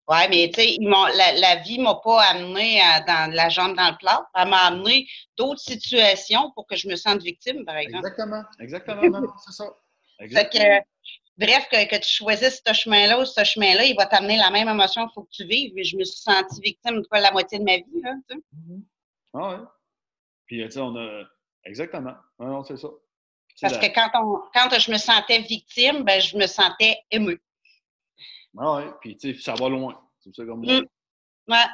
Oui, mais tu sais, la, la, vie ne m'a pas amené à, dans la jambe dans le plat. Elle m'a amené d'autres situations pour que je me sente victime, par exemple. Exactement, exactement, c'est ça. Que, bref, que, tu choisisses ce chemin-là ou ce chemin-là, il va t'amener la même émotion qu'il faut que tu vives. je me suis sentie victime de la moitié de ma vie. Là, tu sais. Mm-hmm. Ah ouais. Puis, tu sais, on a. Exactement. Non, non, c'est ça. Parce que quand, on, quand je me sentais victime, ben, je me sentais émue. Ah ouais. Puis, tu sais, ça va loin. C'est ça comme. Mm. Ouais.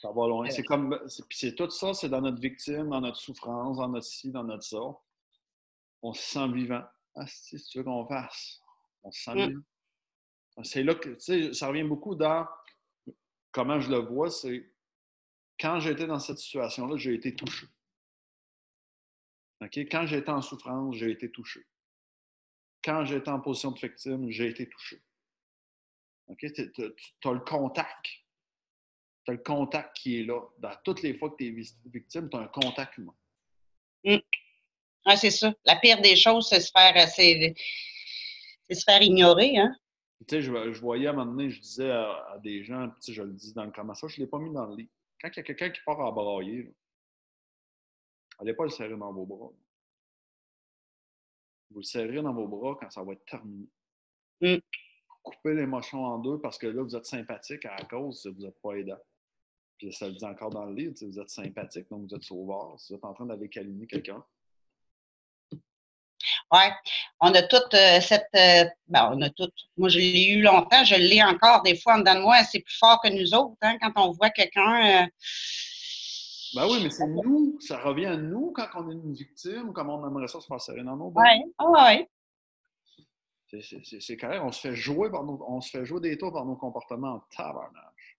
Ça va loin. C'est comme. Puis, c'est tout ça, c'est dans notre victime, dans notre souffrance, dans notre ci, dans notre ça. On se sent vivant. Ah, si tu veux qu'on fasse, on se sent mm. bien. C'est là que, tu sais, ça revient beaucoup dans comment je le vois, c'est quand j'étais dans cette situation-là, j'ai été touché. OK? Quand j'étais en souffrance, j'ai été touché. Quand j'étais en position de victime, j'ai été touché. Tu as le contact. Tu as le contact qui est là. Dans toutes les fois que tu es victime, tu as un contact humain. Mm. Ah, c'est ça. La pire des choses, c'est se faire, euh, c'est, se faire ignorer. Hein? Tu sais, je, je, voyais à un moment donné, je disais à, des gens, tu sais, je le dis dans le commentaire, je ne l'ai pas mis dans le lit. Quand il y a quelqu'un qui part à brailler, allez pas le serrer dans vos bras. Vous le serrez dans vos bras quand ça va être terminé. Mm. Coupez l'émotion en deux parce que là, vous êtes sympathique à cause, vous n'êtes pas aidant. Puis ça le dit encore dans le livre, vous êtes sympathique, donc vous êtes sauveur. Si vous êtes en train d'aller câliner quelqu'un, oui, on a toute euh, cette. Euh, ben, on a toute. Moi, je l'ai eu longtemps, je l'ai encore des fois en dedans de moi. C'est plus fort que nous autres, hein, quand on voit quelqu'un. Euh, ben oui, mais c'est nous, ça revient à nous quand on est une victime, comme on aimerait ça se faire serrer dans nos bras. Oui, ah oui. C'est carré, on se fait jouer par nos, on se fait jouer des tours par nos comportements en tabarnage.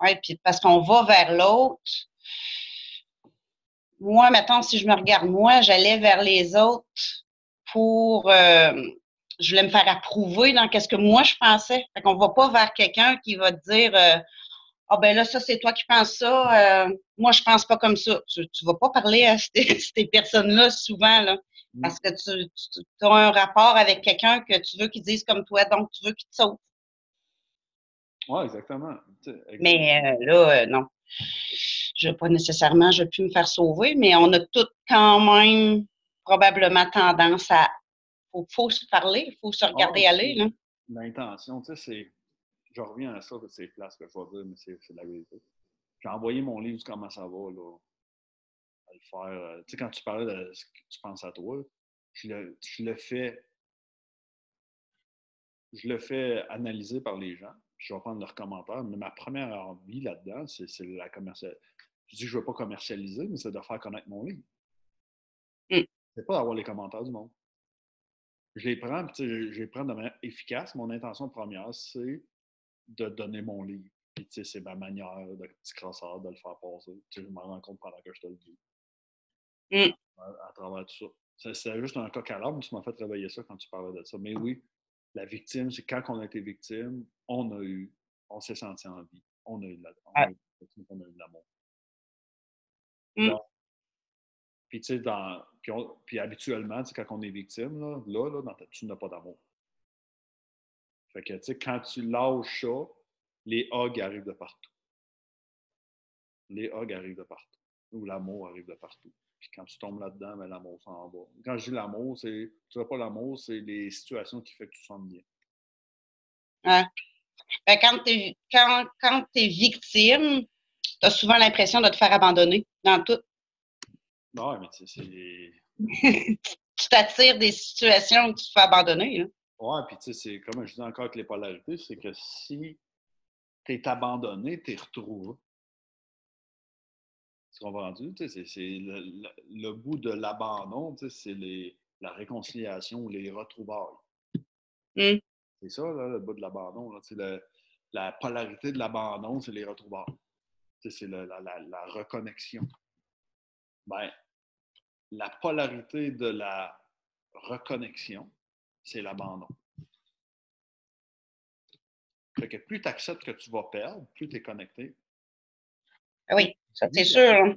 Oui, puis parce qu'on va vers l'autre. Moi, maintenant, si je me regarde moi, j'allais vers les autres pour euh, je voulais me faire approuver dans qu'est-ce que moi je pensais. Fait qu'on va pas vers quelqu'un qui va te dire euh, Ah ben là, ça, c'est toi qui penses ça, euh, moi je pense pas comme ça. Tu, tu vas pas parler à ces, personnes-là souvent, là. Mm. Parce que tu, tu, as un rapport avec quelqu'un que tu veux qu'il dise comme toi, donc tu veux qu'il te sauve. Oui, exactement. Mais là, non. Je ne pas nécessairement, je pu me faire sauver, mais on a toutes quand même probablement tendance à. Il faut, se parler, il faut se regarder ah, aller. L'intention, tu sais, c'est. Je reviens à ça, c'est place que je vais dire, mais c'est la vérité. J'ai envoyé mon livre Comment ça va, là. le faire. Euh, tu sais, quand tu parlais de ce que tu penses à toi, je le, je le fais. Je le fais analyser par les gens. Je vais prendre leurs commentaires. Mais ma première envie là-dedans, c'est la commercialisation. Je dis que je ne veux pas commercialiser, mais c'est de faire connaître mon livre. Mm. C'est pas d'avoir les commentaires du monde. Je les prends, je, je les prends de manière efficace. Mon intention première, c'est de donner mon livre. Puis, tu sais, c'est ma manière de petit crosseur de le faire passer. Tu sais, je m'en rends compte pendant que je te le dis. Mmh. À, travers tout ça. C'est juste un coq à l'âme, tu m'as fait réveiller ça quand tu parlais de ça. Mais oui, la victime, c'est quand on a été victime, on a eu, on s'est senti en vie. On a eu de l'amour. Mmh. Puis, tu sais, dans, puis, habituellement, quand on est victime, là, là, là tu n'as pas d'amour. Fait que, tu sais, quand tu lâches ça, les hugs arrivent de partout. Les hugs arrivent de partout. Ou l'amour arrive de partout. Puis quand tu tombes là-dedans, ben, l'amour s'en va. Quand je dis l'amour, c'est. Tu vois pas l'amour, c'est les situations qui font que tu sens bien. Ouais. Ben, quand tu es, quand es victime, tu as souvent l'impression de te faire abandonner dans tout. Ouais, mais tu sais, c'est. tu t'attires des situations où tu te fais abandonner. Là. Ouais, puis tu sais, c'est comme je dis encore avec les polarités, c'est que si tu es abandonné, tu es retrouvé. Tu comprends C'est le, le, bout de l'abandon, c'est la réconciliation ou les retrouvailles. Mmh. C'est ça, là, le bout de l'abandon. La polarité de l'abandon, c'est les retrouvailles. C'est la, la, la, reconnexion. Ben, la polarité de la reconnexion, c'est l'abandon. Que plus tu acceptes que tu vas perdre, plus tu es connecté. Ah oui, ça c'est sûr.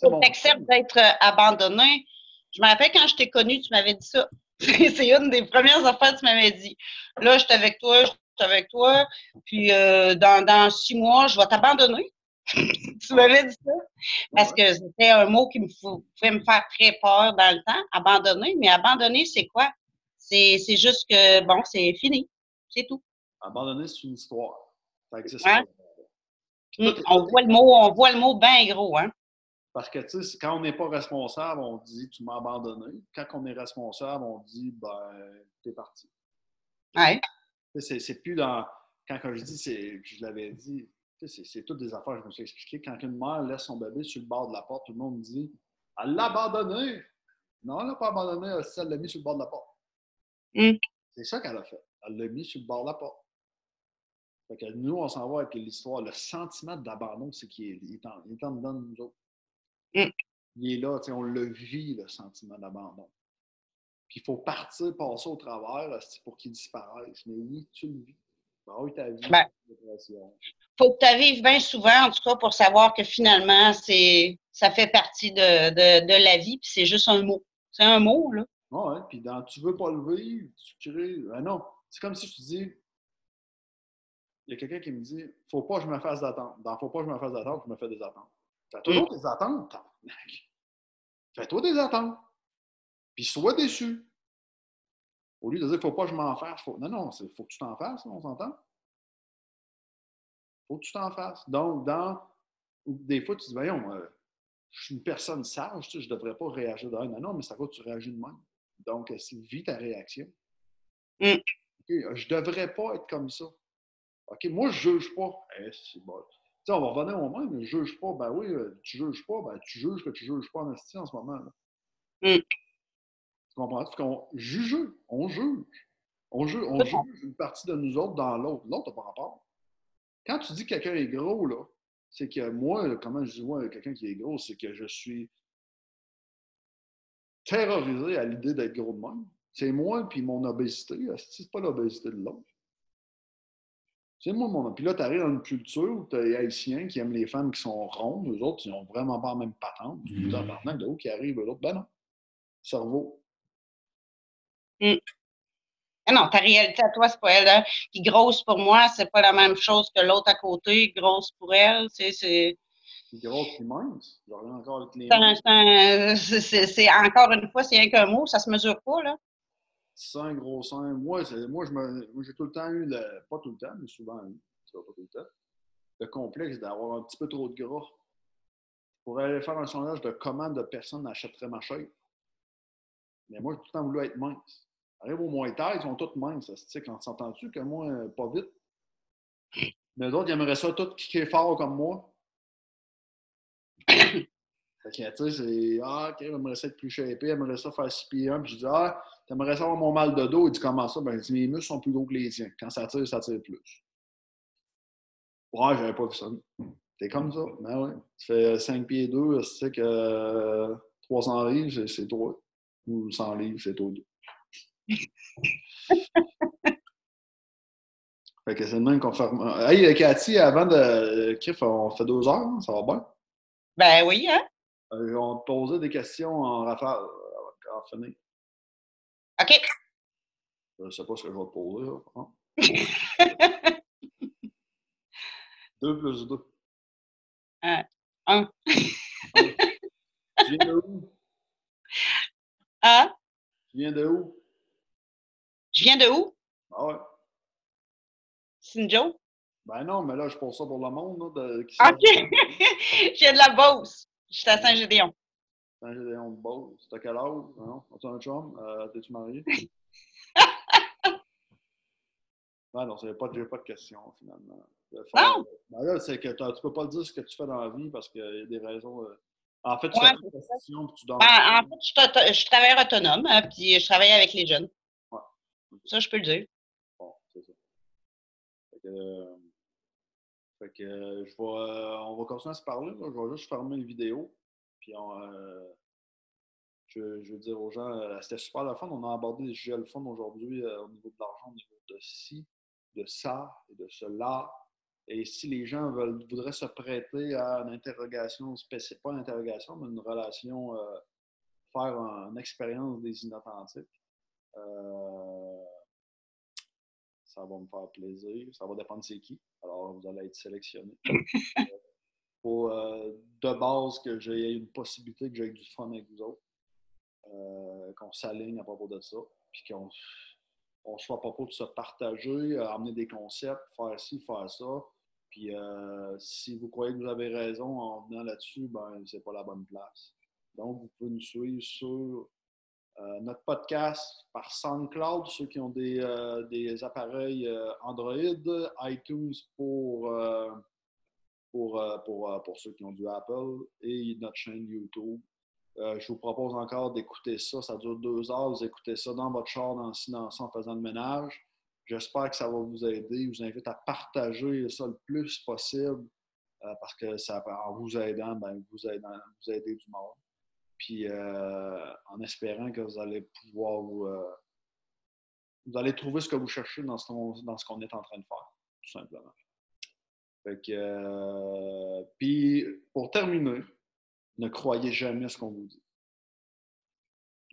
Tu acceptes d'être euh, abandonné. Je me rappelle quand je t'ai connu, tu m'avais dit ça. c'est une des premières affaires que tu m'avais dit. Là, je suis avec toi, je suis avec toi, puis euh, dans, dans, six mois, je vais t'abandonner. Tu m'avais dit ça? Parce que c'était un mot qui me pouvait me faire très peur dans le temps, abandonner. Mais abandonner, c'est quoi? C'est juste que, bon, c'est fini. C'est tout. Abandonner, c'est une histoire. Ça existe hum, on, voit le mot, on voit le mot bien gros, hein? Parce que, tu sais, quand on n'est pas responsable, on dit tu m'as abandonné. Quand on est responsable, on dit ben, t'es parti. Ouais. C'est plus dans. Quand, je dis, je l'avais dit, c'est toutes des affaires que je me suis expliqué. Quand une mère laisse son bébé sur le bord de la porte, tout le monde dit Elle l'a abandonné. Non, elle l'a pas abandonné, elle l'a mis sur le bord de la porte. Hum. C'est ça qu'elle a fait. Elle l'a mis sur le bord de la porte. Fait que nous, on s'en va avec l'histoire. Le sentiment d'abandon, c'est qu'il est, il est, en, il dedans de nous autres. Mm. Il est là, on le vit, le sentiment d'abandon. Puis il faut partir, passer au travers pour qu'il disparaisse. Mais oui, tu le vis. Ta vie. Ben, faut que tu vives bien souvent, en tout cas, pour savoir que finalement, c'est ça fait partie de, de, de la vie, puis c'est juste un mot. C'est un mot, là. Oui, puis dans tu veux pas le vivre, tu crées. Ben non. C'est comme si je te dis il y a quelqu'un qui me dit Faut pas que je me fasse d'attente. Dans Faut pas que je me fasse d'attente, je me fais des attentes. Fais-toi mm. des attentes, Fais-toi des attentes. Puis sois déçu. Au lieu de dire Faut pas que je m'en fasse. Faut... Non, non, il faut que tu t'en fasses, on s'entend? Faut que tu t'en fasses. Donc, dans. Des fois, tu dis Voyons, euh, je suis une personne sage, tu sais, je ne devrais pas réagir de Non, non, mais ça va, tu réagis de même. Donc, euh, vis ta réaction. Mm. je ne devrais pas être comme ça. OK, moi, je ne juge pas. Eh, bon. sais, on va revenir au mais je ne juge pas. Ben oui, euh, tu ne juges pas, ben tu juges que tu ne juges pas en en ce moment. Mm. Tu comprends? Parce qu'on juge, on juge. On, juge, on juge une partie de nous autres dans l'autre. L'autre n'a pas rapport. Quand tu dis que quelqu'un est gros, là, c'est que moi, comment je dis moi, quelqu'un qui est gros, c'est que je suis terrorisé à l'idée d'être gros de même. C'est moi puis mon obésité. C'est pas l'obésité de l'autre. C'est moi mon. Puis là, tu arrives dans une culture où tu as les Haïtiens qui aiment les femmes qui sont rondes, eux autres, ils n'ont vraiment pas la même patente. Mmh. de où qui arrive, eux autres, ben non. Cerveau. Mmh. Ah non, ta réalité à toi, c'est pas elle. Hein. Qui grosse pour moi, c'est pas la même chose que l'autre à côté. Grosse pour elle, c'est. C'est grosse et mince. encore C'est encore une fois, c'est rien qu'un mot, ça se mesure pas, là sein, gros sein. Moi, moi, j'ai tout le temps eu, le, pas tout le temps, mais souvent pas tout le temps, le complexe d'avoir un petit peu trop de gras. pour aller faire un sondage de comment de personnes achèteraient ma chaise. Mais moi, j'ai tout le temps voulu être mince. Arrive au moins taille, ils sont toutes minces. Quand s'entends-tu que moi, pas vite? Mais d'autres, ils aimeraient ça tout kicker fort comme moi. fait que, tu c'est Ah, ok, j'aimerais ça être plus shapé, j'aimerais ça faire 6 pieds 1. Puis je dis Ah, t'aimerais ça avoir mon mal de dos. Il dit Comment ça? Ben, il dit Mes muscles sont plus gros que les tiens. Quand ça tire, ça tire plus. Ouais, j'avais pas vu ça. T'es comme ça. Ben ouais. Tu fais 5 pieds 2, tu sais que 300 livres, c'est toi. Ou 100 livres, c'est toi. Fait que c'est le même qu'on. Hey, Cathy, avant de. Kiff, on fait deux heures, hein? ça va bien? Ben oui, hein? Euh, on te posait des questions en rafale, en finir. OK. Je sais pas ce que je vais te poser. Hein? deux plus deux. Un. un. tu viens de où? Hein? Tu viens de où? Je viens de où? Ah ouais. Sinjo? Ben non, mais là, je pose ça pour le monde. Là, de, OK. je viens de la Beauce. Je suis à Saint-Gédéon. Saint-Gédéon de Beauce. T'as quel âge? Non? As-tu un chum? Euh, T'es-tu marié? non, non, pas, j'ai pas de question, finalement. non! Ben là, c'est que tu peux pas dire ce que tu fais dans la vie parce qu'il y a des raisons. Euh, en fait, tu fais une question puis tu dors. Ben, en fait, je suis, travailleur autonome, hein, puis je travaille avec les jeunes. Ça, je peux le dire. Bon, c'est ça. Fait que, euh, fait que euh, je vais, euh, on va continuer à se parler. Je vais juste fermer une vidéo. Puis je, veux dire aux gens, c'était super le fun. On a abordé des sujets le fun aujourd'hui au niveau de l'argent, au niveau de ci, de ça et de cela. Et si les gens veulent, voudraient se prêter à une interrogation spécifique, pas une interrogation, mais une relation, faire une expérience des inauthentiques, euh, ça va me faire plaisir. Ça va dépendre c'est qui. Alors, vous allez être sélectionné. Pour, euh, de base, que j'ai une possibilité que j'ai du fun avec vous autres. Euh, qu'on s'aligne à propos de ça. Puis qu'on on soit à propos de se partager, amener des concepts, faire ci, faire ça. Puis si vous croyez que vous avez raison en venant là-dessus, ben c'est pas la bonne place. Donc, vous pouvez nous suivre sur euh, notre podcast par SoundCloud, ceux qui ont des, euh, appareils euh, Android, iTunes pour, pour, pour, pour, ceux qui ont du Apple et notre chaîne YouTube. je vous propose encore d'écouter ça. Ça dure deux heures. Vous écoutez ça dans votre char, dans le en faisant le ménage. J'espère que ça va vous aider. Je vous invite à partager ça le plus possible parce que ça, en vous aidant, ben, vous, aidez, vous aidez du monde puis euh, en espérant que vous allez pouvoir vous, euh, vous allez trouver ce que vous cherchez dans ce, dans ce qu'on est en train de faire, tout simplement. Fait que, euh, puis, pour terminer, ne croyez jamais ce qu'on vous dit.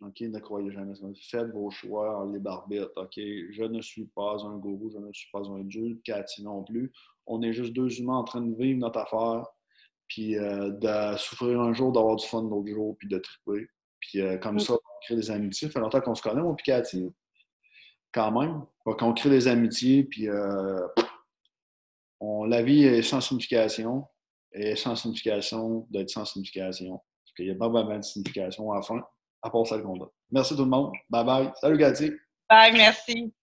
OK, ne croyez jamais ce qu'on vous dit. Faites vos choix en libre arbitre. OK, je ne suis pas un gourou, je ne suis pas un dieu, Cathy non plus. On est juste deux humains en train de vivre notre affaire puis euh, de souffrir un jour, d'avoir du fun l'autre jour, puis de triper. Puis euh, comme ça, on crée des amitiés. Ça fait longtemps qu'on se connaît, mon Picati. Quand même. Qu'on crée des amitiés, puis euh, on, la vie est sans signification. Et sans signification d'être sans signification. Parce qu'il n'y a pas vraiment de signification à la fin, à part celle qu'on a. Merci tout le monde. Bye bye. Salut, Cathy. Bye, merci.